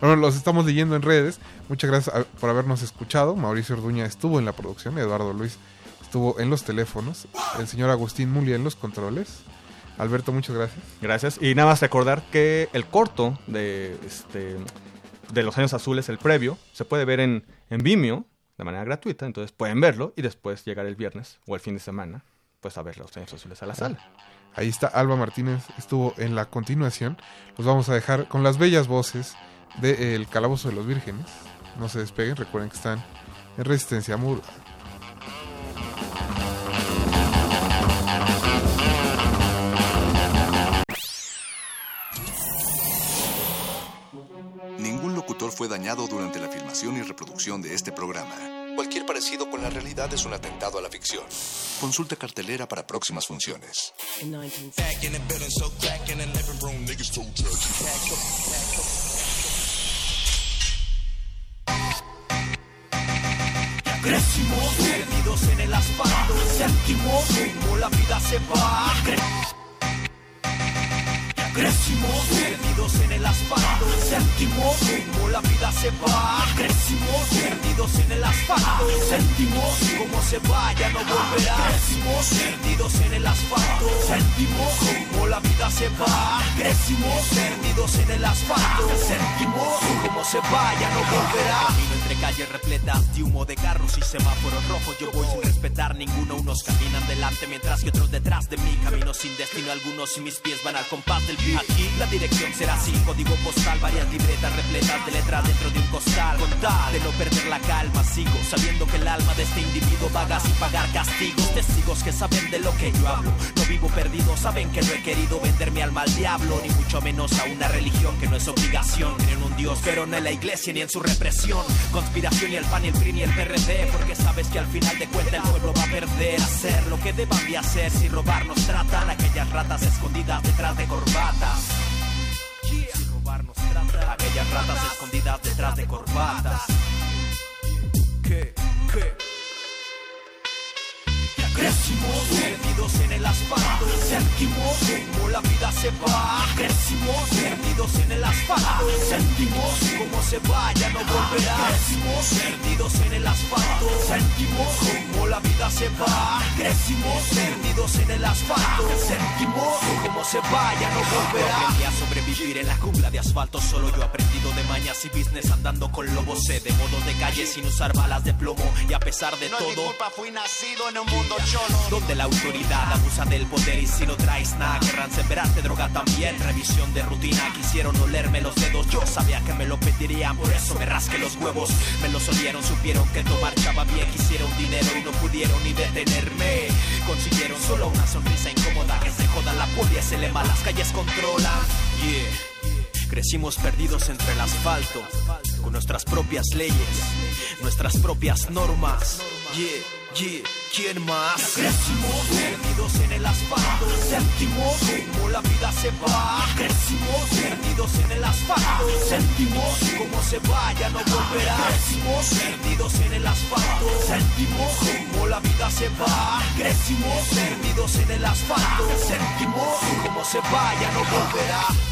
Bueno, los estamos leyendo en redes. Muchas gracias a- por habernos escuchado. Mauricio Orduña estuvo en la producción, Eduardo Luis estuvo en los teléfonos, el señor Agustín Mulia en los controles. Alberto, muchas gracias. Gracias. Y nada más recordar que el corto de este de Los Años Azules, el previo, se puede ver en, en Vimeo de manera gratuita. Entonces pueden verlo y después llegar el viernes o el fin de semana, pues a ver Los Años Azules a la sala. Ahí está Alba Martínez, estuvo en la continuación. Los vamos a dejar con las bellas voces de El Calabozo de los Vírgenes. No se despeguen, recuerden que están en Resistencia Mur. Ningún locutor fue dañado durante la filmación y reproducción de este programa. Cualquier parecido con la realidad es un atentado a la ficción. Consulta cartelera para próximas funciones. Cre- Crecimos perdidos en el asfalto, sentimos como la vida se va. Crecimos perdidos en el asfalto, sentimos como se va, ya no volverá. Crecimos perdidos en el asfalto, sentimos como la vida se va. Crecimos perdidos en el asfalto, sentimos como se va, ya no volverá. Calles repletas de humo de carros y semáforos rojos. Yo voy sin respetar ninguno, unos caminan delante mientras que otros detrás de mí. Camino sin destino algunos y mis pies van al compás del beat. Aquí la dirección será así, código postal, varias libretas repletas de letras dentro de un costal. Con tal de no perder la calma, sigo sabiendo que el alma de este individuo vaga sin pagar castigos. Testigos que saben de lo que yo hablo. No vivo perdido, saben que no he querido vender mi alma al diablo, ni mucho menos a una religión que no es obligación. Creo en un Dios, pero no en la iglesia ni en su represión. Conspiración y el PAN y el PRI ni el PRD, porque sabes que al final de cuentas el pueblo va a perder. Hacer lo que deban de hacer si robar nos tratan aquellas ratas escondidas detrás de corbatas. Si robar nos tratan aquellas ratas escondidas detrás de corbatas. Crecimos perdidos en el asfalto. Sentimos como la vida se va. Crecimos perdidos en el asfalto. Sentimos como se va, ya no volverá. Crecimos perdidos en el asfalto. Sentimos como la vida se va. Crecimos perdidos en el asfalto. Sentimos como se va, ya no volverá. Aprendí a sobrevivir en la jungla de asfalto. Solo yo he aprendido de mañas y business. Andando con lobos Sé de modos de calle sin usar balas de plomo. Y a pesar de No es mi todo culpa, fui nacido en un mundo. Donde la autoridad abusa del poder y si no traes nada querrán sembrarte droga también. Revisión de rutina quisieron olerme los dedos. Yo sabía que me lo pedirían por eso me rasqué los huevos. Me los olieron supieron que todo marchaba bien quisieron dinero y no pudieron ni detenerme. Consiguieron solo una sonrisa incómoda que se joda la polia se le las calles controlan. Yeah. Crecimos perdidos entre el asfalto con nuestras propias leyes nuestras propias normas. Yeah Yeah, ¿quién más? Crecimos perdidos en el asfalto. Sentimos como la vida se va. Crecimos perdidos en el asfalto. Sentimos como se va, ya no volverá. Crecimos perdidos en el asfalto. Sentimos como la vida se va. Crecimos perdidos en el asfalto. Sentimos como se va, ya no volverá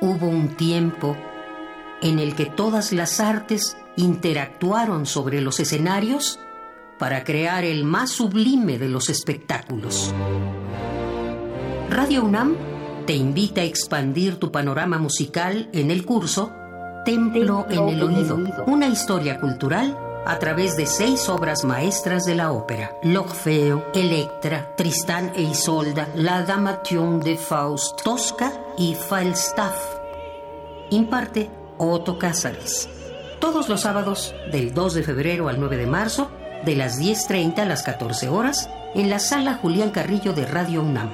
Hubo un tiempo en el que todas las artes interactuaron sobre los escenarios para crear el más sublime de los espectáculos. Radio UNAM te invita a expandir tu panorama musical en el curso Templo en el Oído, una historia cultural a través de seis obras maestras de la ópera: L'Orfeo, Electra, Tristán e Isolda, La Damation de Faust, Tosca y Falstaff. Imparte Otto Cázares. Todos los sábados, del 2 de febrero al 9 de marzo, de las 10.30 a las 14 horas, en la sala Julián Carrillo de Radio UNAM.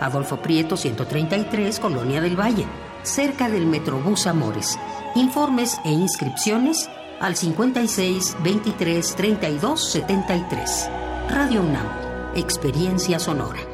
Adolfo Prieto, 133, Colonia del Valle, cerca del Metrobús Amores. Informes e inscripciones al 56 23 32 73. Radio UNAM, Experiencia Sonora.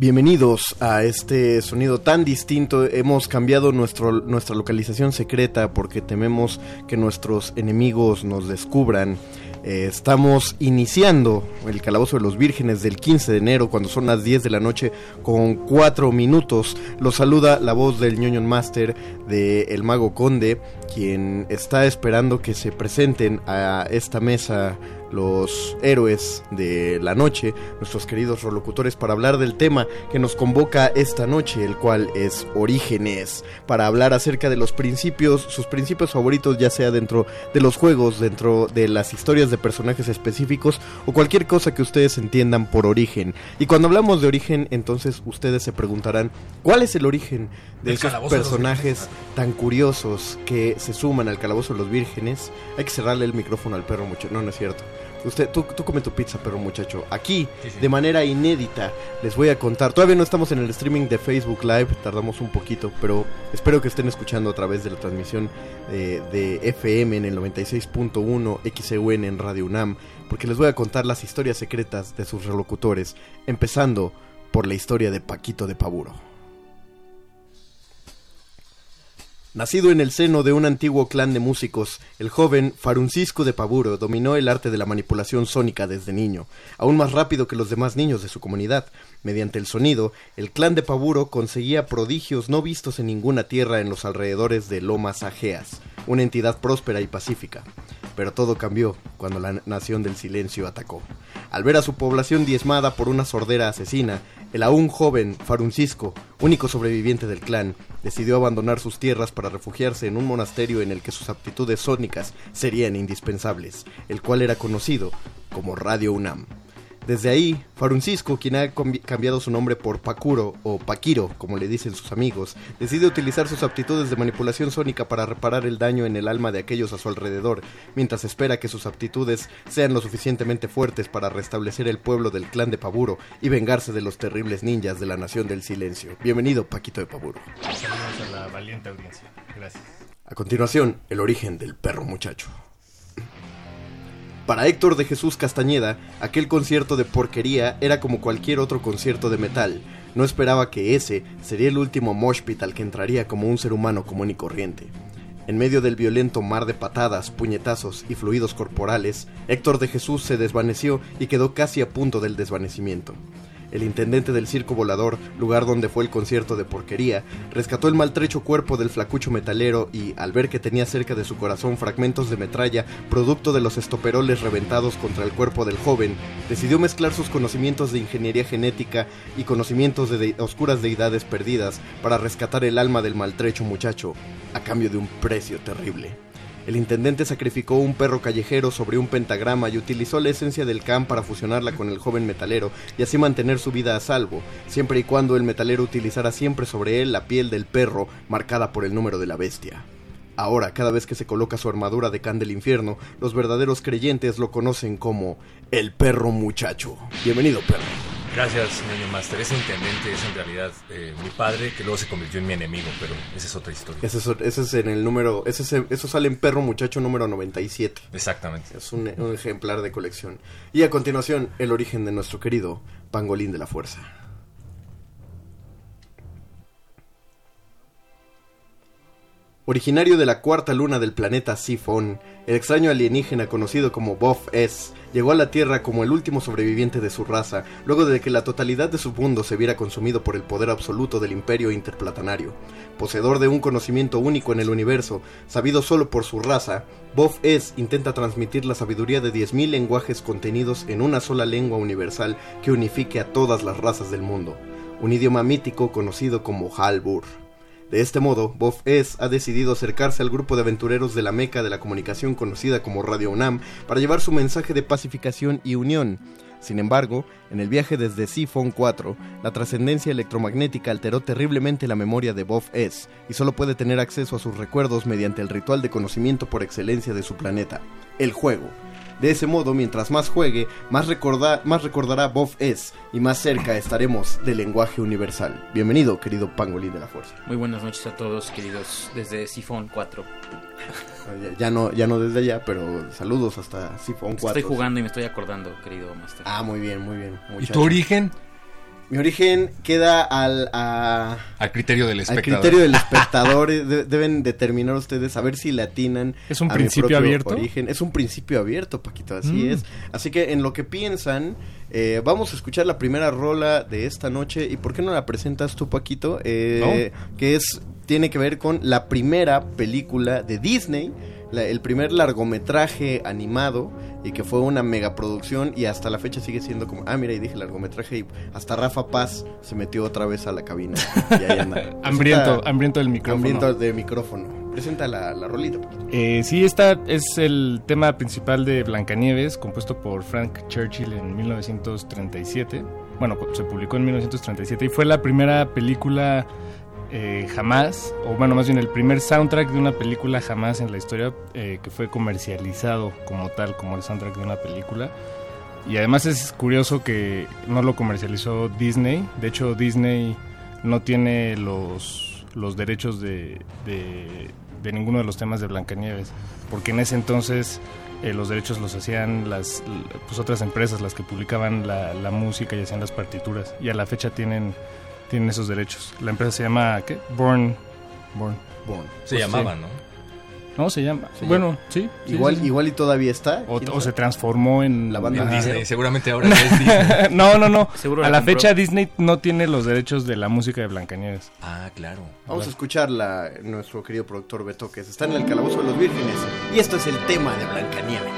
Bienvenidos a este sonido tan distinto. Hemos cambiado nuestro, nuestra localización secreta porque tememos que nuestros enemigos nos descubran. Eh, estamos iniciando el Calabozo de los Vírgenes del 15 de enero cuando son las 10 de la noche con 4 minutos. Los saluda la voz del ñoño master de El Mago Conde, quien está esperando que se presenten a esta mesa los héroes de la noche, nuestros queridos rolocutores, para hablar del tema que nos convoca esta noche, el cual es Orígenes, para hablar acerca de los principios, sus principios favoritos, ya sea dentro de los juegos, dentro de las historias de personajes específicos o cualquier cosa que ustedes entiendan por origen. Y cuando hablamos de origen, entonces ustedes se preguntarán, ¿cuál es el origen de esos personajes tan curiosos que se suman al Calabozo de los Vírgenes? Hay que cerrarle el micrófono al perro mucho. No, no es cierto. Usted, tú, tú come tu pizza, perro muchacho. Aquí, Sí, sí. de manera inédita, les voy a contar. Todavía no estamos en el streaming de Facebook Live, tardamos un poquito, pero espero que estén escuchando a través de la transmisión eh, de FM en el 96.1 XEUN en Radio UNAM, porque les voy a contar las historias secretas de sus relocutores, empezando por la historia de Paquito de Paburo. Nacido en el seno de un antiguo clan de músicos, el joven Faruncisco de Paburo dominó el arte de la manipulación sónica desde niño, aún más rápido que los demás niños de su comunidad. Mediante el sonido, el clan de Paburo conseguía prodigios no vistos en ninguna tierra en los alrededores de Lomas Ajeas, una entidad próspera y pacífica. Pero todo cambió cuando la nación del silencio atacó. Al ver a su población diezmada por una sordera asesina, el aún joven Faruncisco, único sobreviviente del clan, decidió abandonar sus tierras para refugiarse en un monasterio en el que sus aptitudes sónicas serían indispensables, el cual era conocido como Radio UNAM. Desde ahí, Faruncisco, quien ha cambiado su nombre por Pakuro o Paquiro, como le dicen sus amigos, decide utilizar sus aptitudes de manipulación sónica para reparar el daño en el alma de aquellos a su alrededor, mientras espera que sus aptitudes sean lo suficientemente fuertes para restablecer el pueblo del clan de Paburo y vengarse de los terribles ninjas de la Nación del Silencio. Bienvenido, Paquito de Paburo. Saludos a la valiente audiencia. Gracias. A continuación, el origen del perro muchacho. Para Héctor de Jesús Castañeda, aquel concierto de porquería era como cualquier otro concierto de metal. No esperaba que ese sería el último mosh pit al que entraría como un ser humano común y corriente. En medio del violento mar de patadas, puñetazos y fluidos corporales, Héctor de Jesús se desvaneció y quedó casi a punto del desvanecimiento. El intendente del circo volador, lugar donde fue el concierto de porquería, rescató el maltrecho cuerpo del flacucho metalero y, al ver que tenía cerca de su corazón fragmentos de metralla, producto de los estoperoles reventados contra el cuerpo del joven, decidió mezclar sus conocimientos de ingeniería genética y conocimientos de, de- oscuras deidades perdidas para rescatar el alma del maltrecho muchacho, a cambio de un precio terrible. El intendente sacrificó un perro callejero sobre un pentagrama y utilizó la esencia del Khan para fusionarla con el joven metalero y así mantener su vida a salvo, siempre y cuando el metalero utilizara siempre sobre él la piel del perro marcada por el número de la bestia. Ahora, cada vez que se coloca su armadura de Khan del infierno, los verdaderos creyentes lo conocen como el perro muchacho. Bienvenido, perro. Gracias, señor Master. Ese intendente es en realidad eh, mi padre, que luego se convirtió en mi enemigo, pero esa es otra historia. Ese es, ese es en el número, ese es- eso sale en perro muchacho número 97. Exactamente. Es un, un ejemplar de colección. Y a continuación, el origen de nuestro querido pangolín de la fuerza. Originario de la cuarta luna del planeta Sifon, el extraño alienígena conocido como Bof S llegó a la Tierra como el último sobreviviente de su raza, luego de que la totalidad de su mundo se viera consumido por el poder absoluto del imperio interplatanario. Poseedor de un conocimiento único en el universo, sabido solo por su raza, Bof S intenta transmitir la sabiduría de 10.000 lenguajes contenidos en una sola lengua universal que unifique a todas las razas del mundo, un idioma mítico conocido como Halbur. De este modo, Bof Es ha decidido acercarse al grupo de aventureros de la meca de la comunicación conocida como Radio UNAM para llevar su mensaje de pacificación y unión. Sin embargo, en el viaje desde Siphon 4, la trascendencia electromagnética alteró terriblemente la memoria de Bof S y solo puede tener acceso a sus recuerdos mediante el ritual de conocimiento por excelencia de su planeta, el juego. De ese modo, mientras más juegue, más, recorda- más recordará Bof S y más cerca estaremos del lenguaje universal. Bienvenido, querido pangolín de la fuerza. Muy buenas noches a todos, queridos, desde Sifón 4. Ya, ya no, ya no desde allá, pero saludos hasta Siphon 4. Estoy jugando y me estoy acordando, querido Master. Ah, muy bien, muy bien. ¿Y tu origen? Mi origen queda al, a- Al criterio del al espectador. criterio del espectador. eh, de- deben determinar ustedes a ver si le atinan. ¿Es un a principio abierto? Origen. Es un principio abierto, Paquito, así Mm. es. Así que en lo que piensan, eh, vamos a escuchar la primera rola de esta noche. ¿Y por qué no la presentas tú, Paquito? Eh, Que es tiene que ver con la primera película de Disney. La- el primer largometraje animado y que fue una megaproducción y hasta la fecha sigue siendo como, ah, mira, y dije largometraje y hasta Rafa Paz se metió otra vez a la cabina. Y ahí anda. Hambriento, hambriento del micrófono. Hambriento de micrófono. Presenta la, la rolita. Eh, sí, esta es el tema principal de Blancanieves, compuesto por Frank Churchill en 1937. Bueno, se publicó en 1937 y fue la primera película eh, jamás, o bueno, más bien el primer soundtrack de una película jamás en la historia eh, que fue comercializado como tal, como el soundtrack de una película. Y además es curioso que no lo comercializó Disney. De hecho, Disney no tiene los, los derechos de, de, de ninguno de los temas de Blancanieves. Porque en ese entonces eh, los derechos los hacían las pues, otras empresas, las que publicaban la, la música y hacían las partituras. Y a la fecha tienen, tienen esos derechos. La empresa se llama, ¿qué? Born. Born. Born. Se llamaba, ¿no? No, se llama. Se bueno, llama. sí. igual, sí, sí. igual y todavía está. O, se transformó en La banda Ajá. Disney, seguramente ahora ya es Disney. no, no, no. Seguro a la la compró. fecha Disney no tiene los derechos de la música de Blancanieves. Ah, claro. Vamos a escuchar la, nuestro querido productor Beto, que está en el calabozo de los vírgenes. Y esto es el tema de Blancanieves.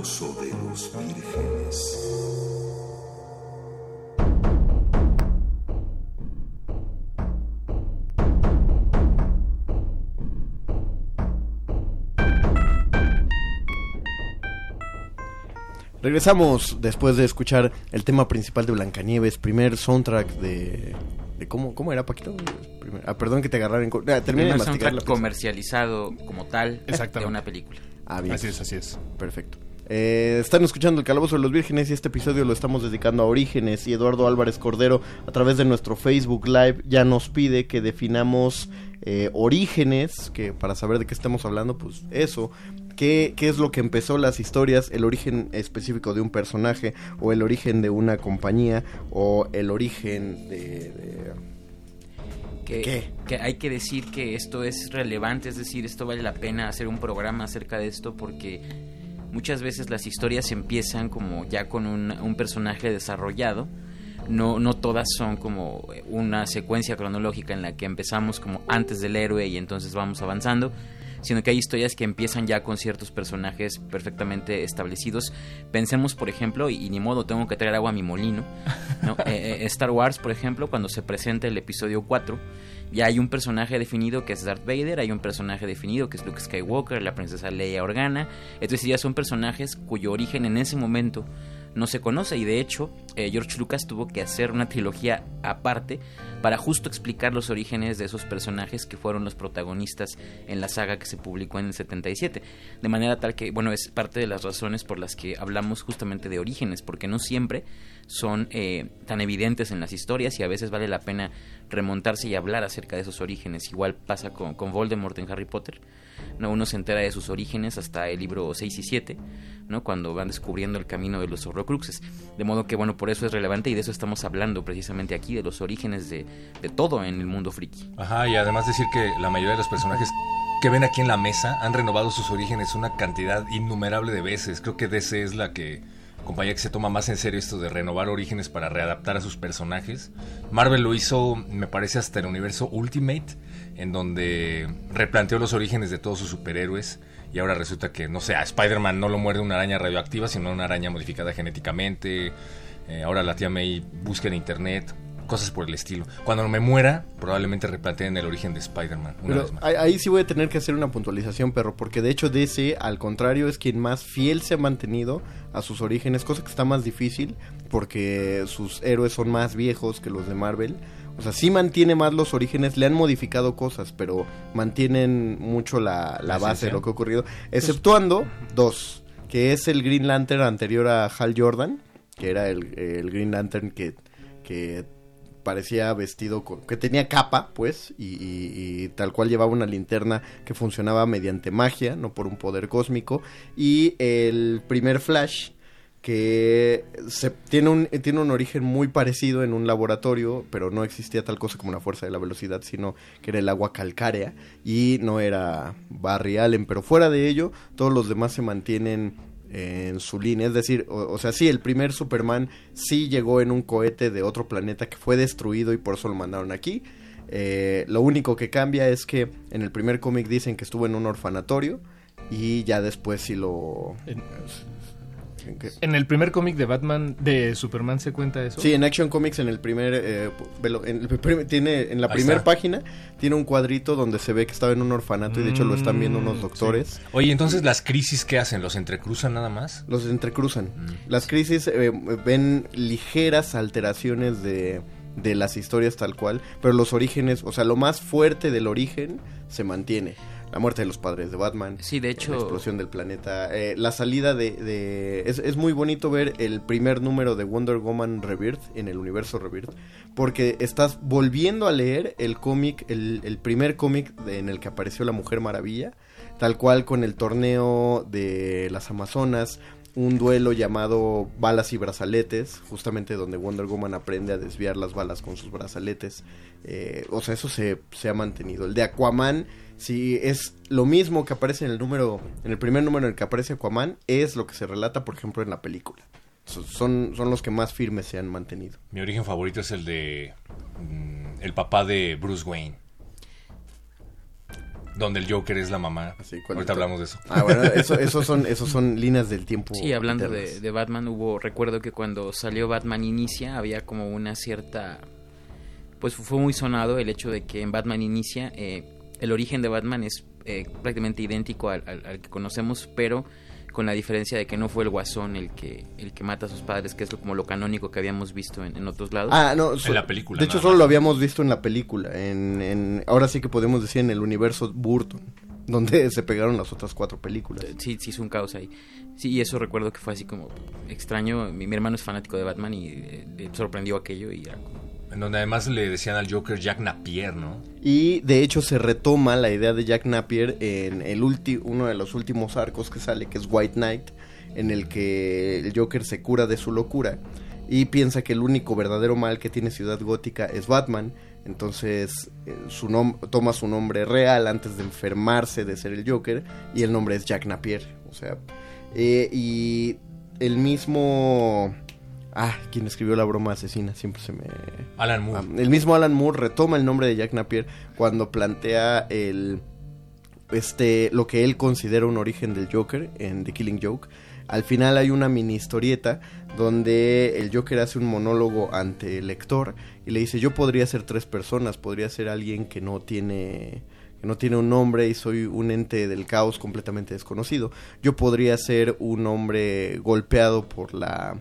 Calabozo de los vírgenes. Regresamos después de escuchar el tema principal de Blancanieves, primer soundtrack de... de ¿cómo, ¿Cómo era, Paquito? Primer- ah, perdón que te en co- Ah, termina de Primer masticar soundtrack la comercializado como tal de una película. Ah, bien. Así es, así es. Perfecto. Eh, están escuchando el Calabozo de los Vírgenes y este episodio lo estamos dedicando a Orígenes y Eduardo Álvarez Cordero a través de nuestro Facebook Live ya nos pide que definamos eh, orígenes, que para saber de qué estamos hablando, pues eso, qué, qué es lo que empezó las historias, el origen específico de un personaje o el origen de una compañía o el origen de... que, ¿Qué? que hay que decir que esto es relevante, es decir, esto vale la pena hacer un programa acerca de esto porque muchas veces las historias empiezan como ya con un, un personaje desarrollado. No, no todas son como una secuencia cronológica en la que empezamos como antes del héroe y entonces vamos avanzando, sino que hay historias que empiezan ya con ciertos personajes perfectamente establecidos. Pensemos, por ejemplo, y, y ni modo, tengo que traer agua a mi molino, ¿no? Eh, eh, Star Wars, por ejemplo, cuando se presenta el episodio 4, ya hay un personaje definido que es Darth Vader, hay un personaje definido que es Luke Skywalker, la princesa Leia Organa, es decir, ya son personajes cuyo origen en ese momento no se conoce y de hecho eh, George Lucas tuvo que hacer una trilogía aparte para justo explicar los orígenes de esos personajes que fueron los protagonistas en la saga que se publicó en el 77 de manera tal que bueno es parte de las razones por las que hablamos justamente de orígenes porque no siempre son eh, tan evidentes en las historias y a veces vale la pena remontarse y hablar acerca de esos orígenes igual pasa con, con Voldemort en Harry Potter no uno se entera de sus orígenes hasta el libro 6 y 7 ¿no? cuando van descubriendo el camino de los horrocruxes de modo que bueno por eso es relevante y de eso estamos hablando precisamente aquí de los orígenes de, de todo en el mundo friki Ajá, y además decir que la mayoría de los personajes que ven aquí en la mesa han renovado sus orígenes una cantidad innumerable de veces. Creo que DC es la que compañía que se toma más en serio esto de renovar orígenes para readaptar a sus personajes. Marvel lo hizo, me parece, hasta el universo Ultimate, en donde replanteó los orígenes de todos sus superhéroes. Y ahora resulta que, no sé, a Spider-Man no lo muerde una araña radioactiva, sino una araña modificada genéticamente. Eh, ahora la tía May busca en internet cosas por el estilo. Cuando me muera, probablemente replanteen el origen de Spider-Man. Ahí, ahí sí voy a tener que hacer una puntualización, perro, porque de hecho DC, al contrario, es quien más fiel se ha mantenido a sus orígenes, cosa que está más difícil, porque sus héroes son más viejos que los de Marvel. O sea, sí mantiene más los orígenes, le han modificado cosas, pero mantienen mucho la, la La base de lo que ha ocurrido, exceptuando dos, que es el Green Lantern anterior a Hal Jordan, que era el, el Green Lantern que, que parecía vestido con, que tenía capa pues y, y- y tal cual llevaba una linterna que funcionaba mediante magia no por un poder cósmico y el primer Flash que se, tiene, un, tiene un origen muy parecido en un laboratorio, pero no existía tal cosa como una fuerza de la velocidad, sino que era el agua calcárea y no era Barry Allen. Pero fuera de ello, todos los demás se mantienen en su línea. Es decir, o, sea, sí, el primer Superman sí llegó en un cohete de otro planeta que fue destruido y por eso lo mandaron aquí. Eh, lo único que cambia es que en el primer cómic dicen que estuvo en un orfanatorio y ya después sí lo... En el primer cómic de Batman, de Superman, se cuenta eso. Sí, en Action Comics en el primer, eh, en, el tiene en la primera página tiene un cuadrito donde se ve que estaba en un orfanato y de hecho lo están viendo unos doctores. Oye, entonces las crisis que hacen, ¿los entrecruzan nada más? Los entrecruzan. Las crisis eh, ven ligeras alteraciones de, de las historias tal cual, pero los orígenes, o sea, lo más fuerte del origen se mantiene. La muerte de los padres de Batman. Sí, de hecho- La explosión del planeta. eh, la salida de... de- es, es muy bonito ver el primer número de Wonder Woman Rebirth en el universo Rebirth. Porque estás volviendo a leer el cómic, el, el primer cómic en el que apareció la Mujer Maravilla. Tal cual con el torneo de las Amazonas. Un duelo llamado Balas y Brazaletes. Justamente donde Wonder Woman aprende a desviar las balas con sus brazaletes. Eh, o sea, eso se, se ha mantenido. El de Aquaman, si es lo mismo que aparece en el número, en el primer número en el que aparece Aquaman, es lo que se relata, por ejemplo, en la película. So- Son, son los que más firmes se han mantenido. Mi origen favorito es el de mm, el papá de Bruce Wayne. Donde el Joker es la mamá. Ahorita hablamos de eso. Ah, bueno, eso, esos son, esos son líneas del tiempo. Sí, hablando de, de Batman, hubo, recuerdo que cuando salió Batman Inicia había como una cierta, pues fue muy sonado el hecho de que en Batman Inicia eh, el origen de Batman es eh, prácticamente idéntico al, al- al que conocemos, pero con la diferencia de que no fue el guasón el que el que mata a sus padres, que es lo- como lo canónico que habíamos visto en, en otros lados. Ah, no, so- De hecho, solo lo habíamos visto en la película. En, en, ahora sí que podemos decir en el universo Burton. donde se pegaron las otras cuatro películas. Sí, sí, hizo un caos ahí. Sí, y eso recuerdo que fue así como extraño. Mi, mi hermano es fanático de Batman y eh, le sorprendió aquello y era como- En donde además le decían al Joker Jack Napier, ¿no? Y de hecho se retoma la idea de Jack Napier en el ulti- uno de los últimos arcos que sale, que es White Knight, en el que el Joker se cura de su locura y piensa que el único verdadero mal que tiene Ciudad Gótica es Batman. Entonces eh, su toma su nombre real antes de enfermarse de ser el Joker y el nombre es Jack Napier. O sea, eh, y el mismo... Ah, quien escribió la broma asesina, siempre se me... Alan Moore. Ah, el mismo Alan Moore retoma el nombre de Jack Napier cuando plantea el este lo que él considera un origen del Joker en The Killing Joke. Al final hay una mini historieta donde el Joker hace un monólogo ante el lector y le dice, "Yo podría ser tres personas, podría ser alguien que no tiene que no tiene un nombre y soy un ente del caos completamente desconocido. Yo podría ser un hombre golpeado por la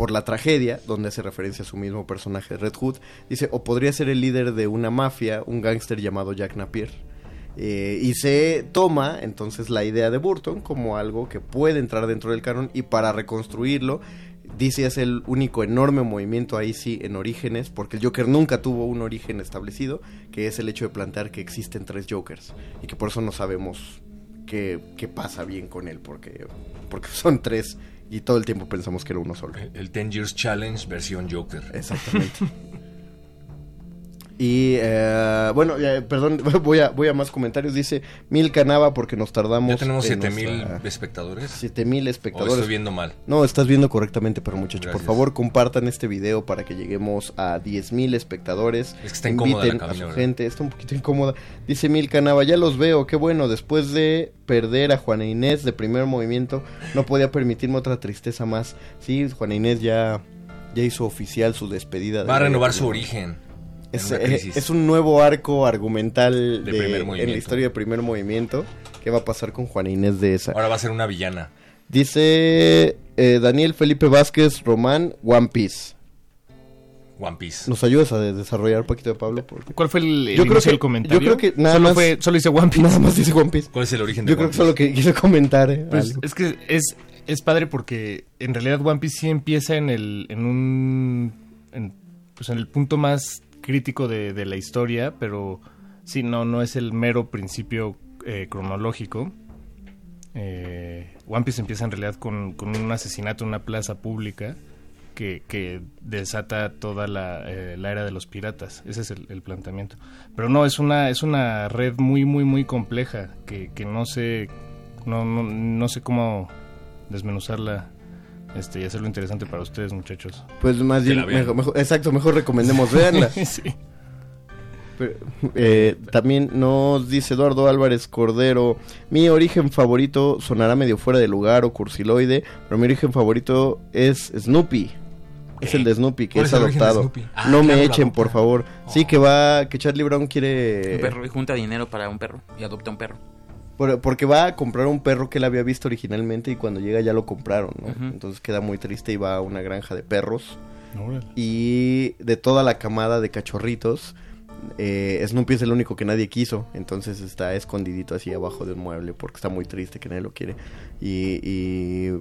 por la tragedia, donde hace referencia a su mismo personaje Red Hood, dice, o podría ser el líder de una mafia, un gángster llamado Jack Napier. Eh, y se toma entonces la idea de Burton como algo que puede entrar dentro del canon y para reconstruirlo, DC es el único enorme movimiento ahí sí en orígenes, porque el Joker nunca tuvo un origen establecido, que es el hecho de plantear que existen tres Jokers y que por eso no sabemos qué, qué pasa bien con él, porque, porque son tres y todo el tiempo pensamos que era uno solo. El 10 Years Challenge versión Joker. Exactamente. Y eh, bueno, eh, perdón, voy a, voy a más comentarios. Dice Mil Canava porque nos tardamos. Ya tenemos en 7000 nuestra- espectadores. 7000 espectadores. O estoy viendo mal. No, estás viendo correctamente, pero muchachos, por favor compartan este video para que lleguemos a 10.000 espectadores. Es que está incómoda la Inviten cabina, a su ¿verdad? gente, está un poquito incómoda. Dice Mil Canava, ya los veo, qué bueno, después de perder a Juana Inés de primer movimiento, no podía permitirme otra tristeza más. Sí, Juana Inés ya, ya hizo oficial su despedida. Va a renovar su origen. Es, eh, es un nuevo arco argumental De en la historia de primer movimiento. ¿Qué va a pasar con Juana Inés de esa? Ahora va a ser una villana. Dice eh, Daniel Felipe Vázquez Román, One Piece. One Piece. ¿Nos ayudas a de- desarrollar un poquito de Pablo? Porque- ¿Cuál fue el, el Yo creo que- comentario? Yo creo que nada solo más. fue- solo dice One Piece. Nada más dice One Piece. ¿Cuál es el origen de Yo creo One que solo que quiso comentar. eh, Pues, algo. es que es, es padre porque en realidad One Piece sí empieza en el en un en, pues en el punto más crítico de, de la historia, pero sí no no es el mero principio eh, cronológico. Eh, One Piece empieza en realidad con, con un asesinato en una plaza pública que, que desata toda la, eh, la era de los piratas. Ese es el, el planteamiento. Pero no, es una, es una red muy, muy, muy compleja que, que no sé no, no, no sé cómo desmenuzarla este, y hacerlo interesante para ustedes, muchachos. Pues más bien, mejor, mejor- exacto, mejor recomendemos, véanla. Sí. Pero, eh, también nos dice Eduardo Álvarez Cordero, mi origen favorito sonará medio fuera de lugar o cursiloide, pero mi origen favorito es Snoopy. Es el de Snoopy, que ¿Cuál es adoptado. Ah, no me echen, por favor. Sí, que va, que Charlie Brown quiere... Un perro y junta dinero para un perro y adopta un perro. Por- porque va a comprar un perro que él había visto originalmente y cuando llega ya lo compraron, ¿no? Entonces queda muy triste y va a una granja de perros. Órale. Y de toda la camada de cachorritos, eh, Snoopy es el único que nadie quiso. Entonces está escondidito así abajo de un mueble porque está muy triste que nadie lo quiere. Y... y-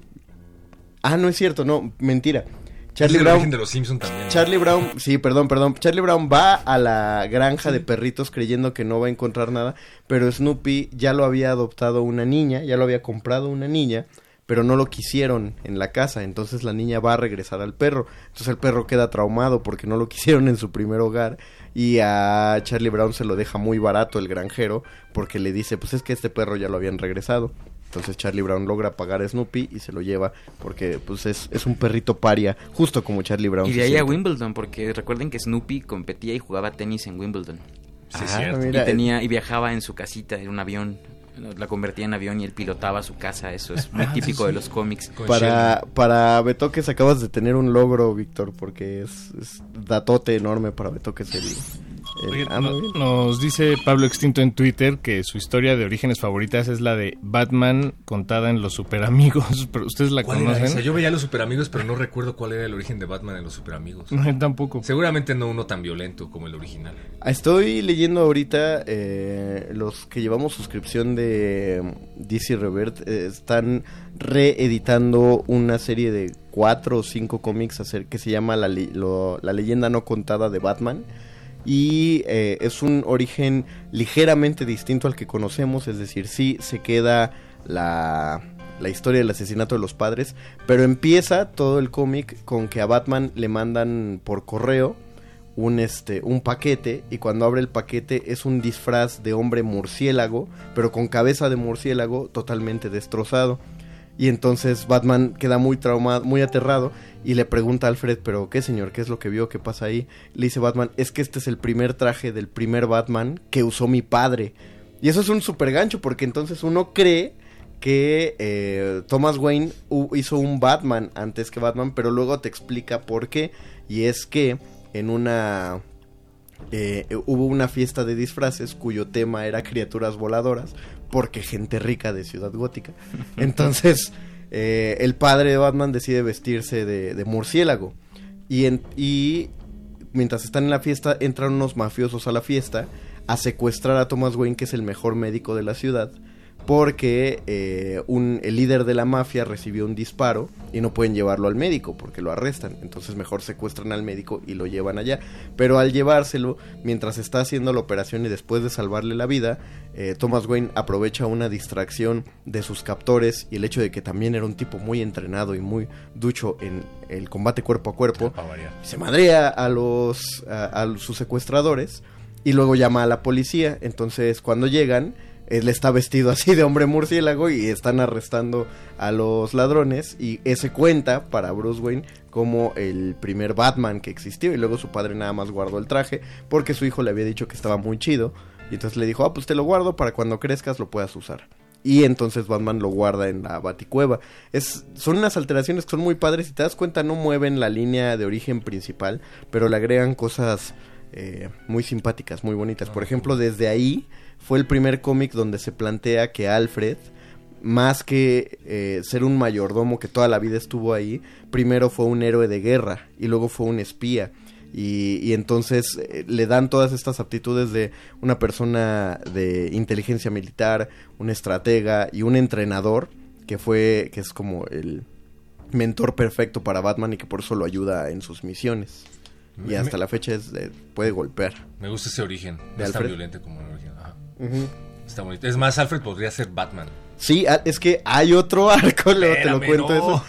Ah, no es cierto, no, mentira. Charlie Es el Brown... origen de los Simpson también. Charlie Brown, sí, perdón, perdón. Charlie Brown va a la granja de perritos creyendo que no va a encontrar nada, pero Snoopy ya lo había adoptado una niña, ya lo había comprado una niña, pero no lo quisieron en la casa, entonces la niña va a regresar al perro. Entonces el perro queda traumado porque no lo quisieron en su primer hogar y a Charlie Brown se lo deja muy barato el granjero porque le dice, pues es que este perro ya lo habían regresado. Entonces Charlie Brown logra pagar a Snoopy y se lo lleva porque pues es, es un perrito paria, justo como Charlie Brown. Y de ahí a. Wimbledon, porque recuerden que Snoopy competía y jugaba tenis en Wimbledon. Sí, Ah, cierto. mira, y tenía y viajaba en su casita en un avión. La convertía en avión y él pilotaba su casa. Eso es muy Ah, típico sí. de los cómics. Para, para Betoques acabas de tener un logro, Víctor, porque es, es datote enorme para Betoques el, Oye, ah, no- nos dice Pablo Extinto en Twitter que su historia de orígenes favoritas es la de Batman contada en Los Superamigos. Pero ¿Ustedes la ¿Cuál era conocen? esa? Yo veía los superamigos, pero no recuerdo cuál era el origen de Batman en los superamigos. No, tampoco. Seguramente no uno tan violento como el original. Estoy leyendo ahorita eh, los que llevamos suscripción de mm, DC Revert eh, están reeditando una serie de cuatro o cinco cómics hacer, que se llama la, le- lo- La leyenda no contada de Batman y eh, es un origen ligeramente distinto al que conocemos, es decir, sí se queda la, la historia del asesinato de los padres, pero empieza todo el cómic con que a Batman le mandan por correo un este un paquete y cuando abre el paquete es un disfraz de hombre murciélago, pero con cabeza de murciélago totalmente destrozado. Y entonces Batman queda muy traumado, muy aterrado y le pregunta a Alfred, pero ¿qué señor? ¿Qué es lo que vio? ¿Qué pasa ahí? Le dice Batman, es que este es el primer traje del primer Batman que usó mi padre. Y eso es un super gancho porque entonces uno cree que eh, Thomas Wayne hizo un Batman antes que Batman, pero luego te explica por qué. Y es que en una... eh, hubo una fiesta de disfraces cuyo tema era criaturas voladoras, porque gente rica de Ciudad Gótica. Entonces, eh, el padre de Batman decide vestirse de, de murciélago. Y, en- y mientras están en la fiesta, entran unos mafiosos a la fiesta a secuestrar a Thomas Wayne, que es el mejor médico de la ciudad, porque eh, un, el líder de la mafia recibió un disparo y no pueden llevarlo al médico porque lo arrestan. Entonces mejor secuestran al médico y lo llevan allá. Pero al llevárselo, mientras está haciendo la operación y después de salvarle la vida, eh, Thomas Wayne aprovecha una distracción de sus captores y el hecho de que también era un tipo muy entrenado y muy ducho en el combate cuerpo a cuerpo. Se madrea a los a, a sus secuestradores y luego llama a la policía. Entonces, cuando llegan, él está vestido así de hombre murciélago y están arrestando a los ladrones. Y ese cuenta para Bruce Wayne como el primer Batman que existió. Y luego su padre nada más guardó el traje porque su hijo le había dicho que estaba muy chido. Y entonces le dijo, ah, pues te lo guardo para cuando crezcas lo puedas usar. Y entonces Batman lo guarda en la baticueva. Es, son unas alteraciones que son muy padres. Si te das cuenta, no mueven la línea de origen principal, pero le agregan cosas eh, muy simpáticas, muy bonitas. Por ejemplo, desde ahí fue el primer cómic donde se plantea que Alfred, más que eh, ser un mayordomo que toda la vida estuvo ahí, primero fue un héroe de guerra y luego fue un espía. Y, y entonces eh, le dan todas estas aptitudes de una persona de inteligencia militar, un estratega y un entrenador que fue, que es como el mentor perfecto para Batman y que por eso lo ayuda en sus misiones. Y hasta me- la fecha es de- puede golpear. Me gusta ese origen. ¿De No es tan violento como el origen. Está bonito. Es más, Alfred podría ser Batman. Sí, es que hay otro arco, te lo cuento no. eso.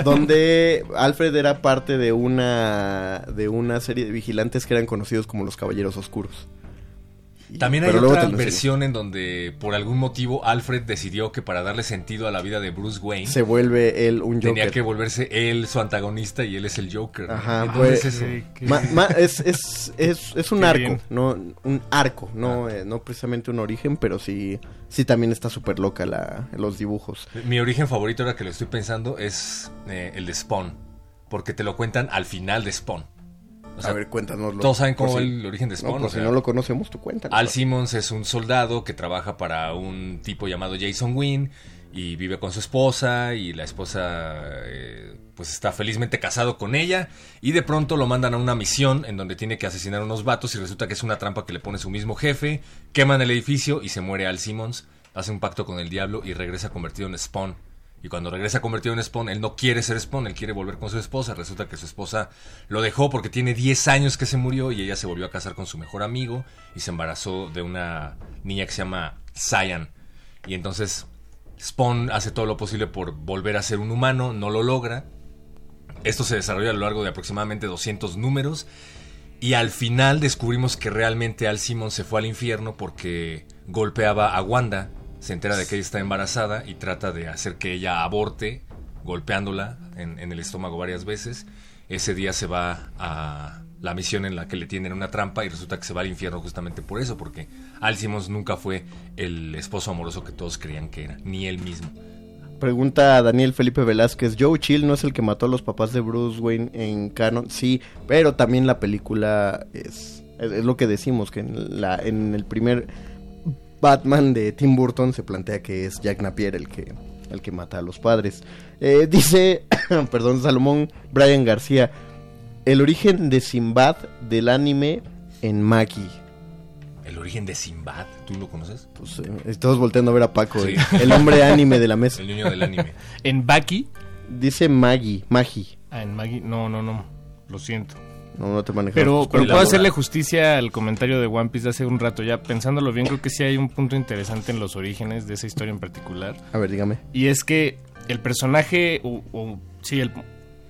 donde Alfred era parte de una de una serie de vigilantes que eran conocidos como los Caballeros Oscuros. También hay otra versión en donde por algún motivo Alfred decidió que para darle sentido a la vida de Bruce Wayne Se vuelve él un Joker. tenía que volverse él su antagonista y él es el Joker. Ajá, ¿En fue- dónde es eso? Ma- ma- es, es, es, es un Qué arco, bien. no un arco, no, eh, no precisamente un origen, pero sí, sí también está súper loca la, los dibujos. Mi origen favorito ahora que lo estoy pensando es eh, el de Spawn. Porque te lo cuentan al final de Spawn. O A ver, cuéntanoslo. Todos saben cómo si- el origen de no, Spawn. por o si sea, no lo conocemos, tú cuéntanos. Al Simmons es un soldado que trabaja para un tipo llamado Jason Wynn y vive con su esposa y la esposa eh, pues está felizmente casado con ella y de pronto lo mandan a una misión en donde tiene que asesinar a unos vatos y resulta que es una trampa que le pone su mismo jefe, queman el edificio y se muere Al Simmons, hace un pacto con el diablo y regresa convertido en Spawn. Y cuando regresa convertido en Spawn, él no quiere ser Spawn, él quiere volver con su esposa. Resulta que su esposa lo dejó porque tiene 10 años que se murió y ella se volvió a casar con su mejor amigo y se embarazó de una niña que se llama Cyan. Y entonces Spawn hace todo lo posible por volver a ser un humano, no lo logra. Esto se desarrolla a lo largo de aproximadamente 200 números. Y al final descubrimos que realmente Al Simon se fue al infierno porque golpeaba a Wanda, se entera de que ella está embarazada y trata de hacer que ella aborte, golpeándola en, el estómago varias veces. Ese día se va a la misión en la que le tienen una trampa y resulta que se va al infierno justamente por eso, porque Al Simmons nunca fue el esposo amoroso que todos creían que era, ni él mismo. Pregunta a Daniel Felipe Velázquez, Joe Chill no es el que mató a los papás de Bruce Wayne en canon, sí, pero también la película es Es, es lo que decimos, que en, la, en el primer Batman de Tim Burton se plantea que es Jack Napier el que, el que mata a los padres. Eh, dice, perdón, Salomón Brian García, el origen de Simbad del anime en Maki. El origen de Simbad, ¿tú lo conoces? Pues eh, estamos volteando a ver a Paco, Sí. el, el hombre anime de la mesa. El niño del anime. ¿En Baki? Dice Magi, Magi. Ah, en Maggie. No, no, no. Lo siento. No, no te manejas. Pero, pero puedo hacerle justicia al comentario de One Piece de hace un rato ya. Pensándolo bien, creo que sí hay un punto interesante en los orígenes de esa historia en particular. A ver, dígame. Y es que el personaje, o, o- sí, el-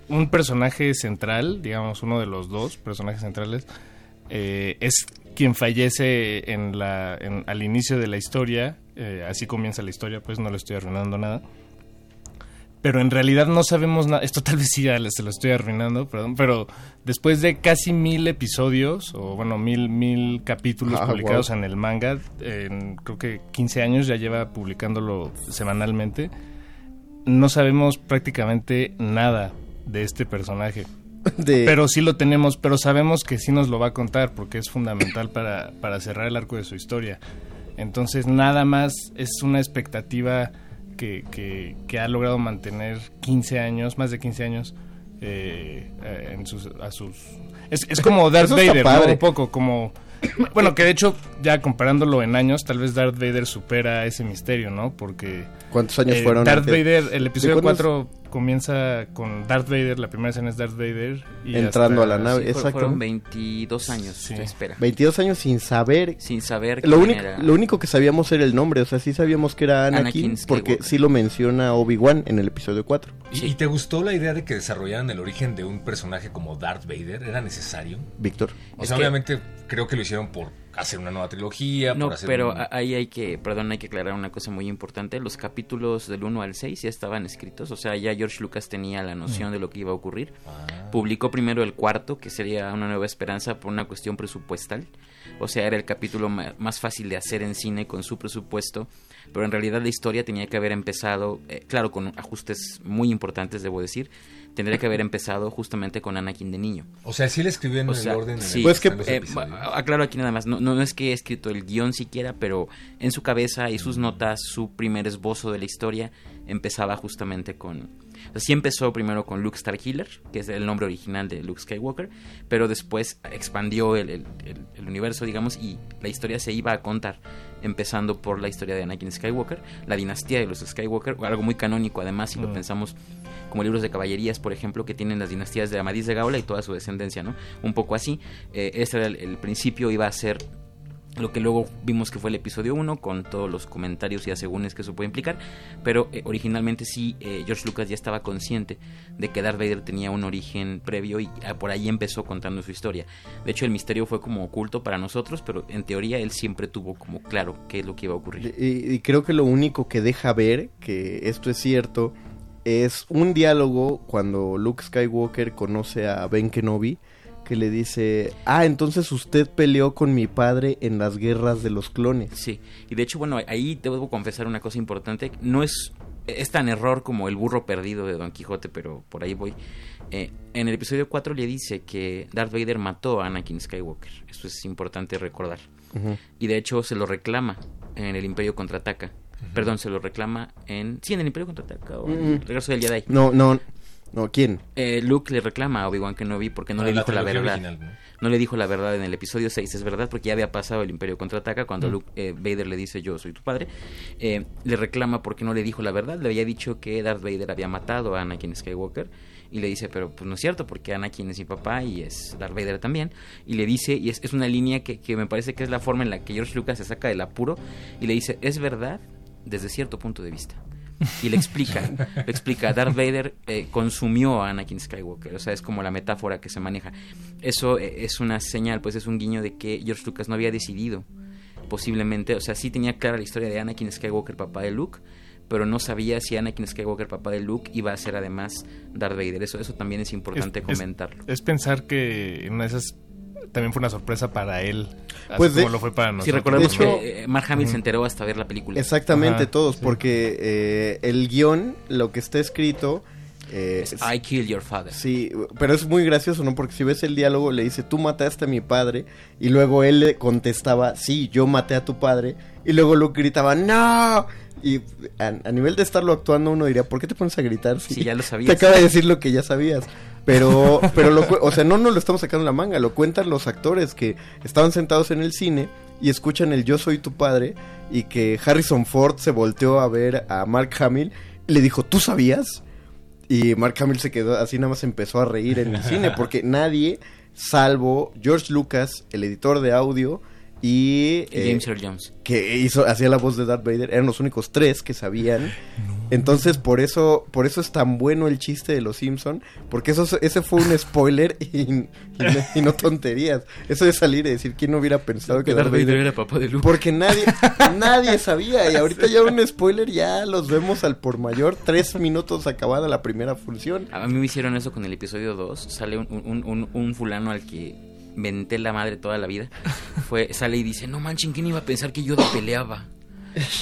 un personaje central, digamos uno de los dos personajes centrales, eh, es quien fallece en la, en- al inicio de la historia. eh, así comienza la historia, pues no le estoy arruinando nada. Pero en realidad no sabemos nada. Esto tal vez sí ya se lo estoy arruinando, perdón. Pero después de casi mil episodios, o bueno, mil, mil capítulos Ah, publicados wow. en el manga, en creo que 15 años ya lleva publicándolo semanalmente. No sabemos prácticamente nada de este personaje. De- Pero sí lo tenemos, pero sabemos que sí nos lo va a contar porque es fundamental para, para cerrar el arco de su historia. Entonces nada más es una expectativa que, que, que ha logrado mantener 15 años, más de 15 años, eh, eh, en sus, a sus... Es, es como Darth Vader, ¿no? Un poco como... Bueno, que de hecho, ya comparándolo en años, tal vez Darth Vader supera ese misterio, ¿no? Porque... ¿Cuántos años eh, fueron Darth antes? Vader, el ¿De episodio cuándo 4 comienza con Darth Vader, la primera escena es Darth Vader. Y Entrando hasta- a la nave, Sí, exacto. Fueron 22 años de espera. 22 años sin saber. Sin saber Lo quién único, era. lo único que sabíamos era el nombre, o sea, sí sabíamos que era Anakin, Anakin porque sí lo menciona Obi-Wan en el episodio 4. ¿Y, y te gustó la idea de que desarrollaran el origen de un personaje como Darth Vader? ¿Era necesario? Víctor. O Es sea, que- obviamente creo que lo hicieron por hacer una nueva trilogía, No, por hacer pero un- ahí hay que, perdón, hay que aclarar una cosa muy importante. Los capítulos del 1 al 6 ya estaban escritos, o sea, ya George Lucas tenía la noción Mm. de lo que iba a ocurrir. Ah. Publicó primero el cuarto, que sería Una Nueva Esperanza, por una cuestión presupuestal. O sea, era el capítulo más fácil de hacer en cine con su presupuesto, pero en realidad la historia tenía que haber empezado, eh, claro, con ajustes muy importantes, debo decir, tendría que haber empezado justamente con Anakin de niño. O sea, sí le escribió en O el orden sí, Pues que- eh, aclaro aquí nada más, no, no, no es que he escrito el guion siquiera, pero en su cabeza y sus notas, su primer esbozo de la historia empezaba justamente con... o sea, sí empezó primero con Luke Starkiller, que es el nombre original de Luke Skywalker, pero después expandió el, el- el- el universo, digamos, y la historia se iba a contar, empezando por la historia de Anakin Skywalker, la dinastía de los Skywalker, algo muy canónico además, si lo Mm. pensamos como libros de caballerías, por ejemplo, que tienen las dinastías de Amadís de Gaula y toda su descendencia, ¿no? Un poco así. Ese era el, principio, iba a ser lo que luego vimos que fue el episodio 1, con todos los comentarios y asegúnes que eso puede implicar, pero eh, originalmente sí, eh, George Lucas ya estaba consciente de que Darth Vader tenía un origen previo y ah, por ahí empezó contando su historia. De hecho, el misterio fue como oculto para nosotros, pero en teoría él siempre tuvo como claro qué es lo que iba a ocurrir. Y creo que lo único que deja ver que esto es cierto es un diálogo cuando Luke Skywalker conoce a Ben Kenobi que le dice, ah, entonces usted peleó con mi padre en las guerras de los clones. Sí, y de hecho, bueno, ahí debo confesar una cosa importante. No es, es tan error como el burro perdido de Don Quijote, pero por ahí voy. Eh, en el episodio 4 le dice que Darth Vader mató a Anakin Skywalker. Eso es importante recordar. Y de hecho se lo reclama en el Imperio Contraataca. Perdón, se lo reclama en... Sí, en el Imperio Contraataca o en Mm. el Regreso del Jedi. No, no, no, ¿quién? Eh, Luke le reclama a Obi-Wan Kenobi porque no Ah, le dijo la verdad. original, ¿no? ¿no? le dijo la verdad en el episodio 6, es verdad, porque ya había pasado el Imperio Contraataca cuando Mm. Luke, eh, Vader le dice yo soy tu padre. Eh, le reclama porque no le dijo la verdad, le había dicho que Darth Vader había matado a Anakin Skywalker y le dice, pero pues no es cierto porque Anakin es mi papá y es Darth Vader también. Y le dice, y es, es una línea que, que me parece que es la forma en la que George Lucas se saca del apuro y le dice, es verdad desde cierto punto de vista. Y le explica, le explica, Darth Vader eh, consumió a Anakin Skywalker, o sea, es como la metáfora que se maneja. Eso eh, es una señal, pues es un guiño de que George Lucas no había decidido, posiblemente, o sea, sí tenía clara la historia de Anakin Skywalker, papá de Luke, pero no sabía si Anakin Skywalker, papá de Luke, iba a ser además Darth Vader. Eso, eso también es importante Es- es- comentarlo. Es, pensar que en una de esas también fue una sorpresa para él, así Pues de- como lo fue para nosotros. Si recordamos De hecho- que eh, Mark Hamill se enteró hasta ver la película. Exactamente Ajá, todos, sí. porque eh, el guion, lo que está escrito Eh, Es I kill your father. Sí, pero es muy gracioso, ¿no? Porque si ves el diálogo, le dice, tú mataste a mi padre. Y luego él le contestaba, sí, yo maté a tu padre. Y luego Luke gritaba, no. Y a, a nivel de estarlo actuando, uno diría, ¿por qué te pones a gritar? Sí, ya lo sabías. Te acaba de decir lo que ya sabías. Pero, pero lo, o sea, no nos lo estamos sacando en la manga, lo cuentan los actores que estaban sentados en el cine y escuchan el Yo soy tu padre y que Harrison Ford se volteó a ver a Mark Hamill y le dijo, ¿tú sabías? Y Mark Hamill se quedó así, nada más empezó a reír en el cine porque nadie, salvo George Lucas, el editor de audio y... Y James Earl Jones. Que hizo, hacía la voz de Darth Vader, eran los únicos tres que sabían. Entonces por eso, por eso es tan bueno el chiste de los Simpson, porque eso, ese fue un spoiler y, y no, y no tonterías. Eso de salir y decir quién no hubiera pensado que, Que Darth Vader era papá de Luke. Porque nadie, nadie sabía y ahorita ya un spoiler ya los vemos al por mayor, tres minutos acabada la primera función. A mí me hicieron eso con el episodio 2. Sale un, un- un- un fulano al que venté la madre toda la vida. Fue, sale y dice, no manchen, ¿quién iba a pensar que Yoda peleaba?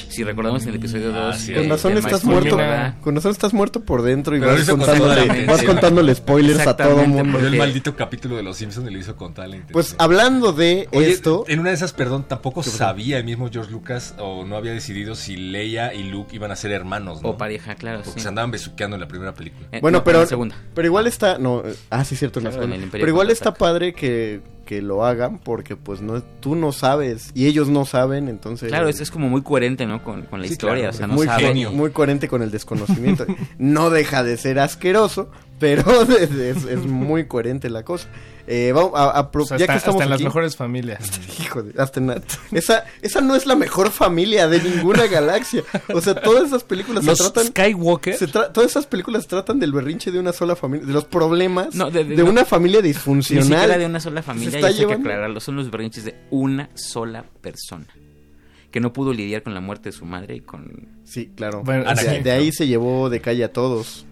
Si recordamos en el episodio 2. Con razón estás muerto, con razón estás muerto por dentro y Pero vas contándole, vas contándole spoilers a todo mundo. Vio el maldito capítulo de Los Simpsons y lo hizo con talento. Pues hablando de Oye, esto, en una de esas, perdón, tampoco sabía el mismo George Lucas o no había decidido si Leia y Luke iban a ser hermanos, ¿no? O pareja, claro, Porque sí. se andaban besuqueando en la primera película. Eh, bueno, no, pero en la segunda. pero igual está, no, eh, ah sí cierto, en la Claro, segunda. pero igual está padre que, que lo hagan porque pues no tú no sabes y ellos no saben, entonces Claro, es, es como muy coherente, ¿no? Con, con la Sí, historia. claro, o sea, no muy, saben. genio, muy coherente con el desconocimiento. no deja de ser asqueroso, pero es, es- es muy coherente la cosa. Eh, vamos a, a pro- O sea, ya hasta- que estamos hasta en las mejores familias. Hijo de, hasta en esa, esa no es la mejor familia de ninguna galaxia. O sea, todas esas películas Los se tratan. Skywalker. se tra- todas esas películas tratan del berrinche de una sola familia, de los problemas No, de, de- de- no. una familia Ni disfuncional. siquiera de una sola familia, está hay que aclararlo. Son los berrinches de una sola persona. Que no pudo lidiar con la muerte de su madre y con... Sí, claro. Bueno, de, ahí se llevó de calle a todos.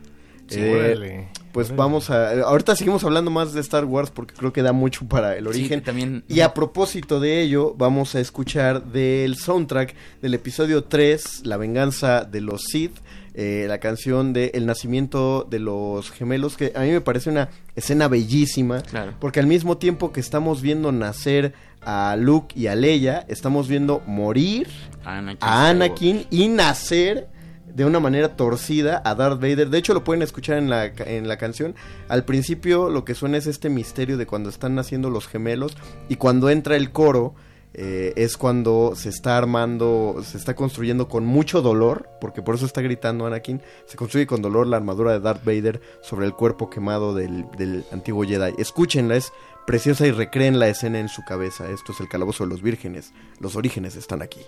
Sí, Eh, pues vamos a. Ahorita seguimos hablando más de Star Wars porque creo que da mucho para el Sí, origen. que también- Y a propósito de ello, vamos a escuchar del soundtrack del episodio 3, La venganza de los Sith. eh, la canción de El nacimiento de los gemelos, que a mí me parece una escena bellísima, Claro. porque al mismo tiempo que estamos viendo nacer a Luke y a Leia, estamos viendo morir Anakin. a Anakin y nacer de una manera torcida a Darth Vader. De hecho, lo pueden escuchar en la, en la canción. Al principio lo que suena es este misterio de cuando están naciendo los gemelos y cuando entra el coro eh, es cuando se está armando, se está construyendo con mucho dolor, porque por eso está gritando Anakin, se construye con dolor la armadura de Darth Vader sobre el cuerpo quemado del, del antiguo Jedi. Escúchenla, es preciosa y recreen la escena en su cabeza. Esto es el calabozo de los vírgenes. Los orígenes están aquí.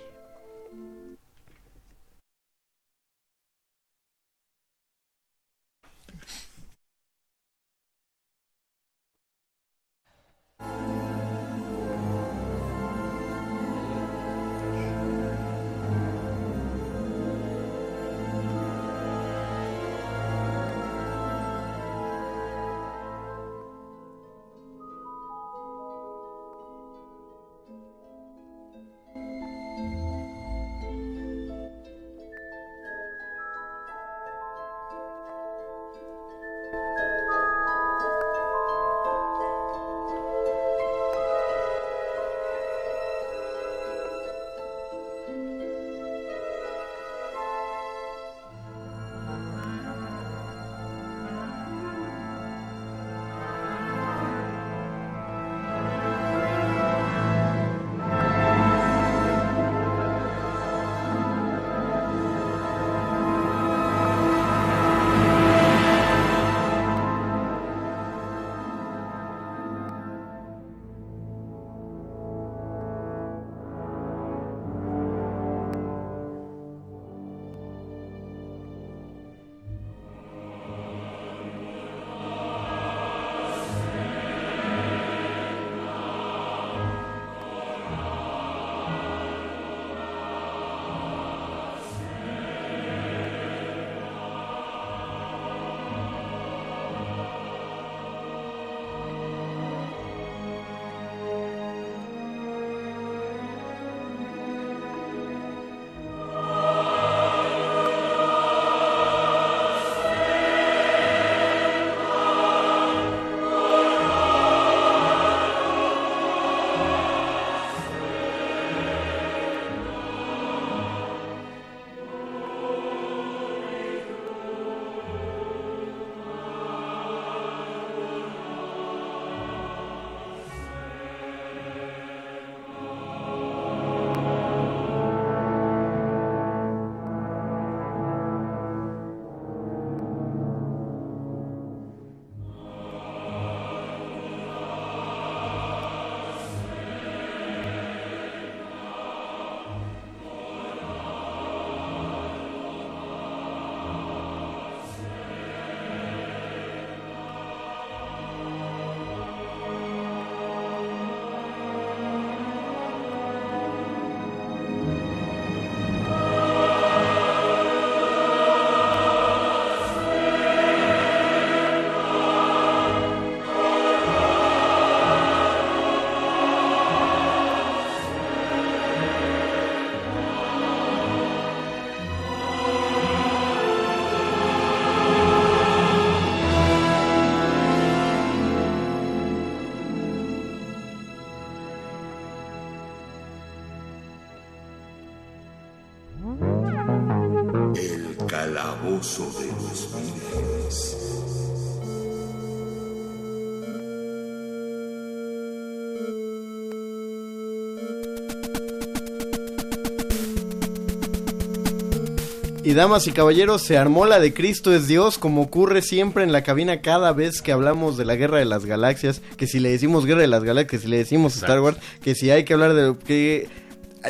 Y damas y caballeros, se armó la de Cristo es Dios, como ocurre siempre en la cabina cada vez que hablamos de la Guerra de las Galaxias, que si le decimos Guerra de las Galaxias, que si le decimos Star Wars, que si hay que hablar de que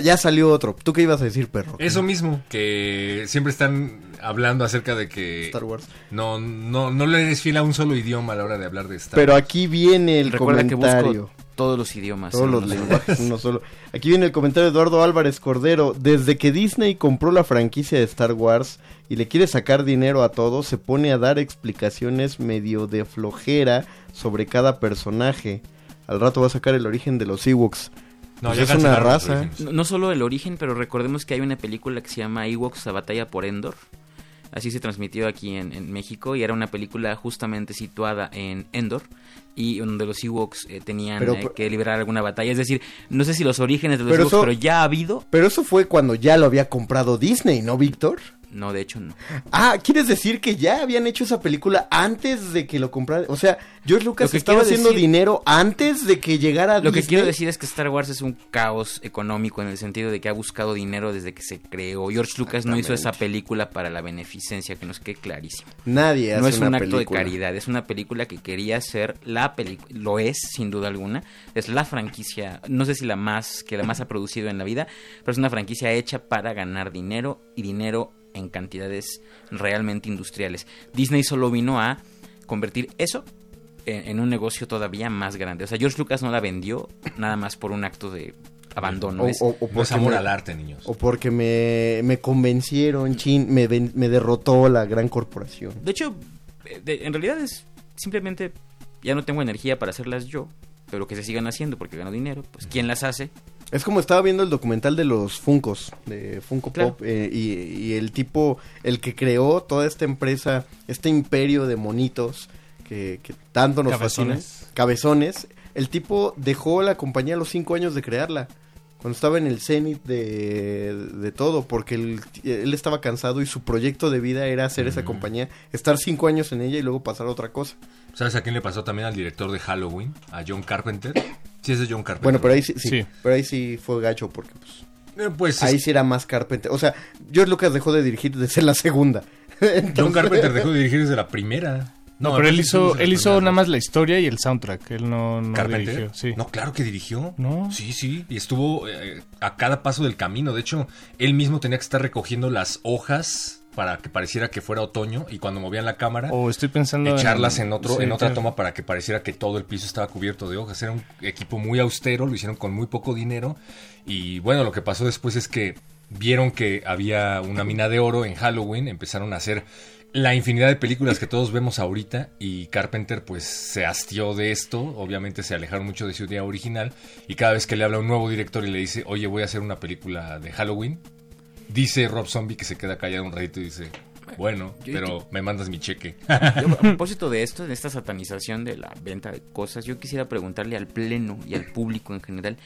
ya salió otro. ¿Tú qué ibas a decir, perro? Eso mismo, que siempre están hablando acerca de que Star Wars. no no no le desfila un solo idioma a la hora de hablar de Star Pero Wars. aquí viene el Recuerda que comentario. busco todos los idiomas. Todos los uno lenguajes, no solo. Aquí viene el comentario de Eduardo Álvarez Cordero. Desde que Disney compró la franquicia de Star Wars y le quiere sacar dinero a todo, se pone a dar explicaciones medio de flojera sobre cada personaje. Al rato va a sacar el origen de los Ewoks. No, Pues ya es una raza. No, no solo el origen, pero recordemos que hay una película que se llama Ewoks, la batalla por Endor. Así se transmitió aquí en, en México y era una película justamente situada en Endor y donde los Ewoks eh, tenían Pero- eh, que liberar alguna batalla. Es decir, no sé si los orígenes de los Pero Ewoks, eso- pero ya ha habido. Pero eso fue cuando ya lo había comprado Disney, ¿no, Víctor? No, de hecho no. Ah, ¿quieres decir que ya habían hecho esa película antes de que lo comprara? O sea, George Lucas que estaba haciendo decir- dinero antes de que llegara Lo que quiero decir es que Star Wars es un caos económico en el sentido de que ha buscado dinero desde que se creó. George Lucas no hizo esa película para la beneficencia, que nos quede clarísimo. Nadie No hace es una un acto película. de caridad, es una película que quería ser la película, lo es sin duda alguna, es la franquicia, no sé si la más que la más ha producido en la vida, pero es una franquicia hecha para ganar dinero y dinero en cantidades realmente industriales. Disney solo vino a convertir eso en, en un negocio todavía más grande. O sea, George Lucas no la vendió nada más por un acto de abandono. O- es- o- o No es porque amor me- al arte, niños. O porque me, me convencieron, chin, me, ven- me derrotó la gran corporación. De hecho, de- en realidad es simplemente ya no tengo energía para hacerlas yo, pero que se sigan haciendo porque gano dinero. Pues quién las hace. Es como estaba viendo el documental de los Funcos, de Funko Claro. Pop, eh, y, y el tipo, el que creó toda esta empresa, este imperio de monitos que, que tanto nos Cabezones. fascinan, cabezones, el tipo dejó la compañía a los cinco años de crearla, cuando estaba en el cenit de, de todo, porque él, él estaba cansado y su proyecto de vida era hacer esa compañía, estar cinco años en ella y luego pasar a otra cosa. ¿Sabes a quién le pasó también al director de Halloween? A John Carpenter. Sí, ese es John Carpenter. Bueno, pero ahí sí, sí, Sí. pero ahí sí fue gacho porque pues Eh, pues Ahí es- sí era más Carpenter. O sea, George Lucas dejó de dirigir desde la segunda. John Entonces- Carpenter dejó de dirigir desde la primera. No, pero él hizo, él hizo nada más la historia y el soundtrack. Él no, no ¿Carpenter? dirigió. Sí. No, claro que dirigió. No. Sí, sí. Y estuvo eh, a cada paso del camino. De hecho, él mismo tenía que estar recogiendo las hojas para que pareciera que fuera otoño. Y cuando movían la cámara, O estoy pensando en- echarlas en, otro, sí, en otra claro. toma para que pareciera que todo el piso estaba cubierto de hojas. Era un equipo muy austero, lo hicieron con muy poco dinero. Y bueno, lo que pasó después es que vieron que había una mina de oro en Halloween, empezaron a hacer la infinidad de películas que todos vemos ahorita y Carpenter pues se hastió de esto, obviamente se alejaron mucho de su idea original y cada vez que le habla un nuevo director y le dice, oye voy a hacer una película de Halloween, dice Rob Zombie que se queda callado un ratito y dice, bueno, Yo- pero me mandas mi cheque. Yo, a propósito de esto, de esta satanización de la venta de cosas, yo quisiera preguntarle al pleno y al público en general,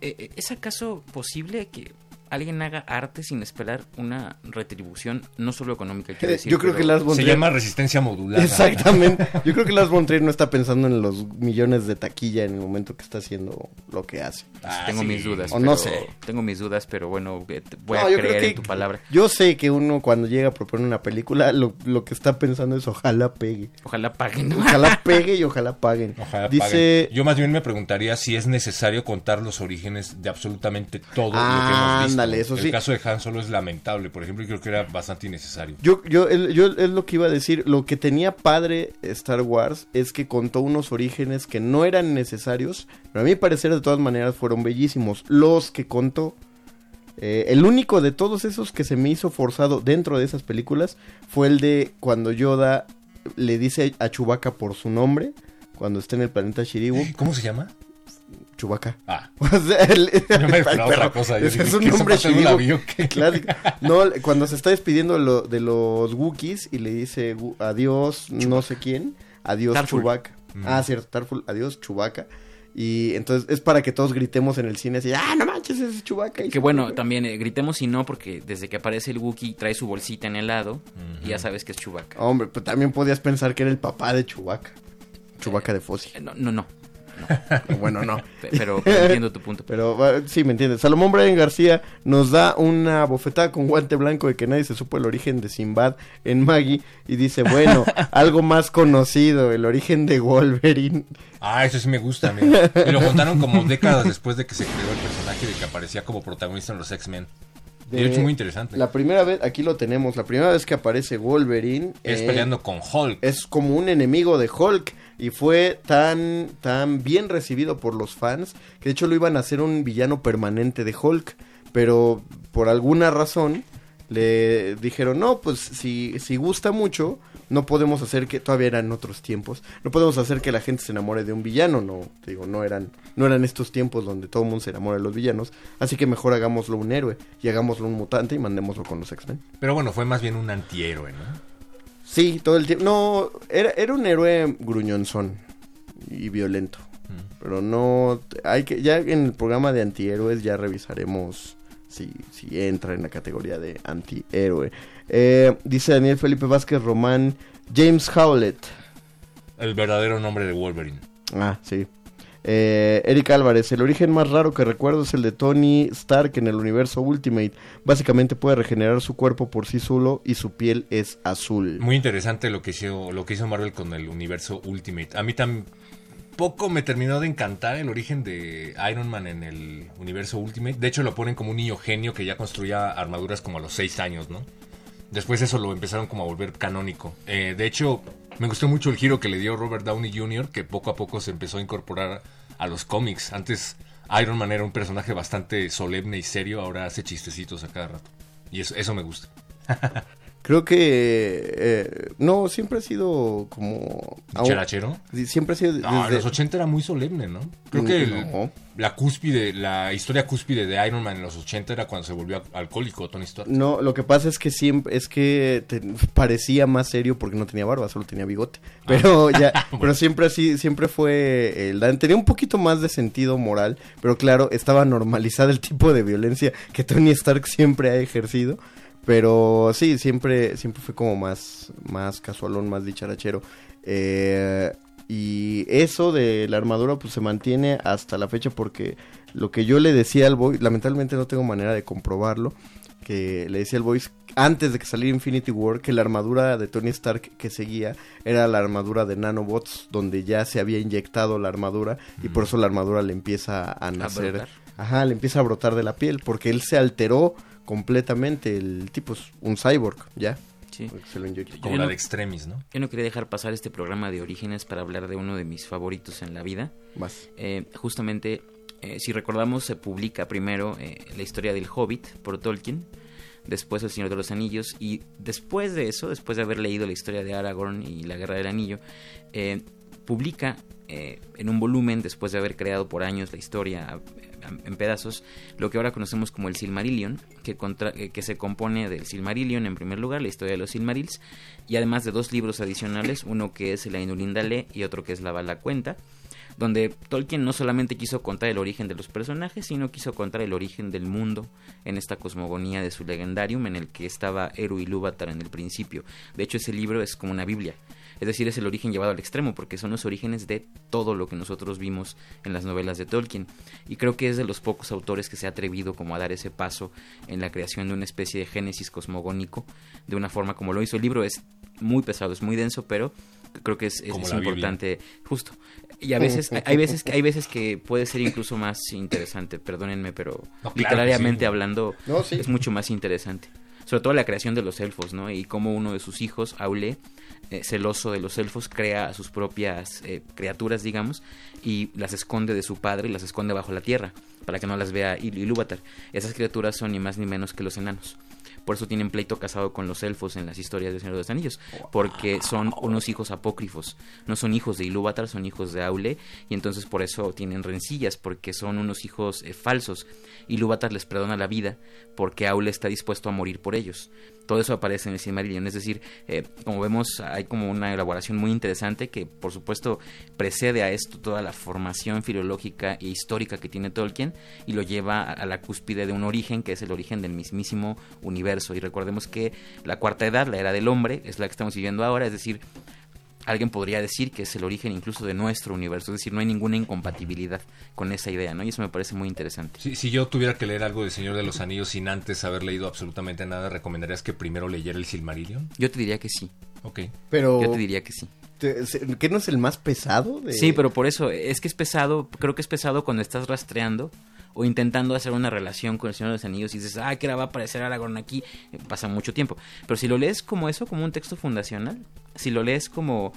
eh, eh, ¿es acaso posible que alguien haga arte sin esperar una retribución, no solo económica? quiero decir, Yo creo que Lars von Se llama resistencia modulada. Exactamente. Yo creo que Lars von Trier no está pensando en los millones de taquilla en el momento que está haciendo lo que hace. Ah, tengo mis dudas. O no sé. Tengo mis dudas, pero bueno, eh, voy No, a yo creo creer que- en tu palabra. Yo sé que uno cuando llega a proponer una película, lo, lo que está pensando es ojalá pegue. Ojalá paguen. Ojalá pegue y ojalá paguen. Ojalá Dice, paguen. Yo más bien me preguntaría si es necesario contar los orígenes de absolutamente todo Ah, lo que hemos visto. Ándale, eso El sí. caso de Han Solo es lamentable, por ejemplo, y creo que era bastante innecesario. Yo, yo, el- yo es lo que iba a decir. Lo que tenía padre Star Wars es que contó unos orígenes que no eran necesarios, pero a mi parecer de todas maneras fueron bellísimos. Los que contó, eh, el único de todos esos que se me hizo forzado dentro de esas películas fue el de cuando Yoda le dice a Chewbacca por su nombre cuando está en el planeta Shiribu. ¿Cómo se llama? Chewbacca. Ah. O sea, el- Yo me otra cosa. Yo Es, dije, es un ¿qué nombre zapato no cuando se está despidiendo de, lo- de los Wookiees y le dice adiós no sé quién, adiós Tarful. Chewbacca. Mm. Ah, cierto, Tarful, adiós Chewbacca. Y entonces es para que todos gritemos en el cine así, ah, no manches, ese es Chewbacca. y Que bueno, también eh, gritemos y no, porque desde que aparece el Wookiee trae su bolsita en el lado y ya sabes que es Chewbacca. Hombre, pues también podías pensar que era el papá de Chewbacca. Chewbacca de Fossi. No, no, no. Bueno, no. Pe- pero- pero entiendo tu punto. Pero sí, me entiendes. Salomón Brian García nos da una bofetada con guante blanco de que nadie se supo el origen de Sinbad en Maggie. Y dice, bueno, algo más conocido, el origen de Wolverine. Ah, eso sí me gusta, mira. Y lo contaron como décadas después de que se creó el personaje de que aparecía como protagonista en los X-Men. Y de hecho es muy interesante. La primera vez, aquí lo tenemos, la primera vez que aparece Wolverine. Es eh, peleando con Hulk. Es como un enemigo de Hulk. Y fue tan, tan bien recibido por los fans que de hecho lo iban a hacer un villano permanente de Hulk. Pero por alguna razón le dijeron, no, pues si, si gusta mucho, no podemos hacer que, todavía eran otros tiempos, no podemos hacer que la gente se enamore de un villano, no, digo, no eran, no eran estos tiempos donde todo el mundo se enamora de los villanos, así que mejor hagámoslo un héroe y hagámoslo un mutante y mandémoslo con los X-Men. Pero bueno, fue más bien un antihéroe, ¿no? Sí, todo el tiempo. No, era, era un héroe gruñonzón y violento. Pero no, hay que, ya en el programa de antihéroes ya revisaremos si, si entra en la categoría de antihéroe. Eh, dice Daniel Felipe Vázquez Román, James Howlett. El verdadero nombre de Wolverine. Ah, sí. Eh, Eric Álvarez, el origen más raro que recuerdo es el de Tony Stark en el universo Ultimate. Básicamente puede regenerar su cuerpo por sí solo y su piel es azul. Muy interesante lo que hizo, Marvel con el universo Ultimate. A mí tampoco me terminó de encantar el origen de Iron Man en el universo Ultimate. De hecho, lo ponen como un niño genio que ya construía armaduras como a los 6 años, ¿no? Después eso lo empezaron como a volver canónico. Eh, de hecho, me gustó mucho el giro que le dio Robert Downey Jr., que poco a poco se empezó a incorporar a los cómics. Antes Iron Man era un personaje bastante solemne y serio, ahora hace chistecitos a cada rato. Y eso, eso me gusta. Creo que eh, no, siempre ha sido como... ¿Dicharachero? Sí, Siempre ha sido... No, en desde- los 80 era muy solemne, ¿no? Creo que el- No. la cúspide, la historia cúspide de Iron Man en los 80 era cuando se volvió alcohólico Tony Stark. No, lo que pasa es que siempre es que te- parecía más serio porque no tenía barba, solo tenía bigote. Pero ya, pero siempre así, siempre fue el. Tenía un poquito más de sentido moral, pero claro, estaba normalizado el tipo de violencia que Tony Stark siempre ha ejercido. Pero sí, siempre, siempre fue como más, más casualón, más dicharachero. Eh, y eso de la armadura pues se mantiene hasta la fecha porque lo que yo le decía al boy, lamentablemente no tengo manera de comprobarlo, que le decía al Voice antes de que saliera Infinity War que la armadura de Tony Stark que seguía era la armadura de nanobots donde ya se había inyectado la armadura y por eso la armadura le empieza a nacer. Ajá, le empieza a brotar de la piel porque él se alteró completamente, el tipo es un cyborg, ya. Sí. Se lo. Como la de Extremis, ¿no? Yo no quería dejar pasar este programa de orígenes para hablar de uno de mis favoritos en la vida. Vas. Eh, justamente, eh, si recordamos, se publica primero eh, la historia del Hobbit por Tolkien, después El Señor de los Anillos, y después de eso, después de haber leído la historia de Aragorn y la Guerra del Anillo, eh, publica eh, en un volumen, después de haber creado por años la historia en pedazos, lo que ahora conocemos como el Silmarillion, que, contra- eh, que se compone del Silmarillion en primer lugar, la historia de los Silmarils, y además de dos libros adicionales, uno que es el Ainulindale y otro que es la Bala Cuenta, donde Tolkien no solamente quiso contar el origen de los personajes, sino quiso contar el origen del mundo en esta cosmogonía de su legendarium en el que estaba Eru Ilúvatar en el principio. De hecho, ese libro es como una Biblia. Es decir, es el origen llevado al extremo, porque son los orígenes de todo lo que nosotros vimos en las novelas de Tolkien. Y creo que es de los pocos autores que se ha atrevido como a dar ese paso en la creación de una especie de génesis cosmogónico, de una forma como lo hizo. El libro es muy pesado, es muy denso, pero creo que es, es- Biblia. importante, justo. Y a veces, hay veces, hay veces que puede ser incluso más interesante, perdónenme, pero No, claro que literariamente sí. hablando No, sí. es mucho más interesante. Sobre todo la creación de los elfos, ¿no? Y cómo uno de sus hijos, Aule, eh, celoso de los elfos, crea a sus propias eh, criaturas, digamos, y las esconde de su padre y las esconde bajo la tierra, para que no las vea Il- Ilúvatar. Esas criaturas son ni más ni menos que los enanos. por eso tienen pleito casado con los elfos en las historias de Señor de los Anillos, porque son unos hijos apócrifos, no son hijos de Ilúvatar, son hijos de Aule, y entonces por eso tienen rencillas, porque son unos hijos eh, falsos. Ilúvatar les perdona la vida porque Aule está dispuesto a morir por ellos. Todo eso aparece en el Silmarillion, es decir, eh, como vemos hay como una elaboración muy interesante que por supuesto precede a esto toda la formación filológica e histórica que tiene Tolkien y lo lleva a, a la cúspide de un origen que es el origen del mismísimo universo. Y recordemos que la cuarta edad, la era del hombre, es la que estamos viviendo ahora, es decir, alguien podría decir que es el origen incluso de nuestro universo, es decir, no hay ninguna incompatibilidad con esa idea, ¿no? Y eso me parece muy interesante. Si, si yo tuviera que leer algo de Señor de los Anillos sin antes haber leído absolutamente nada, ¿recomendarías que primero leyera el Silmarillion? Yo te diría que sí. Ok. Pero... Yo te diría que sí. ¿Qué no es el más pesado? De... Sí, pero por eso, es que es pesado, creo que es pesado cuando estás rastreando o intentando hacer una relación con el Señor de los Anillos y dices, ah, que ahora va a aparecer Aragorn aquí, pasa mucho tiempo. Pero si lo lees como eso, como un texto fundacional, si lo lees como...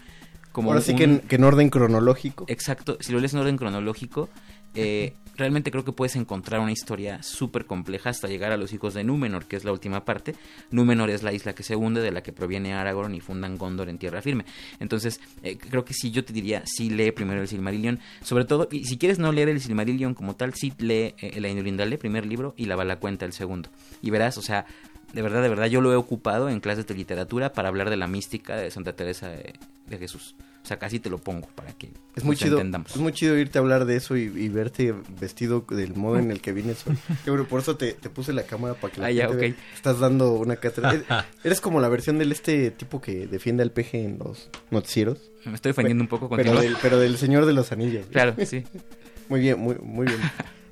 como Ahora sí un- que en, que en orden cronológico. Exacto, si lo lees en orden cronológico, eh, realmente creo que puedes encontrar una historia súper compleja hasta llegar a los hijos de Númenor, que es la última parte. Númenor es la isla que se hunde, de la que proviene Aragorn y fundan Gondor en tierra firme. Entonces, eh, creo que sí, yo te diría, sí lee primero el Silmarillion, sobre todo, y si quieres no leer el Silmarillion como tal, sí lee eh, el Ainurindale, primer libro, y la Balacuenta, el segundo. Y verás, o sea, de verdad, de verdad, yo lo he ocupado en clases de literatura para hablar de la mística de Santa Teresa de Jesús. O sea, casi te lo pongo para que Es muy chido, entendamos. es muy chido irte a hablar de eso y, y verte vestido del modo en el que vienes hoy. Yo por eso te, te puse la cámara para que la Ah, ya, gente vea. ok. Estás dando una cátedra. Eres- Eres como la versión del este tipo que defiende al peje en los noticieros. Me estoy ofendiendo un poco Pero contigo. del, pero del Señor de los Anillos. Claro, sí. Muy bien, muy, muy bien.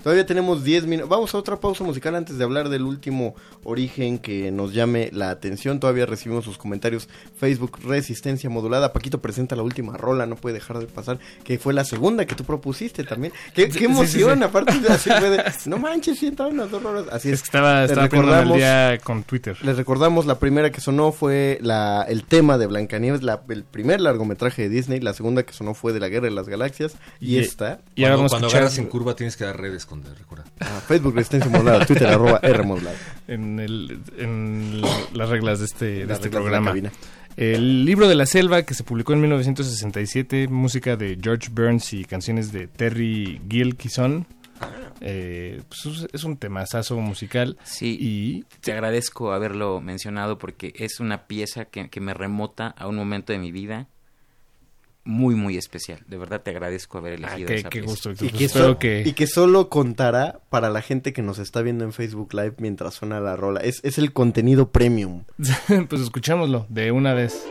Todavía tenemos 10 minutos. Vamos a otra pausa musical antes de hablar del último origen que nos llame la atención. Todavía recibimos sus comentarios. Facebook Resistencia Modulada. Paquito presenta la última rola, no puede dejar de pasar. Que fue la segunda que tú propusiste también. Qué, qué Sí, sí, emoción, sí. aparte de así fue de, No manches, sí entraron las dos rolas. Así es. Es que estaba, estaba recordamos- día con Twitter. les recordamos, la primera que sonó fue la, el tema de Blancanieves, la, el primer largometraje de Disney. La segunda que sonó fue de la Guerra de las Galaxias. Y, Y- esta. Y ahora vamos a Cuando escuchar- agarras en curva tienes que dar redes, con recuerda. Ah, Facebook Resistencia Modulada, Twitter arroba R Modulada. En, el, en las reglas de este, de Las este reglas de la programa. cabina. El libro de la selva que se publicó en 1967, música de George Burns y canciones de Terry Gilkison. Eh, pues es- es un temazazo musical. Sí, y te agradezco haberlo mencionado porque es una pieza que, que me remota a un momento de mi vida muy, muy especial. De verdad te agradezco haber elegido qué- esa qué pieza. gusto, Y que, so- que- y que solo contará para la gente que nos está viendo en Facebook Live mientras suena la rola. Es, es el contenido premium. pues escuchámoslo de una vez.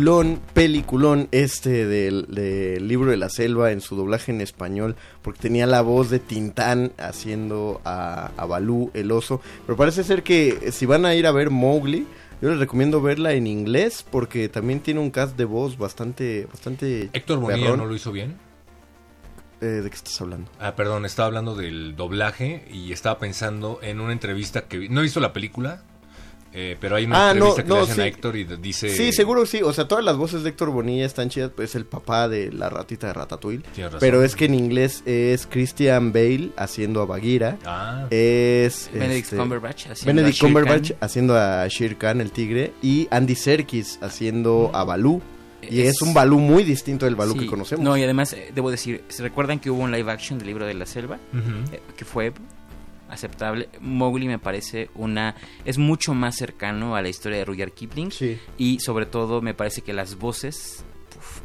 Peliculón, peliculón este del, del libro de la selva en su doblaje en español, porque tenía la voz de Tintán haciendo a, a Balú, el oso. Pero parece ser que si van a ir a ver Mowgli, yo les recomiendo verla en inglés, porque también tiene un cast de voz bastante, bastante. Héctor Bonilla perrón. no lo hizo bien. Eh, ¿De qué estás hablando? Ah, perdón, estaba hablando del doblaje y estaba pensando en una entrevista que vi- no he visto la película, eh, pero hay una Ah, no, entrevista que no, le hacen sí. a Héctor y dice Sí, seguro sí. O sea, todas las voces de Héctor Bonilla están chidas. Pues es el papá de la ratita de Ratatouille. Razón. Pero es que en inglés es Christian Bale haciendo a Bagheera. Ah. Es Benedict este, Cumberbatch haciendo Benedict a Shere Cumberbatch Khan. haciendo a Shere Khan, el tigre. Y Andy Serkis haciendo a Balú. Y es, Es- un Balú muy distinto del Balú Sí. que conocemos. No, y además, eh, debo decir, ¿se recuerdan que hubo un live action del libro de la selva? Ujú. Eh, que fue aceptable. Mowgli me parece una... Es mucho más cercano a la historia de Rudyard Kipling. Y sobre todo me parece que las voces...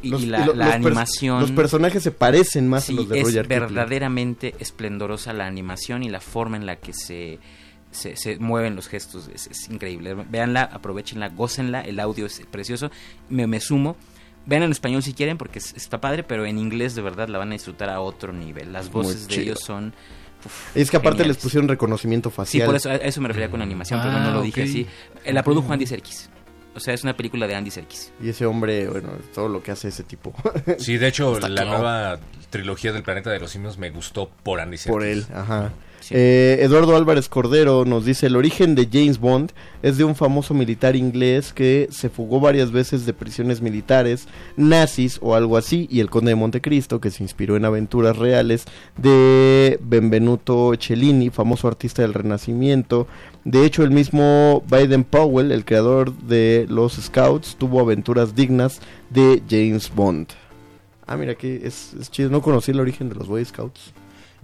y, Los- y la, y lo- la los pers- animación... los personajes se parecen más a Sí, los de es Rudyard Kipling. verdaderamente esplendorosa la animación y la forma en la que se... Se, se mueven los gestos, es, es increíble. Véanla, aprovechenla, gócenla, el audio es precioso. Me, me sumo. Vean en español si quieren, porque es- está padre, pero en inglés de verdad la van a disfrutar a otro nivel. Las Muy voces de chido. ellos son. Uf, Es que aparte geniales. les pusieron reconocimiento Sí, facial. por eso, a eso me refería con animación, pero Ah, no lo dije ok. así. Eh, La produjo Andy Serkis. O sea, es una película de Andy Serkis. Y ese hombre, bueno, todo lo que hace ese tipo. Sí, de hecho, Está la claro. nueva trilogía del Planeta de los Simios me gustó por Andy Serkis. Por él, ajá. Eh, Eduardo Álvarez Cordero nos dice, el origen de James Bond es de un famoso militar inglés que se fugó varias veces de prisiones militares, nazis o algo así, y el conde de Montecristo, que se inspiró en aventuras reales de Benvenuto Cellini, famoso artista del Renacimiento. De hecho, el mismo Biden Powell, el creador de los Scouts, tuvo aventuras dignas de James Bond. Ah, mira que es, es chido, no conocí el origen de los Boy Scouts.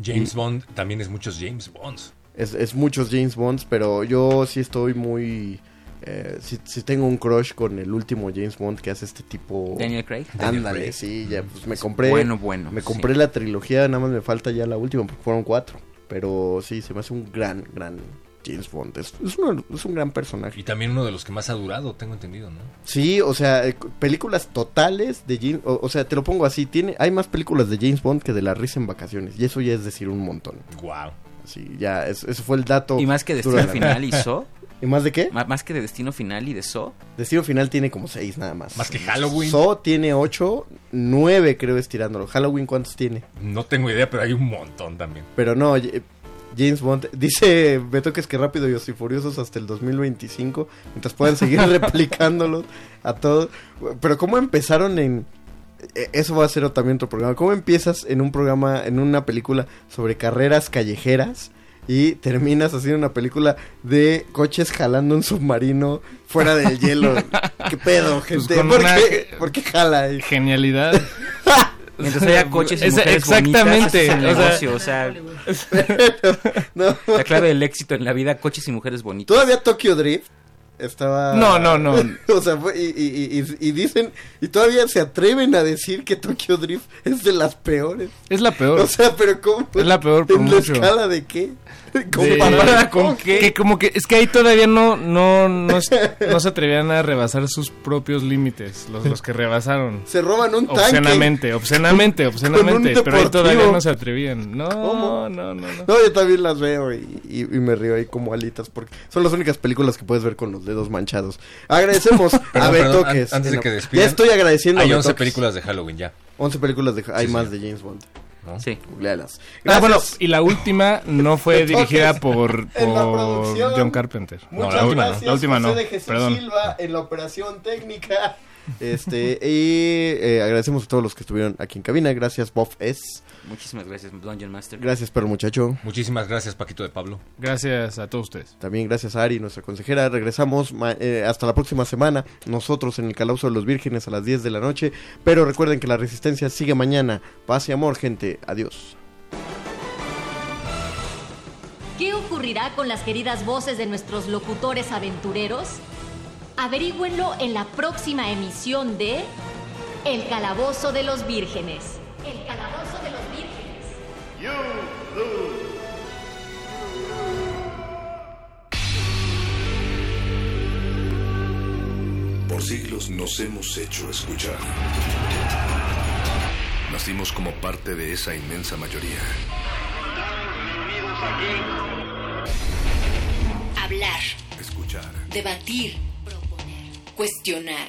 James Y- Bond también es muchos James Bonds. es, es muchos James Bonds, pero yo sí estoy muy... Eh, sí, sí tengo un crush con el último James Bond que hace este tipo... Daniel Craig. Ándale, sí, ya pues me compré... bueno, bueno, Me compré sí. la trilogía, nada más me falta ya la última, porque fueron cuatro. Pero sí, se me hace un gran, gran James Bond. Es, es, uno- es un gran personaje. Y también uno de los que más ha durado, tengo entendido, ¿no? Sí, o sea, eh, películas totales de James... O, o sea, te lo pongo así, tiene hay más películas de James Bond que de La Risa en Vacaciones. Y eso ya es decir un montón. Wow. Sí, ya, es- ese fue el dato. Y más que Destino Final y So. ¿Y más de qué? Má- Más que de Destino Final y de So. Destino Final tiene como seis nada más. Más que Halloween. So tiene ocho, nueve creo estirándolo. Halloween cuántos tiene. No tengo idea, pero hay un montón también. Pero no, James Bond dice Beto que es que rápido y y furiosos hasta el 2025, mientras puedan seguir replicándolos a todos. Pero cómo empezaron en eh, eso va a ser también otro programa. ¿Cómo empiezas en un programa, en una película sobre carreras callejeras y terminas haciendo una película de coches jalando un submarino fuera del hielo? ¿Qué pedo, gente? Pues con ¿Por, qué, por qué jala? Genialidad. Mientras haya coches y Es- mujeres exactamente, bonitas, el o sea- negocio, o sea, la clave del éxito en la vida, coches y mujeres bonitas. Todavía Tokyo Drift estaba... No, no, no. o sea, fue- y, y- y- y dicen, y todavía se atreven a decir que Tokyo Drift es de las peores. Es la peor. O sea, pero ¿cómo? Es la peor por ¿En la mucho. escala de qué? De- ¿Comparada con ¿Con qué? Que como que es que ahí todavía no no no, no se atrevían a rebasar sus propios límites, los, los que rebasaron. Se roban un tanque. Obscenamente, obscenamente, obscenamente, con un pero ahí todavía no se atrevían. No, ¿Cómo? no, no, no. No, yo también las veo y, y- y me río ahí como alitas porque son las únicas películas que puedes ver con los dedos manchados. Agradecemos a Perdón, Betoques. an- antes de que despidan, Ya estoy agradeciendo Hay a 11 Betoques. películas de Halloween ya. 11 películas de hay Sí, más señor. de James Bond. ¿No? Sí. Googlealas. Ah, bueno, Gracias. y la última no fue dirigida por, por. John Carpenter. Muchas no, la última, gracias, no, la última no. José de Jesús Perdón. Silva en la operación técnica. Este, y eh, agradecemos a todos los que estuvieron aquí en cabina. Gracias, Bob S. Muchísimas gracias, Dungeon Master. Gracias, perro muchacho. Muchísimas gracias, Paquito de Pablo. Gracias a todos ustedes. También gracias a Ari, nuestra consejera. Regresamos ma- eh, hasta la próxima semana. Nosotros en el Calauso de los Vírgenes a las 10 de la noche. Pero recuerden que la resistencia sigue mañana. Paz y amor, gente. Adiós. ¿Qué ocurrirá con las queridas voces de nuestros locutores aventureros? Averígüenlo en la próxima emisión de El Calabozo de los Vírgenes. El calabozo de los vírgenes. You lose. Por siglos nos hemos hecho escuchar. Nacimos como parte de esa inmensa mayoría. Hablar, Escuchar. debatir, proponer, cuestionar.